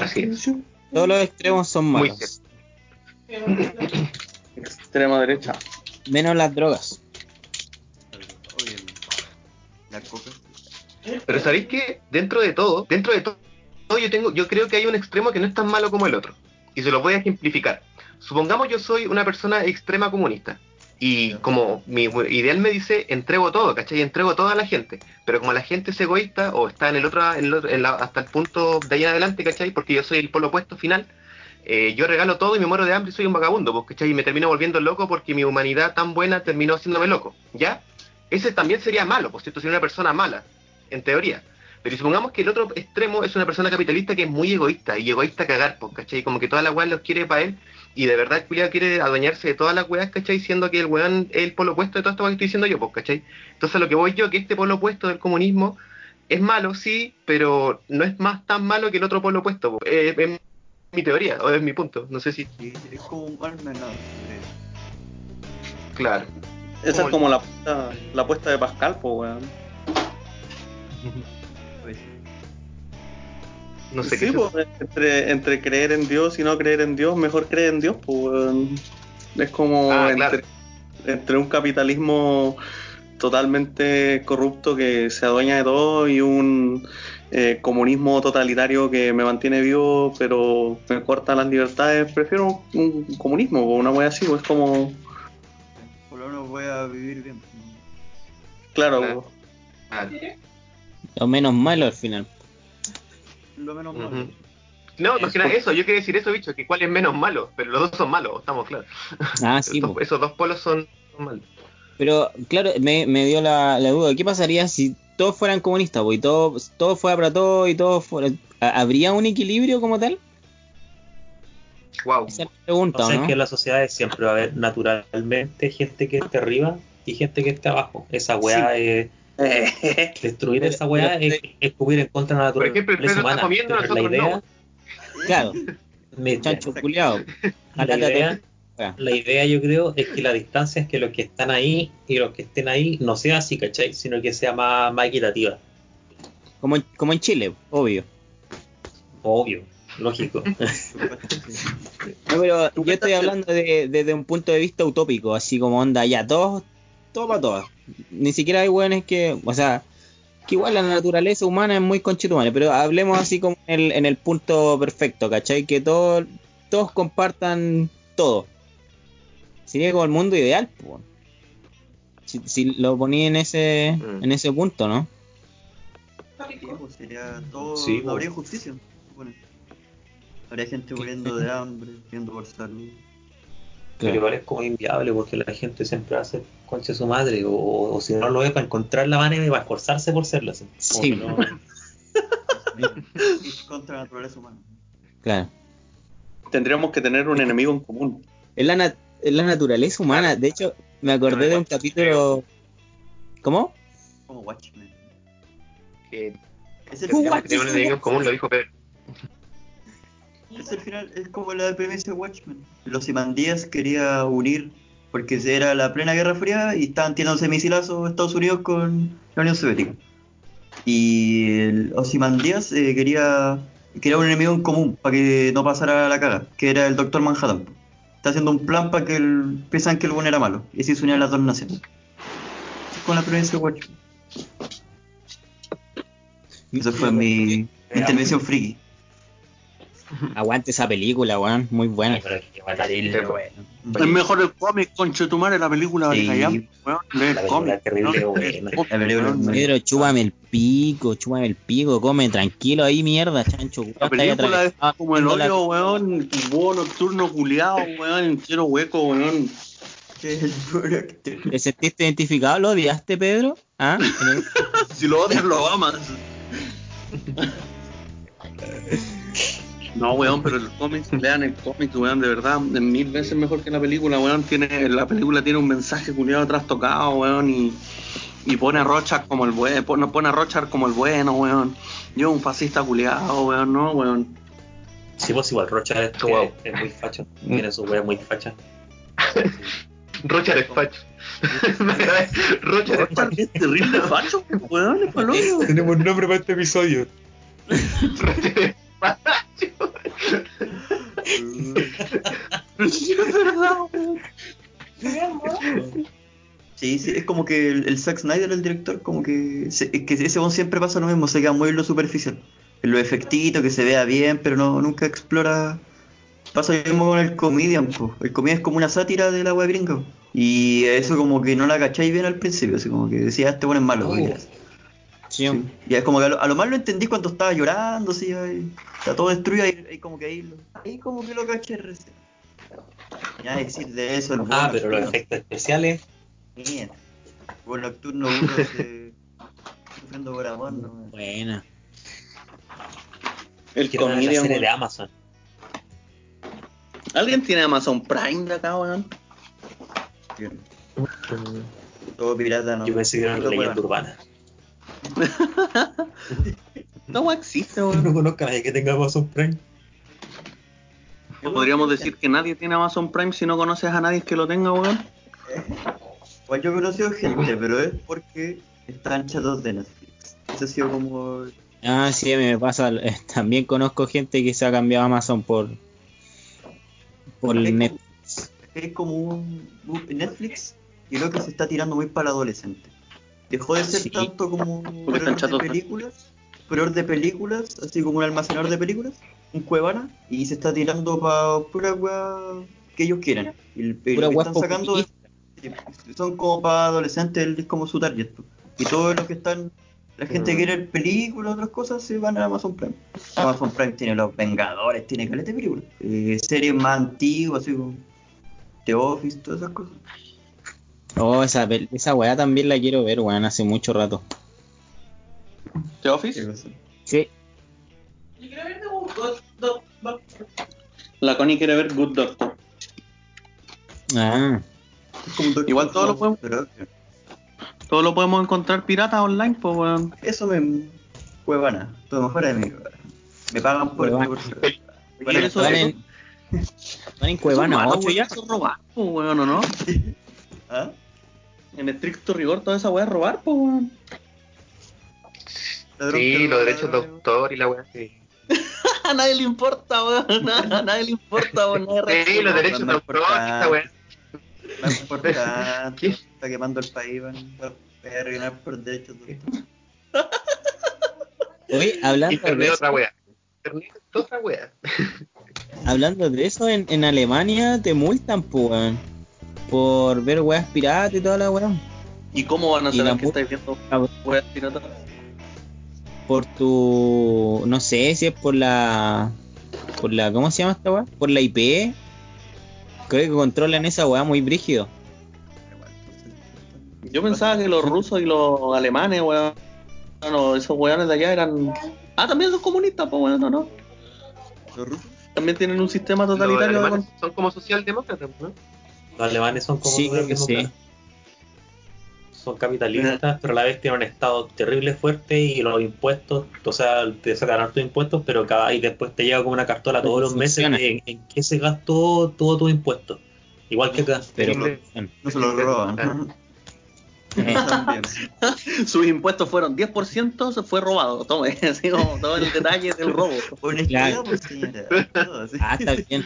Así es. Todos los extremos son Muy malos. Extrema derecha. Menos las drogas. La coca. Pero sabéis que dentro de todo, dentro de todo, yo tengo, yo creo que hay un extremo que no es tan malo como el otro. Y se lo voy a ejemplificar. Supongamos yo soy una persona extrema comunista. Y como mi ideal me dice, entrego todo, ¿cachai? Entrego todo a la gente. Pero como la gente es egoísta o está en el otro, en el otro- en la- hasta el punto de ahí en adelante, ¿cachai? Porque yo soy el polo opuesto final, eh, yo regalo todo y me muero de hambre y soy un vagabundo, pues, ¿cachai? Y me termino volviendo loco porque mi humanidad tan buena terminó haciéndome loco, ¿ya? Ese también sería malo, por cierto, sería una persona mala, en teoría. Pero supongamos que el otro extremo es una persona capitalista que es muy egoísta, y egoísta a cagar, pues, ¿cachai? Como que toda la weá los quiere para él, y de verdad el culiao quiere adueñarse de todas las weas, ¿cachai? Siendo que el weón es el polo opuesto de todo esto que estoy diciendo yo, pues, ¿cachai? Entonces lo que voy yo, que este polo opuesto del comunismo es malo, sí, pero no es más tan malo que el otro polo opuesto, pues. Eh, es mi teoría, o es mi punto, no sé si... Sí, es como un mal menor. Claro. Esa es como la apuesta, la apuesta de Pascal, pues, weón. Pues, No sé sí, qué es eso. pues, entre, entre creer en Dios y no creer en Dios, mejor creer en Dios, pues. Es como Ah, entre, claro. entre un capitalismo totalmente corrupto que se adueña de todo y un eh, comunismo totalitario que me mantiene vivo pero me corta las libertades. Prefiero un, un comunismo o una wea así, pues es como, por lo menos voy a vivir bien. claro, Claro. Lo menos malo al final. Lo menos malo. No, más que nada eso, yo quería decir eso, bicho, que cuál es menos malo, pero los dos son malos, estamos claros. Ah, sí, Esos- dos polos son, son malos. Pero, claro, me, me dio la, la duda. ¿Qué pasaría si todos fueran comunistas, y todo, todo fuera para todo y todo fuera... ¿ha- ¿Habría un equilibrio como tal? Wow. Esa es la pregunta, O sea, ¿no? es que en las sociedades siempre va a haber naturalmente gente que esté arriba y gente que esté abajo. Esa weá es. Destruir Pero- esa weá es, es cubrir en contra de la Por ejemplo, el naturaleza está comiendo, la idea, no. Claro, mira, chancho culiado. la idea, la idea yo creo es que la distancia es que los que están ahí y los que estén ahí no sea así, ¿cachai? Sino que sea más, más equitativa. Como, en- como en Chile, obvio. Obvio, lógico. No, pero yo estoy hablando de- desde un punto de vista utópico, así como onda, ya, todos, todo para todas. Ni siquiera hay weones que, o sea, que igual la naturaleza humana es muy conchetumare, pero hablemos así como en el, en el punto perfecto, ¿cachai? Que todos, todos compartan todo. Sería como el mundo ideal, pues. Si, si lo ponía en ese, Mm. en ese punto, ¿no? Sí, pues sería todo. Sí, no habría justicia. Bueno, habría gente muriendo de hambre, viendo por salud. Pero igual es como inviable porque la gente siempre hace concha su madre o, o si no lo es para encontrar la manera y para esforzarse por serlo. así. Sí. que no- Es contra la naturaleza humana. Claro. tendríamos que tener un enemigo en común. Es la, nat- es la naturaleza humana. De hecho, me acordé de un capítulo. ¿Cómo? Como Watchmen. Que Es el que un enemigo en común, lo dijo Pedro. Es el final, es como la premisa de Watchmen. Los Imandías quería unir, porque era la plena Guerra Fría y estaban tirándose misilazos Estados Unidos con la Unión Soviética. Y el Ozymandias eh, quería, quería un enemigo en común para que no pasara la caga, que era el Doctor Manhattan. Está haciendo un plan para que el, pensaban que el buen era malo, y así se unían las dos naciones. Es con la premisa de Watchmen. Esa fue mi, mi intervención friki. Aguante esa película, weón. Muy buena. Sí. Es mejor el cómic, conchetumare, la película Sí. vale callar, weón, La el película cómic. es terrible, ¿no? buena. Lee el cómic, La película weón. es muy- Pedro, chúpame el pico, chúpame el pico, come tranquilo ahí, mierda, chancho. La película es como el hoyo, weón, búho nocturno culiado, weón, entero hueco, weón. ¿Te sentiste identificado? ¿Lo odiaste, Pedro? ¿Ah? Si lo odias, lo amas. No, weón, pero el cómic, lean el cómic, weón, de verdad, es mil veces mejor que la película, weón. Tiene, la película tiene un mensaje culiado atrás tocado, weón, y, y pone a Rochard como el bueno, pone, pone a Rochard como el bueno, weón. Yo un fascista culiado, weón, no, weón. Sí, pues igual, Rocha es, Wow. es, es muy facho. Tiene su wea muy facha. Rocha despacho. Me agrada. Rocha despacho. Rochard es terrible facho, weón, es. Tenemos nombre para este episodio. Rocha despacho. Es verdad. Sí, sí, es como que el, el Zack Snyder, el director, como que, se- es que ese bon siempre pasa lo mismo, se queda muy en lo superficial. En lo efectito, que se vea bien, pero no nunca explora Pasa lo mismo con el comedian, po. El comedian es como una sátira de la web gringa. po. Y eso como que no la cacháis bien al principio, así como que decía, este bueno es malo. Oh. Sí, Sí. Y es como que a lo, a lo más lo entendí cuando estaba llorando, así, ahí, está todo destruido, ahí, ahí como que ahí, lo- ahí como que lo caché recién. Ya decir de eso, el Ah, pero los efectos especiales. El vuelo nocturno uno se- sufriendo por amor, no. buena. El Quiero la serie de. Amazon. ¿Alguien tiene Amazon Prime de acá, weón? Todo pirata, no. Yo pensé que era una leyenda urbana. No existe, No weón. conozco a nadie que tenga Amazon Prime. Podríamos decir que nadie tiene Amazon Prime si no conoces a nadie que lo tenga, weón. Pues yo he conocido gente, pero es porque están chatos de Netflix. Eso ha sido como. Ah, sí, a mí me pasa. eh, También conozco gente que se ha cambiado a Amazon por. por Es net. como- Es como un, Netflix y lo que se está tirando muy para adolescente. Dejó de ser Sí. tanto como un de películas, proveedor de películas, así como un almacenador de películas, un cuevana, y se está tirando para pura weá que ellos quieran. Y, el- Pura lo que están sacando es- son como para adolescentes, es como su target. Y todo lo que están, la gente que quiere películas, otras cosas, se van a Amazon Prime. Amazon Prime tiene Los Vengadores, tiene caleta de películas. Eh, series más antiguas, así como The Office, todas esas cosas. Oh, esa, esa weá también la quiero ver, weón, hace mucho rato. ¿The Office? Sí. Yo quiero ver de un God- Do- Doctor. La Connie quiere ver Good Doctor. Ah, Igual todo lo podemos- pero Todo lo podemos encontrar pirata online, pues, weón. Eso me. Huevana, todo mejor de mí. Me pagan por Huevana. por- Bueno, eso, van eso, en, van en Cuevana eso, 8 ya. Eso es robar, pues, weón, ¿o no? ¿Ah? En estricto rigor, toda esa weá es robar, pues, weón. Sí, los derechos de autor y la weá. Sí, A nadie le importa, weón. A nadie le importa, weón. Nadie Sí, los derechos de no autor, importa. esta weá. No importa, está quemando el país, van a arruinar por derechos de autor. Oye, hablando de Internet otra weá. Internet es otra weá. hablando de eso, en, en Alemania te multan, pues, weón. Por ver weas piratas y toda la weá. ¿Y cómo van a saber la que estáis viendo weas piratas? Por tu. No sé si es por la. Por la. ¿Cómo se llama esta weá? Por la IP. Creo que controlan esa weá muy brígido. Yo pensaba que los rusos y los alemanes, weón, no, esos weones de allá eran. Ah, también son comunistas, pues, weón, ¿no? no? ¿Los rusos? También tienen un sistema Los totalitario de son como socialdemócratas, ¿no? Los alemanes son como Sí, creo que sí. Son capitalistas, pero a la vez tienen un estado terrible fuerte y los impuestos, o sea, te sacan hartos impuestos, pero cada y después te llega como una cartola todos los meses en, en qué se gastó todo tu impuesto. Igual que acá. Pero. No se los roban. También. Sus impuestos fueron 10%, se fue robado. Tome, así como todo el detalle del robo. Claro. pues. Ah, está bien.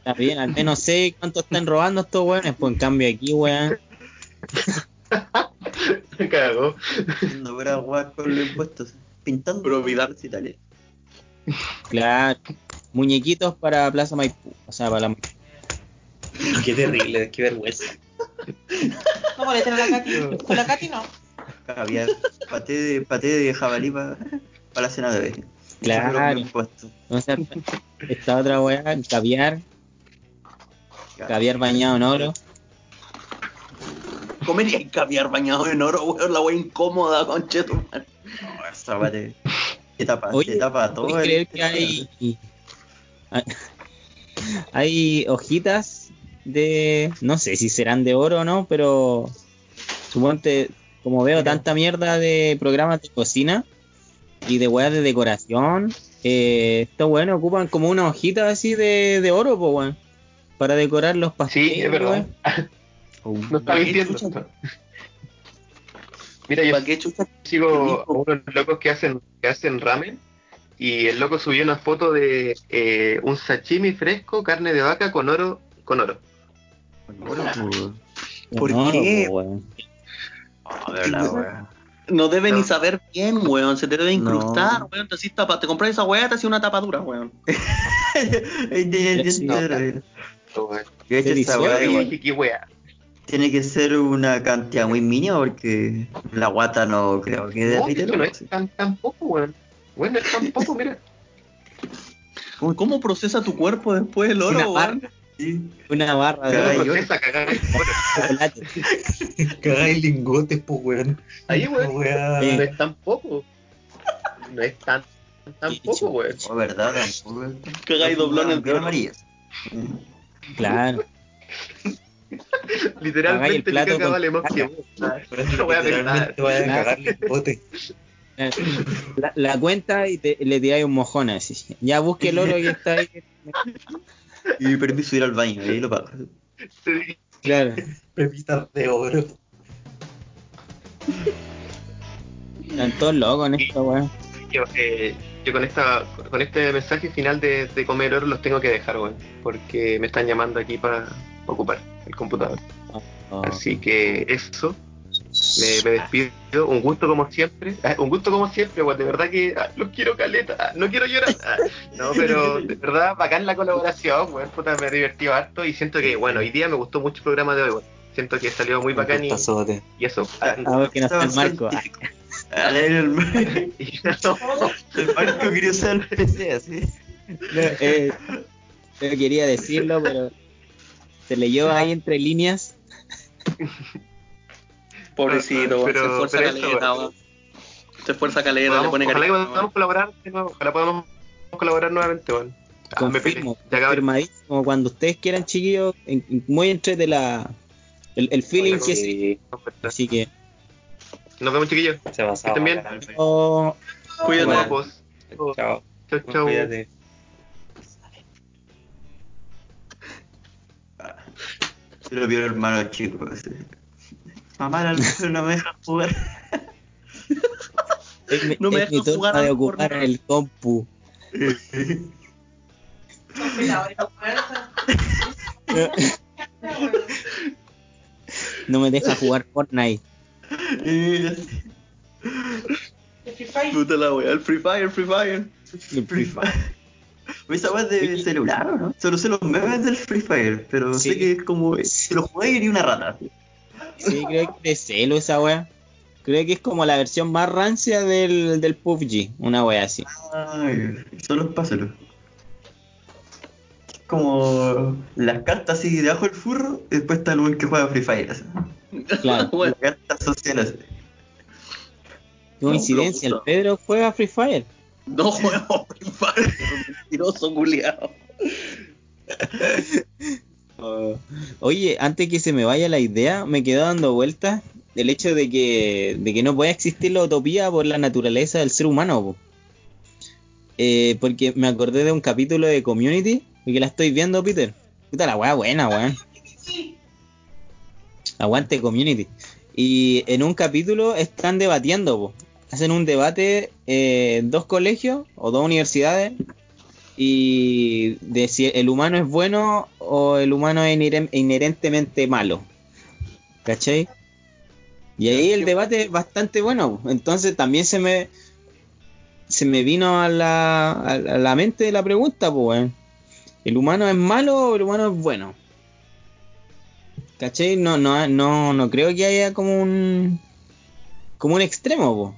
Está bien, al menos sé cuánto están robando estos weones. Pues en cambio aquí, weón. Me cagó. Haciendo pura guas con los impuestos. Pintando. Probidad. y tal. Claro. Muñequitos para Plaza Maipú. O sea, para la. Qué terrible, qué vergüenza. No molesten a la Katy. Con la Katy no. Caviar. Paté de, paté de jabalí para la cena de hoy. Claro. Puesto. O sea, esta otra weá, caviar. Caviar bañado en oro. Comería y caviar bañado en oro, weón, la wea incómoda, conchetumal. No, esa weá te, te tapa, Oye, te tapa todo. ¿puedes el- creer que hay. Hay hojitas de. No sé si serán de oro o no, pero. Suponte, como veo tanta mierda de programas de cocina y de weas de decoración, eh, estos weones ocupan como una hojita así de, de oro, pues weón. Para decorar los pasteles. Sí, es verdad. weón. No está ¿Para qué mintiendo. chucha? Mira, yo sigo a unos locos que hacen, que hacen ramen y el loco subió una foto de eh, un sashimi fresco, carne de vaca con oro, con oro. ¿Por No, qué? po, weón. A ver la weá. No debe No. ni saber bien, weón. Se te debe No. incrustar, weón. Te, tapa- te compras esa weá, te hace una tapadura, weón. No. weón. De hecho, esa weá Qué- tiene que ser una cantidad muy mínima porque la guata no creo que No, derrite no oro, es tan, tan poco, weón. Bueno, es tan poco, mira. ¿Cómo procesa tu cuerpo después el Una oro, barra. weón? Sí. Una barra de No yo-. Cagáis lingotes, pues, weón. Ahí, weón. Weá. Sí. No es tan poco. No es tan, tan Sí, poco, chico. weón. Oh, verdad, tampoco. Cagáis doblones de amarillas. Claro. Pagáis el Literalmente mi plato caca vale más que vos. No voy a literalmente voy a cagar lingotes. La, la cuenta y te, le tiráis un mojón así. Ya busque el oro que está ahí. Y permiso de ir al baño, ahí lo pago. Sí. Claro. Pepitas de oro. Están todos locos en esto, weón. Yo, eh, yo con esta con este mensaje final de, de comer oro los tengo que dejar, weón. Porque me están llamando aquí para ocupar el computador. Oh. Así que eso. Me, me despido. Un gusto como siempre. Ah, un gusto como siempre, weón. De verdad que ah, los quiero caleta. Ah, no quiero llorar. Ah, no, pero de verdad, bacán la colaboración, weón. Puta, me he divertido harto y siento que, bueno, hoy día me gustó mucho el programa de hoy, weón. Siento que salió muy bacán y, y eso. A ver que no está el marco. Ah, A leer el, Y eso. el marco quería usar el PC así. no, eh, yo quería decirlo, pero se leyó ahí entre líneas. Pobrecito. Pero- se esfuerza pero eso, caleta, weón. Se esfuerza caleta, le pone ojalá que cariño. podamos colaborar de nuevo, ojalá podamos colaborar nuevamente, weón. Ah. Confirmo, confirmadísimo. Cuando ustedes quieran, chiquillos, en- muy entre de la. El, el feeling Oye, que sí. Así que. Nos vemos, chiquillos. Se estén bien. oh, Cuídate. Bueno. Pues, Chao. chau, chau. Cuídate. Se lo vio el hermano chico. así. Mamá, no me deja jugar. No me dejan jugar de ocupar el compu. No me deja jugar Fortnite. Puta la el Free Fire, Free Fire. El Free Fire. Esa weá es de celular, ¿o no? Solo sé los memes del Free Fire, pero Sí. sé que es como. Si lo jugáis, iría una rata. Sí, creo que de celo esa wea. Creo que es como la versión más rancia del, del PUBG. Una wea así. Ay, solo pásalo. Como las cartas así debajo del furro, y después está el buen que juega Free Fire. así. Claro. Bueno, cartas coincidencia, el. Pedro juega Free Fire. no juego Free Fire, mentiroso culiao. Oye, antes que se me vaya la idea, me quedó dando vueltas el hecho de que, de que no puede existir la utopía por la naturaleza del ser humano. po. Eh, porque me acordé de un capítulo de Community, y que la estoy viendo, Peter. Puta la wea buena, weón. Aguante Community. Y en un capítulo están debatiendo, hacen un debate eh, dos colegios o dos universidades y de si el humano es bueno o el humano es inheren- inherentemente malo. ¿Cachai? Y ahí el debate es bastante bueno. Entonces también se me se me vino a la, a la- mente la pregunta, pues. ¿El humano es malo o el humano es bueno? ¿Cachai? No, no, no, no creo que haya como un como un extremo, po.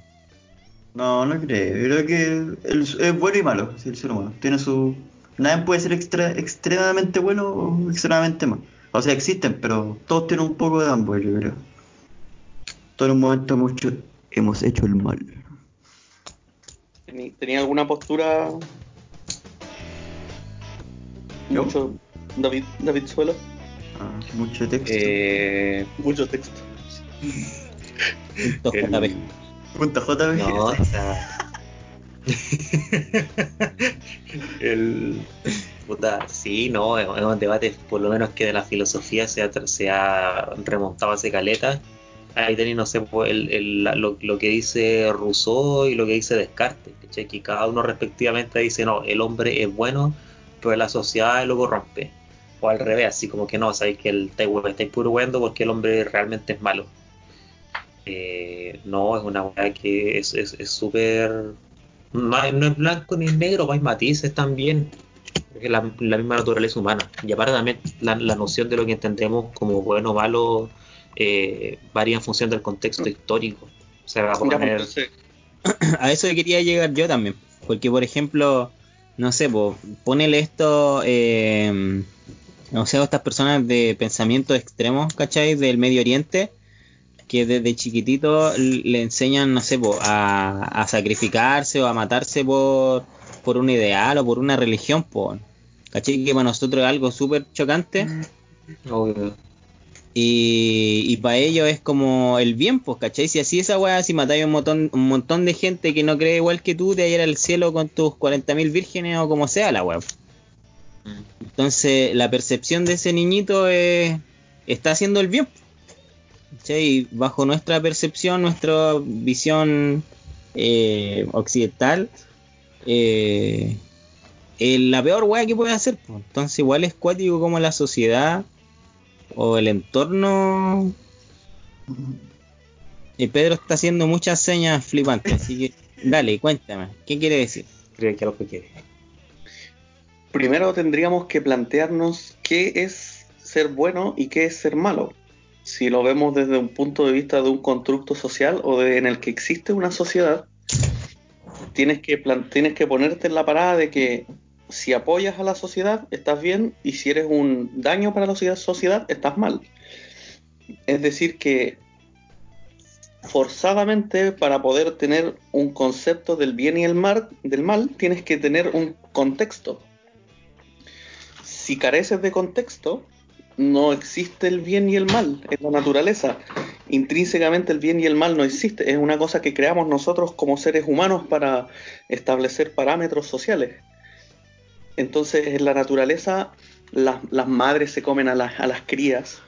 No, no creo. Yo creo que el- es bueno y malo, sí, el ser humano. Tiene su. Nadie puede ser extra- extremadamente bueno o extremadamente malo. O sea, existen, pero todos tienen un poco de ambos, yo creo. Todos en un momento hemos hecho, hemos hecho el mal. ¿Tení- ¿Tenía alguna postura? ¿Yo? Mucho. David, David Suelo. Ah, mucho texto. Eh, Mucho texto. Punto el- JB. No, o sea. el. Puta, sí, no, es un debate, por lo menos que de la filosofía se ha, tra- se ha remontado hace caleta. Ahí tenéis, no sé, pues, el, el- la- lo, lo que dice Rousseau y lo que dice Descartes, ¿cachai? Que cada uno respectivamente dice, no, el hombre es bueno, pero la sociedad lo corrompe. O al revés, así como que no, sabéis que el estáis hue- estáis puro hueando porque el hombre realmente es malo. Eh, no, es una weá que es es- es súper. no, es blanco ni negro, hay matices también. Es la, la misma naturaleza humana. Y aparte también la, la noción de lo que entendemos como bueno o malo eh, varía en función del contexto histórico. O sea, va a Ya, pues, poner... entonces, a eso quería llegar yo también. Porque, por ejemplo, no sé, po, ponele esto, eh, no sé, estas personas de pensamiento extremos, ¿cachai? Del Medio Oriente, que desde chiquitito le enseñan, no sé, po, a, a sacrificarse o a matarse por, por un ideal o por una religión, po. ¿cachai? Que para nosotros es algo súper chocante. Obvio. Y, y para ellos es como el bien, pues, ¿cachai? Si así esa weá, si matáis un montón, un montón de gente que no cree igual que tú, te ir al cielo con tus 40.000 vírgenes o como sea la weá. Entonces, la percepción de ese niñito es, está haciendo el bien. Y bajo nuestra percepción, nuestra visión eh, occidental, eh, la peor weá que puede hacer. pues. Entonces, igual es cuático como la sociedad o el entorno. Y Pedro está haciendo muchas señas flipantes, así que dale, cuéntame, ¿qué quiere decir? Creo que lo que quiere. Primero tendríamos que plantearnos qué es ser bueno y qué es ser malo. Si lo vemos desde un punto de vista de un constructo social o de, en el que existe una sociedad, tienes que, tienes que ponerte en la parada de que si apoyas a la sociedad, estás bien, y si eres un daño para la sociedad, sociedad estás mal. Es decir, que forzadamente para poder tener un concepto del bien y el mal, del mal, tienes que tener un contexto. Si careces de contexto, no existe el bien y el mal en la naturaleza. Intrínsecamente el bien y el mal no existe. Es una cosa que creamos nosotros como seres humanos para establecer parámetros sociales. Entonces, en la naturaleza, las, madres se comen a las, a las crías,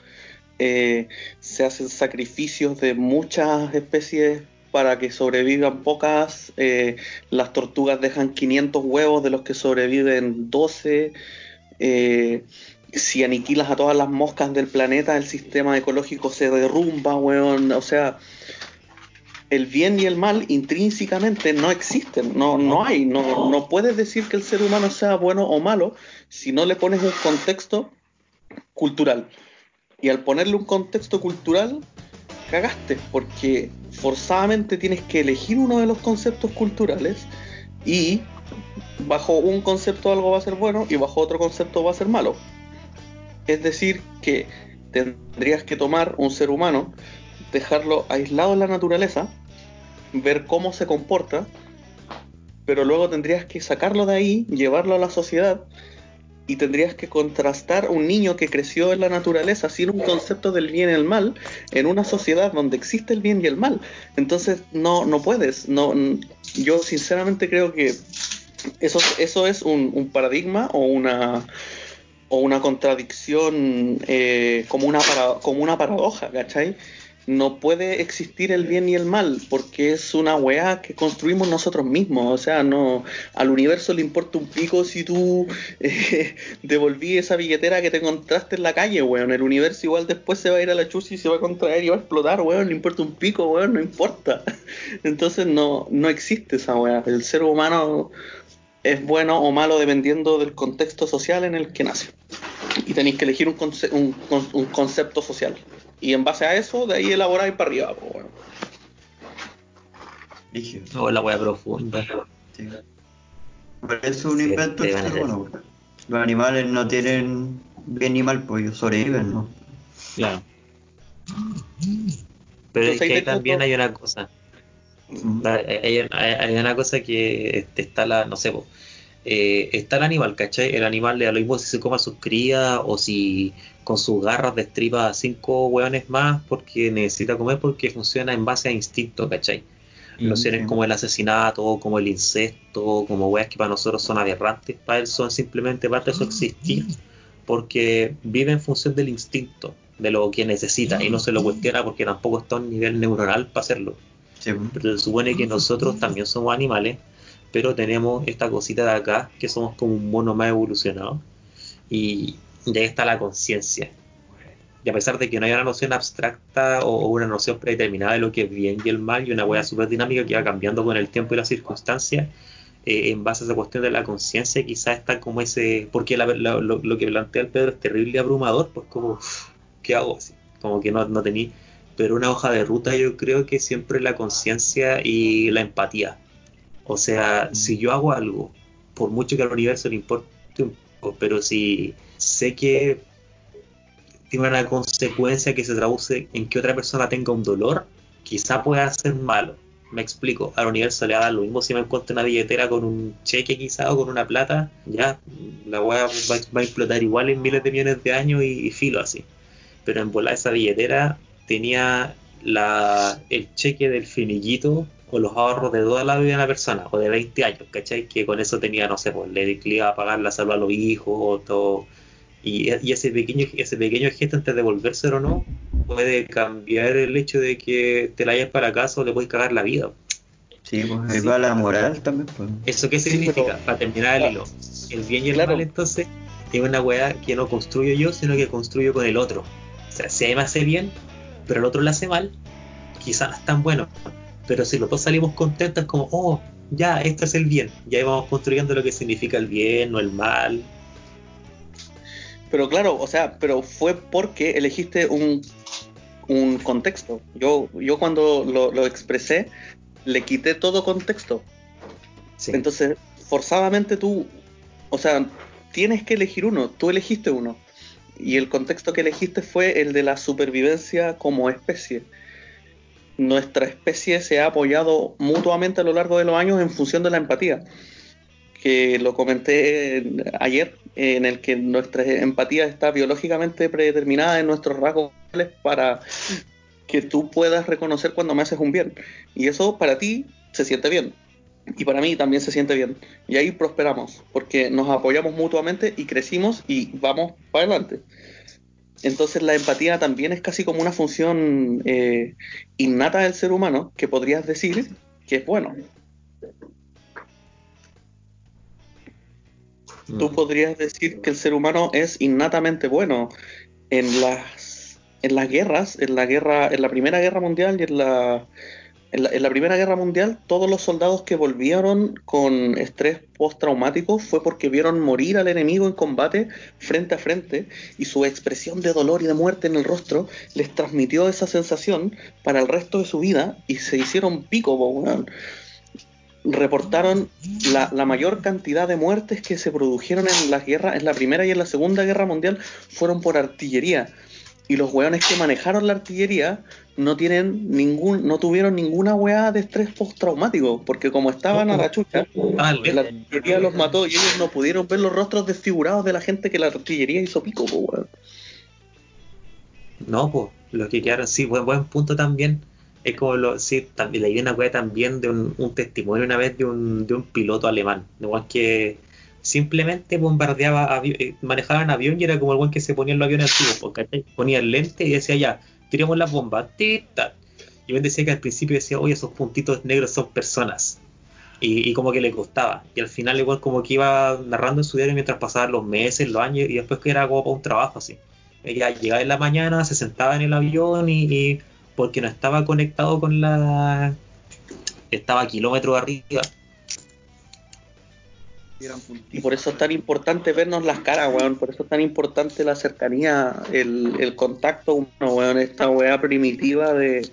eh, se hacen sacrificios de muchas especies para que sobrevivan pocas, eh, las tortugas dejan 500 huevos de los que sobreviven 12, eh, si aniquilas a todas las moscas del planeta, el sistema ecológico se derrumba, weón, o sea, el bien y el mal intrínsecamente no existen, no, no hay, no, no puedes decir que el ser humano sea bueno o malo si no le pones un contexto cultural. Y al ponerle un contexto cultural, cagaste, porque forzadamente tienes que elegir uno de los conceptos culturales y bajo un concepto algo va a ser bueno y bajo otro concepto va a ser malo. Es decir, que tendrías que tomar un ser humano, dejarlo aislado en la naturaleza, ver cómo se comporta, pero luego tendrías que sacarlo de ahí, llevarlo a la sociedad y tendrías que contrastar un niño que creció en la naturaleza sin un concepto del bien y el mal en una sociedad donde existe el bien y el mal. Entonces no, no puedes. No, yo sinceramente creo que eso, eso es un, paradigma o una o una contradicción eh, como, una como una paradoja, ¿cachai? No puede existir el bien y el mal porque es una weá que construimos nosotros mismos. O sea, no al universo le importa un pico si tú eh, devolví esa billetera que te encontraste en la calle, weón. El universo igual después se va a ir a la chucha y se va a contraer y va a explotar, weón. Le importa un pico, weón, no importa. Entonces no, no existe esa weá. El ser humano es bueno o malo dependiendo del contexto social en el que nace. Y tenéis que elegir un, conce- un, con- un concepto social. Y en base a eso, de ahí elaboráis para arriba. weón. Dije, No, la wea profunda. sí. Por eso un Sí, invento. Los animales no tienen bien ni mal, pues ellos sobreviven, ¿no? Claro. Pero es que ahí también hay una cosa. Hay, hay- hay una cosa que este, está la, no sé, po, eh, está el animal, ¿cachai? El animal le da lo mismo si se come a sus crías o si con sus garras destripa a cinco hueones más porque necesita comer porque funciona en base a instinto, ¿cachai? Nociones sí. como el asesinato, como el incesto, como weas que para nosotros son aberrantes, para él son simplemente parte de su existir porque vive en función del instinto, de lo que necesita y no se lo cuestiona porque tampoco está a un nivel neuronal para hacerlo. Se supone que nosotros también somos animales, pero tenemos esta cosita de acá, que somos como un mono más evolucionado, y de ahí está la conciencia. Y a pesar de que no hay una noción abstracta o una noción predeterminada de lo que es bien y el mal, y una hueá súper dinámica que va cambiando con el tiempo y las circunstancias, eh, en base a esa cuestión de la conciencia, quizás está como ese, porque la- la- lo, lo que plantea el Pedro es terrible y abrumador, pues como, uf, ¿qué hago? Así, como que no, no tenía, pero una hoja de ruta yo creo que siempre la conciencia y la empatía. O sea, si yo hago algo, por mucho que al universo le importe un poco, pero si sé que tiene una consecuencia que se traduce en que otra persona tenga un dolor, quizá pueda ser malo. Me explico, al universo le va a dar lo mismo si me encuentro una billetera con un cheque quizá o con una plata, ya la weá va, va a explotar igual en miles de millones de años y, y filo así. Pero en volar esa billetera tenía la, el cheque del finiquito o los ahorros de toda la vida de una persona, o de 20 años, ¿cachai? Que con eso tenía, no sé, pues le, iba a pagar la salud a los hijos, o todo. Y, y ese pequeño ese pequeño gesto antes de volvérselo o no puede cambiar el hecho de que te la hayas para casa o le puedes cagar la vida. Sí, pues ahí va la moral también, pues. ¿Eso qué Sí, significa? pero- Para terminar el hilo. El bien y el Claro. mal entonces es una weá que no construyo yo, sino que construyo con el otro. O sea, si a mí me hace bien, pero el otro le hace mal, quizás no es tan bueno. Pero si los dos salimos contentos, es como, oh, ya, esto es el bien. Y ahí vamos construyendo lo que significa el bien o el mal. Pero claro, o sea, pero fue porque elegiste un, un contexto. Yo, yo cuando lo, lo expresé, le quité todo contexto. Sí. Entonces, forzadamente tú, o sea, tienes que elegir uno, tú elegiste uno. Y el contexto que elegiste fue el de la supervivencia como especie. Nuestra especie se ha apoyado mutuamente a lo largo de los años en función de la empatía. Que lo comenté en- ayer, en el que nuestra empatía está biológicamente predeterminada en nuestros rasgos para que tú puedas reconocer cuando me haces un bien. Y eso para ti se siente bien. Y para mí también se siente bien. Y ahí prosperamos, porque nos apoyamos mutuamente y crecimos y vamos para adelante. Entonces la empatía también es casi como una función eh, innata del ser humano, que podrías decir que es bueno. Tú podrías decir que el ser humano es innatamente bueno. En las, en las guerras, en la guerra, en la primera guerra mundial y en la, en la, Primera Guerra Mundial, todos los soldados que volvieron con estrés postraumático fue porque vieron morir al enemigo en combate frente a frente y su expresión de dolor y de muerte en el rostro les transmitió esa sensación para el resto de su vida y se hicieron pico. Reportaron la, la mayor cantidad de muertes que se produjeron en las guerras, en la Primera y en la Segunda Guerra Mundial, fueron por artillería. Y los weones que manejaron la artillería no tienen ningún, no tuvieron ninguna weá de estrés postraumático, porque como estaban a la chucha, Ah, el- la artillería los mató y ellos no pudieron ver los rostros desfigurados de la gente que la artillería hizo pico, po, weón. No, pues, los que quedaron, sí, buen, buen punto también. Es como lo, sí, también leí una wea también de un, un testimonio una vez de un, de un piloto alemán, un que simplemente bombardeaba, avi- eh, manejaba un avión y era como el buen que se ponía en los aviones antiguos, ponía el lente y decía ya, tiremos las bombas, tit, tat. Y él decía que al principio decía, oye, esos puntitos negros son personas. Y, y como que le costaba. Y al final igual como que iba narrando en su diario mientras pasaban los meses, los años, y después que era como para un trabajo así. Ella llegaba en la mañana, se sentaba en el avión y, y porque no estaba conectado con la... Estaba kilómetros arriba. Y por eso es tan importante vernos las caras, weón. Por eso es tan importante la cercanía, el, el contacto humano, weón. Esta weá primitiva de,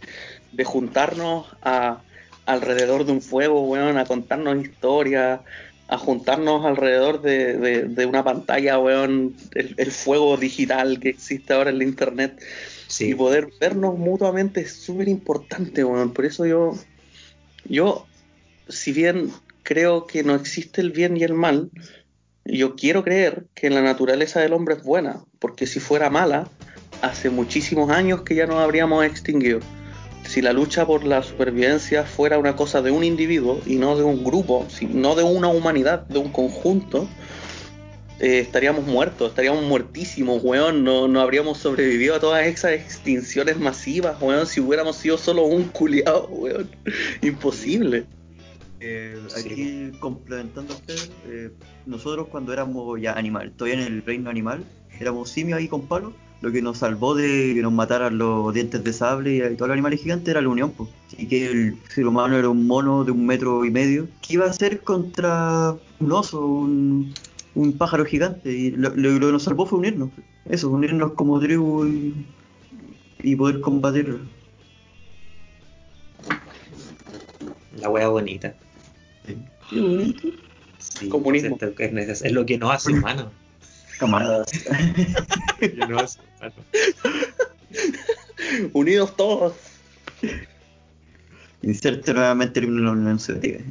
de juntarnos a, alrededor de un fuego, weón, a contarnos historias, a juntarnos alrededor de, de- de una pantalla, weón, el, el fuego digital que existe ahora en la internet. Y poder vernos mutuamente es súper importante, weón. Por eso yo, yo, si bien creo que no existe el bien y el mal, yo quiero creer que la naturaleza del hombre es buena, porque si fuera mala, hace muchísimos años que ya nos habríamos extinguido. Si la lucha por la supervivencia fuera una cosa de un individuo y no de un grupo, no de una humanidad, de un conjunto, eh, estaríamos muertos, estaríamos muertísimos, weón. No, no habríamos sobrevivido a todas esas extinciones masivas, weón, si hubiéramos sido solo un culiado, weón. Imposible. Eh, Sí. aquí complementando a usted, eh, nosotros cuando éramos ya animal, todavía en el reino animal, éramos simios ahí con palos, lo que nos salvó de que nos mataran los dientes de sable y, y todos los animales gigantes era la unión, pues. y que el ser humano era un mono de un metro y medio, ¿qué iba a hacer contra un oso, un, un pájaro gigante? Y lo, lo- lo que nos salvó fue unirnos. Eso, unirnos como tribu y, y poder combatirlo. La wea bonita. Sí, Comunismo. Es, es neces- es lo que nos hace humanos. Camaradas. Lo que nos hace humanos. Unidos todos. Inserte nuevamente el himno de la Unión Soviética.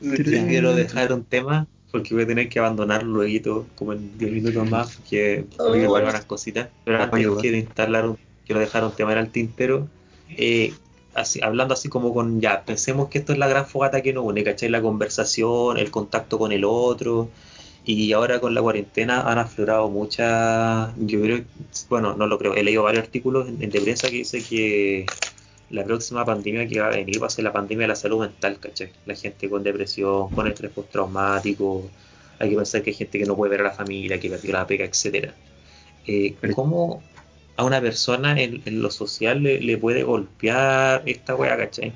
Yo quiero dejar un tema porque voy a tener que abandonar luego como en 10 minutos más que voy a grabar unas cositas. Pero antes Ayuda. quiero instalar un, quiero dejar un tema en el tintero. Eh, así, hablando así como con ya, pensemos que esto es la gran fogata que nos une, ¿cachai? La conversación, el contacto con el otro. Y ahora con la cuarentena han aflorado muchas, yo creo, bueno, no lo creo, he leído varios artículos en, en de prensa que dice que la próxima pandemia que va a venir va a ser la pandemia de la salud mental, ¿cachai? La gente con depresión, con estrés postraumático, hay que pensar que hay gente que no puede ver a la familia, que perdió la pega, etcétera. Eh, ¿Cómo a una persona en, lo social le, puede golpear esta weá, ¿cachai?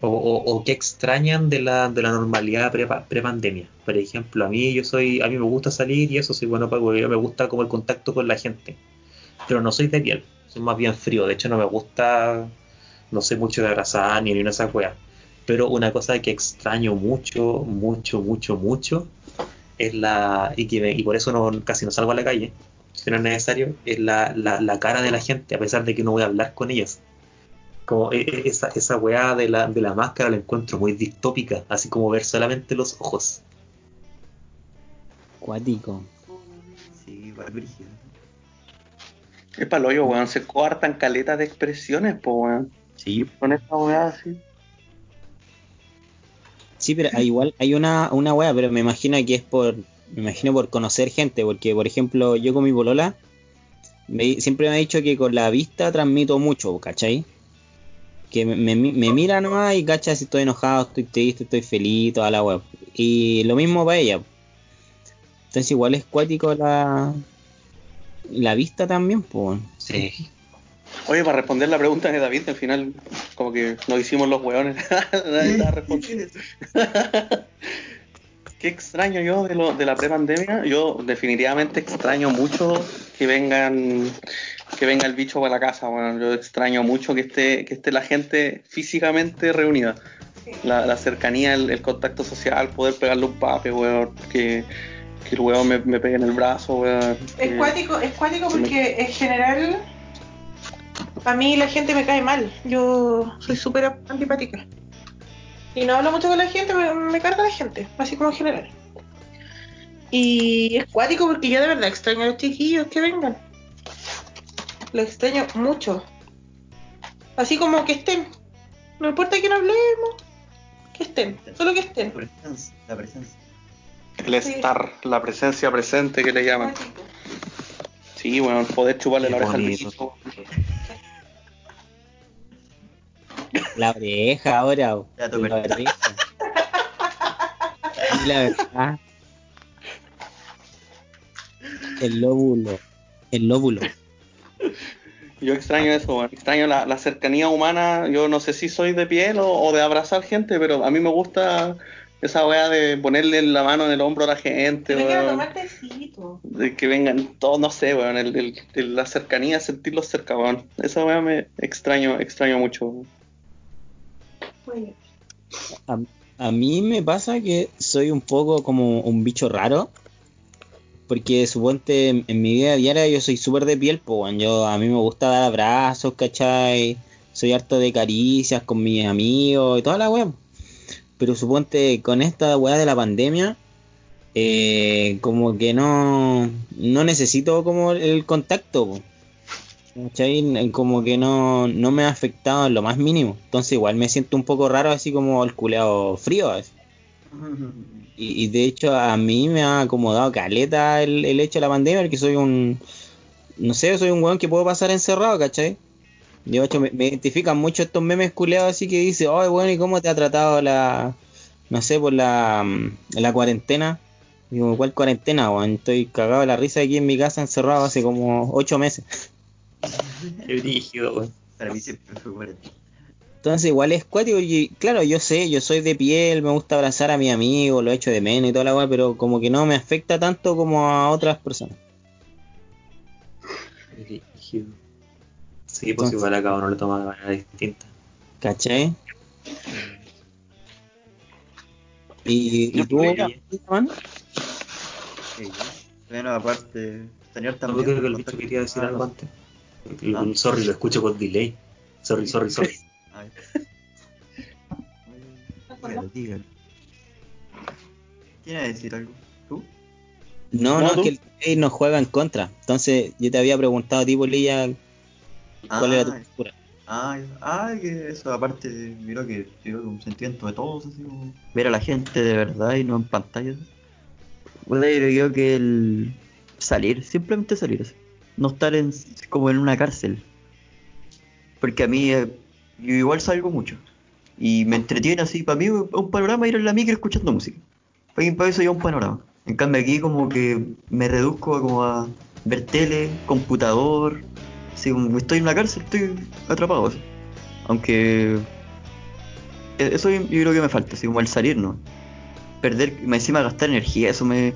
O, o- qué extrañan de la, de la normalidad pre- pre-pandemia. Por ejemplo, a mí yo soy, a mí me gusta salir y eso soy bueno para porque me gusta como el contacto con la gente. Pero no soy de piel, soy más bien frío. De hecho no me gusta, no sé mucho de abrazar ni ni una de esas weas. Pero una cosa que extraño mucho, mucho, mucho, mucho, es la, y, que me- y por eso no, casi no salgo a la calle, si no es necesario, es la, la, la cara de la gente, a pesar de que no voy a hablar con ellas. Como e- e- esa, esa weá de la, de la máscara la encuentro muy distópica, así como ver solamente los ojos. Cuático. Sí, igual brígido. Es para hoyo, weón. Se coartan caletas de expresiones, po, weón. Sí, Con esta weá así. Sí, pero igual hay una, una wea, pero me imagino que es por, me imagino por conocer gente, porque por ejemplo yo con mi polola, me- siempre me ha dicho que con la vista transmito mucho, ¿cachai? Que me, me, me mira nomás y cacha si estoy enojado, estoy triste, estoy feliz, toda la web. Y lo mismo para ella. Entonces igual es cuático la, la vista también, pues. Sí. Oye, para responder la pregunta de David, al final, como que nos hicimos los weones. Nadie estaba respondiendo. Qué extraño yo de, lo, de la prepandemia. Yo definitivamente extraño mucho que vengan que venga el bicho para la casa. Bueno, yo extraño mucho que esté que esté la gente físicamente reunida. La, la cercanía, el, el contacto social, poder pegarle un pape, weón. Que, que el weón me, me pegue en el brazo, weón. Es que- cuático, es cuático porque en general a mí la gente me cae mal. Yo soy súper antipática. Y no hablo mucho con la gente, me, me carga la gente, así como en general. Y es cuático porque yo de verdad extraño a los chiquillos que vengan. Lo extraño mucho. Así como que estén. No importa que no hablemos, que estén, solo que estén. la presencia. La presencia. El estar, la presencia presente que le llaman. Cuático. Sí, bueno, poder chuparle la Qué oreja al bonito. La oreja ahora. o- Ya, tu la verdad. oreja. Y la verdad. El lóbulo. El lóbulo. Yo extraño eso, extraño la, la cercanía humana. Yo no sé si soy de piel o, o de abrazar gente, pero a mí me gusta esa weá de ponerle la mano en el hombro a la gente, de que vengan todos, no sé, weón, el, el- el- la cercanía, sentirlos cerca, weón. Esa weá me extraño, extraño mucho. weón. A, mí me pasa que soy un poco como un bicho raro. Porque suponte en, mi vida diaria yo soy súper de piel, pues yo a mí me gusta dar abrazos, ¿cachai? Soy harto de caricias con mis amigos y toda la weá. Pero suponte con esta weá de la pandemia, eh, como que no, no necesito como el contacto. ¿Cachai? Como que no, no me ha afectado en lo más mínimo. Entonces igual me siento un poco raro así como el culeado frío. así. Y, y de hecho a mí me ha acomodado caleta el, el hecho de la pandemia porque soy un, no sé, soy un weón que puedo pasar encerrado, ¿cachai? De hecho me, me identifican mucho estos memes culeados así que dice, oye bueno, ¿y cómo te ha tratado la, no sé, por la, la cuarentena? Digo, ¿cuál cuarentena, weón? Estoy cagado de la risa aquí en mi casa encerrado hace como ocho meses. Qué brígido, weón. Para mí siempre fue. Entonces igual es cuático y claro, yo sé, yo soy de piel, me gusta abrazar a mi amigo, lo echo de menos y toda la weá, pero como que no me afecta tanto como a otras personas. Rígido. Sí, pues Entonces- igual a cada uno le toma de manera distinta. ¿Cachai? ¿Y, y tú, man? Sí. Bueno, aparte, señor No, también. creo que el bicho quería decir algo antes. El sorry, lo escucho con delay. Sorry, sorry, sorry. Ay. Dígalo, dígalo. ¿Quién va a decir algo? ¿Tú? No, No, no, que el Play nos juega en contra. Entonces yo te había preguntado a ti, Polilla, cuál era tu Ah, postura. Ah, ah, que eso aparte, mira que digo, un sentimiento de todos, así como ver a la gente de verdad y no en pantallas. Bueno, yo creo que el salir, simplemente salir, así. No estar en, como en una cárcel. Porque a mí, eh, yo igual salgo mucho y me entretiene así, para mí un panorama ir en la micro escuchando música. Para eso es un panorama. En cambio aquí como que me reduzco a como a ver tele, computador, si estoy en una cárcel, estoy atrapado. Aunque e- eso yo yo creo que me falta, así como el salir, ¿no? Perder, me encima gastar energía, eso me.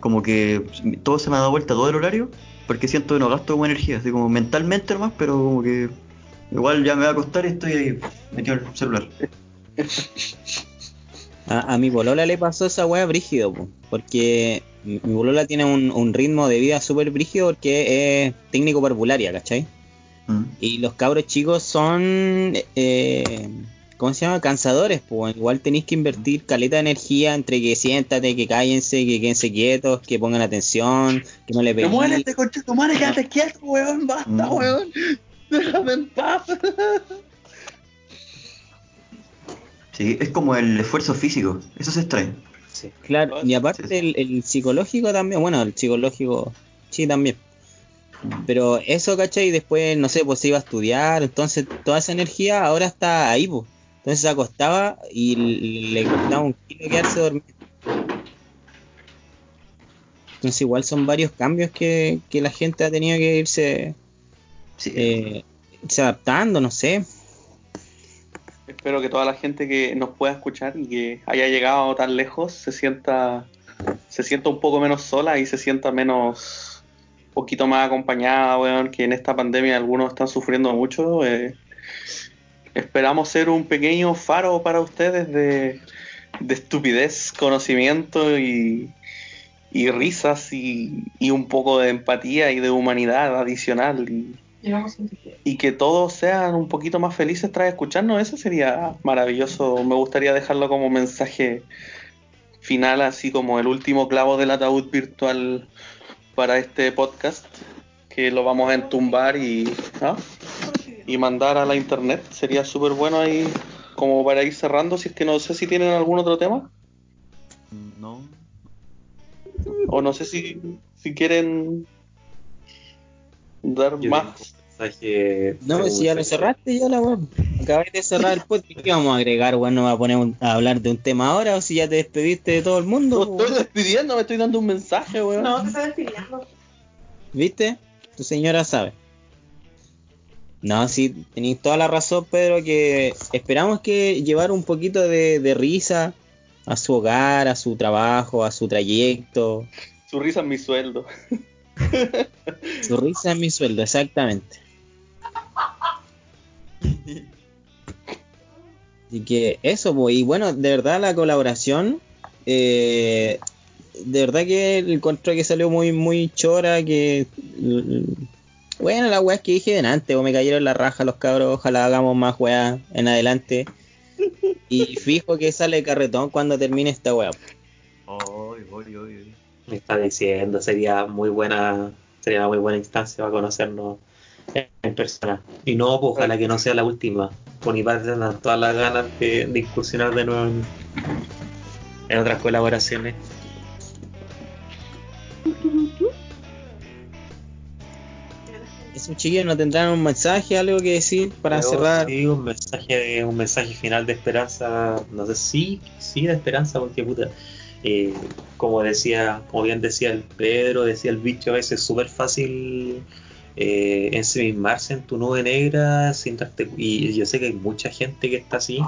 como que todo se me ha dado vuelta todo el horario, porque siento que no gasto como energía, así como mentalmente nomás, pero como que igual ya me va a acostar y estoy ahí metido el celular. A, a mi polola le pasó esa weá brígido, po, porque mi, polola tiene un, un ritmo de vida súper brígido porque es técnico parvularia, ¿cachai? Mm. Y los cabros chicos son, eh, ¿cómo se llama? Cansadores, pues igual tenéis que invertir caleta de energía entre que siéntate, que cállense, que quédense quietos, que pongan atención, que no le ¡Me peguen. muere este concha tu madre! ¡Quédate quieto, weón! ¡Basta, Mm. weón! ¡Déjame en paz! Sí, es como el esfuerzo físico, eso se extrae. Sí. Claro, y aparte Sí, el, el psicológico también, bueno, el psicológico sí también. Pero eso, ¿cachai? Después, no sé, pues se iba a estudiar, entonces toda esa energía ahora está ahí, pues. Entonces se acostaba y le costaba un kilo quedarse dormido. Entonces igual son varios cambios que, que la gente ha tenido que irse, Sí, eh, irse adaptando, no sé. Espero que toda la gente que nos pueda escuchar y que haya llegado tan lejos se sienta se sienta un poco menos sola y se sienta menos poquito más acompañada, weón, que en esta pandemia algunos están sufriendo mucho. eh. Esperamos ser un pequeño faro para ustedes de, de estupidez, conocimiento y, y risas y, y un poco de empatía y de humanidad adicional y, y que todos sean un poquito más felices tras escucharnos, eso sería maravilloso. Me gustaría dejarlo como mensaje final, así como el último clavo del ataúd virtual para este podcast, que lo vamos a entumbar y. y mandar a la internet. Sería súper bueno ahí como para ir cerrando, si es que no sé si tienen algún otro tema, no. o no sé si, si quieren dar Yo más. mensaje. No, pues si ya lo cerraste ya la weón. Acabáis de cerrar el podcast. ¿Qué vamos a agregar, weón? ¿No va a poner un- a hablar de un tema ahora o si ya te despediste de todo el mundo? No estoy despidiendo, me estoy dando un mensaje, weón. No, te estás despidiendo. ¿Viste? Tu señora sabe. No, sí, tenéis toda la razón, Pedro, que esperamos que llevar un poquito de, de risa a su hogar, a su trabajo, a su trayecto. Su risa es mi sueldo. Su risa es mi sueldo, exactamente. Así que eso, pues, y bueno, de verdad la colaboración, eh, de verdad que encontré que salió muy, muy chora, que... Bueno, las weas que dije delante, o me cayeron la raja los cabros, ojalá hagamos más weas en adelante. Y fijo que sale carretón cuando termine esta wea. Me está diciendo, sería muy buena, sería una muy buena instancia para conocernos en, persona. Y no, pues, ojalá que no sea la última. Por mi parte todas las ganas de, de incursionar de nuevo en, en otras colaboraciones. Chiquillos no tendrán un mensaje, algo que decir para Pero cerrar. Sí, un mensaje, un mensaje final de esperanza, no sé, sí, sí de esperanza, porque puta, eh, como decía, como bien decía el Pedro, decía el bicho, a veces es súper fácil eh, ensimismarse en tu nube negra sin darte y yo sé que hay mucha gente que está así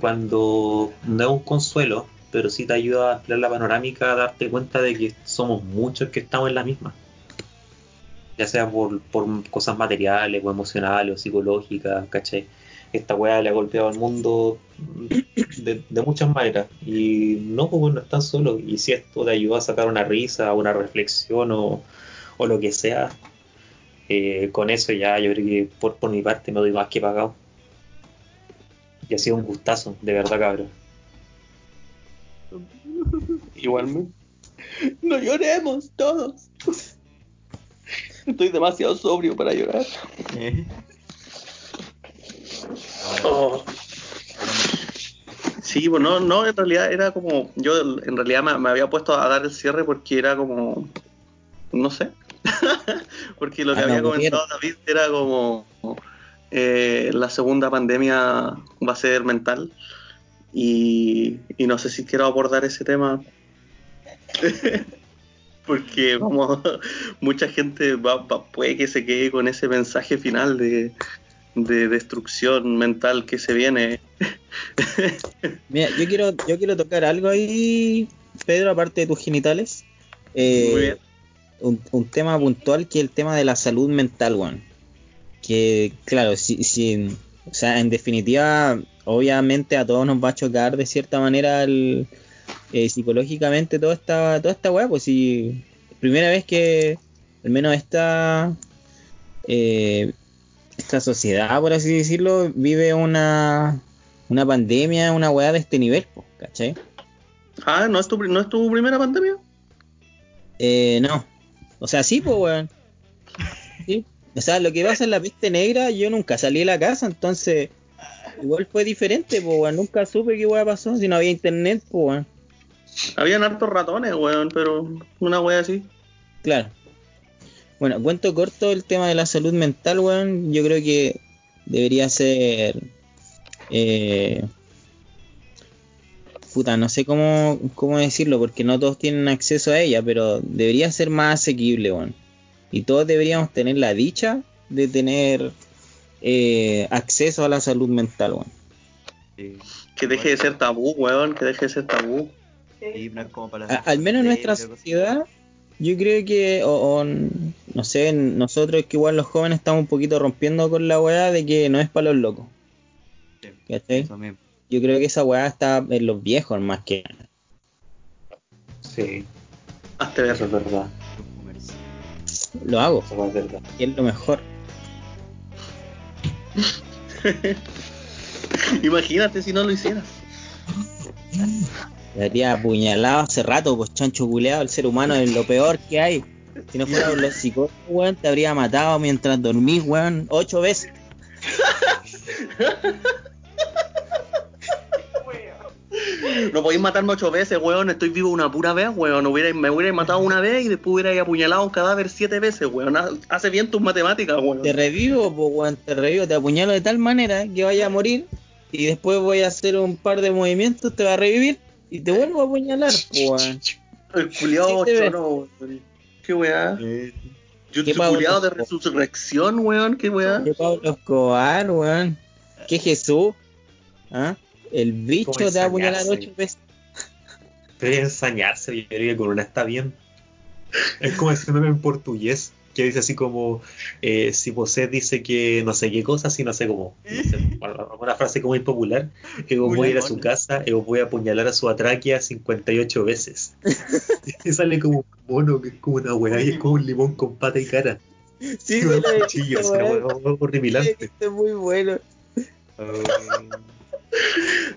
cuando no es un consuelo pero sí te ayuda a ampliar la panorámica a darte cuenta de que somos muchos que estamos en la misma ya sea por, por cosas materiales o emocionales o psicológicas ¿cachai? esta weá le ha golpeado al mundo de, de muchas maneras y no pues no están solos y si esto te ayuda a sacar una risa una reflexión o, o lo que sea eh, con eso ya yo creo que por, por mi parte me doy más que pagado. Y ha sido un gustazo, de verdad, cabrón. Igualmente. No lloremos todos. Estoy demasiado sobrio para llorar. Oh. Sí, pues no, no, en realidad era como, yo en realidad me, me había puesto a dar el cierre porque era como, no sé, porque lo que Ah, no, había muy comentado David era como, eh, la segunda pandemia va a ser mental y, y no sé si quiero abordar ese tema porque vamos, mucha gente va, va- puede que se quede con ese mensaje final de, de destrucción mental que se viene. Mira, yo quiero, yo quiero tocar algo ahí, Pedro, aparte de tus genitales. Eh, Muy bien. Un, un tema puntual que es el tema de la salud mental, weón. Que, claro, si, si, o sea, en definitiva, obviamente a todos nos va a chocar de cierta manera el, eh, psicológicamente toda esta, toda esta weá, pues si primera vez que al menos esta eh, esta sociedad, por así decirlo, vive una, una pandemia, una weá de este nivel, pues, ¿cachai? Ah, ¿no es tu, no es tu primera pandemia? Eh, no. O sea, sí, pues, weón. Sí. O sea, lo que pasa en la peste negra, yo nunca salí de la casa, entonces igual fue diferente, pues, weón. Nunca supe qué weá pasó si no había internet, pues, weón. Habían hartos ratones, weón, pero una wea así. Claro. Bueno, cuento corto el tema de la salud mental, weón. Yo creo que debería ser. Eh, puta, no sé cómo, cómo decirlo, porque no todos tienen acceso a ella, pero debería ser más asequible, weón. Y todos deberíamos tener la dicha de tener eh, acceso a la salud mental, weón. Que deje de ser tabú, weón, que deje de ser tabú. Sí, no es como para A- al menos en nuestra sociedad, yo creo que, o, o, no sé, nosotros que igual los jóvenes estamos un poquito rompiendo con la weá de que no es para los locos. ¿Cachai? Eso mismo. Yo creo que esa weá está en los viejos más que. Sí, ver. eso es verdad. Lo hago, Eso es verdad. y es lo mejor. Imagínate si no lo hicieras. Me habría apuñalado hace rato, pues chancho culeado, el ser humano es lo peor que hay. Si no fuera por los psicólogos, weón, te habría matado mientras dormís, weón, ocho veces. No podéis matarme ocho veces, weón. Estoy vivo una pura vez, weón. Hubiera- me hubierais matado una vez y después hubierais apuñalado un cadáver siete veces, weón. Ha- Hace bien tus matemáticas, weón. Te revivo, pues, weón, te revivo, te apuñalo de tal manera que vaya a morir y después voy a hacer un par de movimientos, te va a revivir y te vuelvo a apuñalar, pues, weón. El culiado Sí, te chono, weón. Qué weá. Eh, Yo ¿Qué soy Pablo culiado de resurrección, weón. Qué weá. ¿Qué Pablo Escobar, weón? ¿Qué Jesús? ¿Ah? El bicho ¿Cómo te va a apuñalar ocho veces. Pero ensañarse, yo creo que con una está bien. Es como meme en portugués que dice así como: eh, si vos dice que no sé qué cosa, si no sé cómo. no sé, bueno, una frase como muy popular: que voy a ir a su casa y vos voy a apuñalar a su atraquia 58 veces. y sale como un mono que es como una weá y es como un limón con pata y cara. Sí, cuchillo, horripilante. Esto es muy bueno.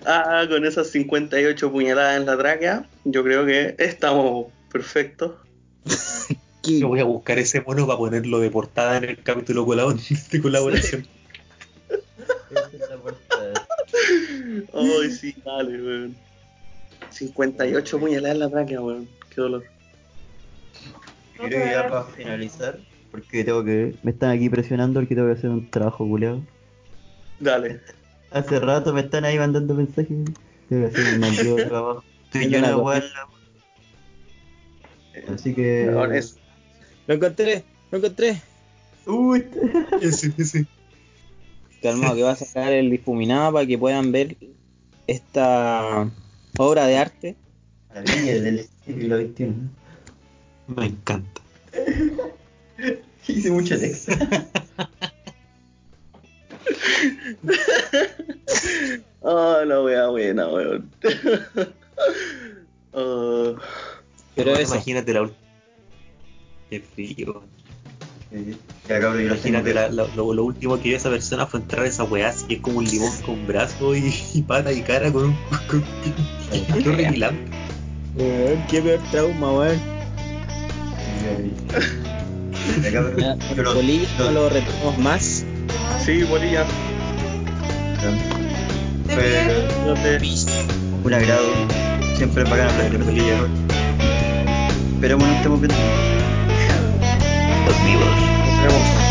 Ah, con esas 58 puñaladas en la tráquea, yo creo que estamos perfectos. ¿Qué? Yo voy a buscar ese mono para ponerlo de portada en el capítulo de colaboración. Ay, sí, dale, weón. 58 puñaladas en la tráquea, weón. Qué dolor. Creo que ya para finalizar, porque tengo que. Me están aquí presionando porque tengo que hacer un trabajo culeado. Dale. Hace rato me están ahí mandando mensajes. Tengo que hacer un maldito trabajo. Estoy weá en la- Así que. Weón, es- Lo encontré, lo encontré. Uy, Ese, ese. Calmado, que va a sacar el difuminado para que puedan ver esta obra de arte. maravilla del siglo XXI. Me encanta. Hice mucho texto. Ah, la wea buena, weón. Ah, Pero eso, Imagínate la ul- Qué frío. Ya cabrón, Imagínate tengo. la- lo, lo- último que vio esa persona fue entrar a esa weá así que es como un limón con brazo y, y pata y cara con un. con, con. Weón, qué peor trauma, weón. Bolillo no lo- retomamos más. sí, bolilla. Te- un agrado. Siempre es bacán hablar con Bolilla. Esperemos no estemos viendo. Los vivos.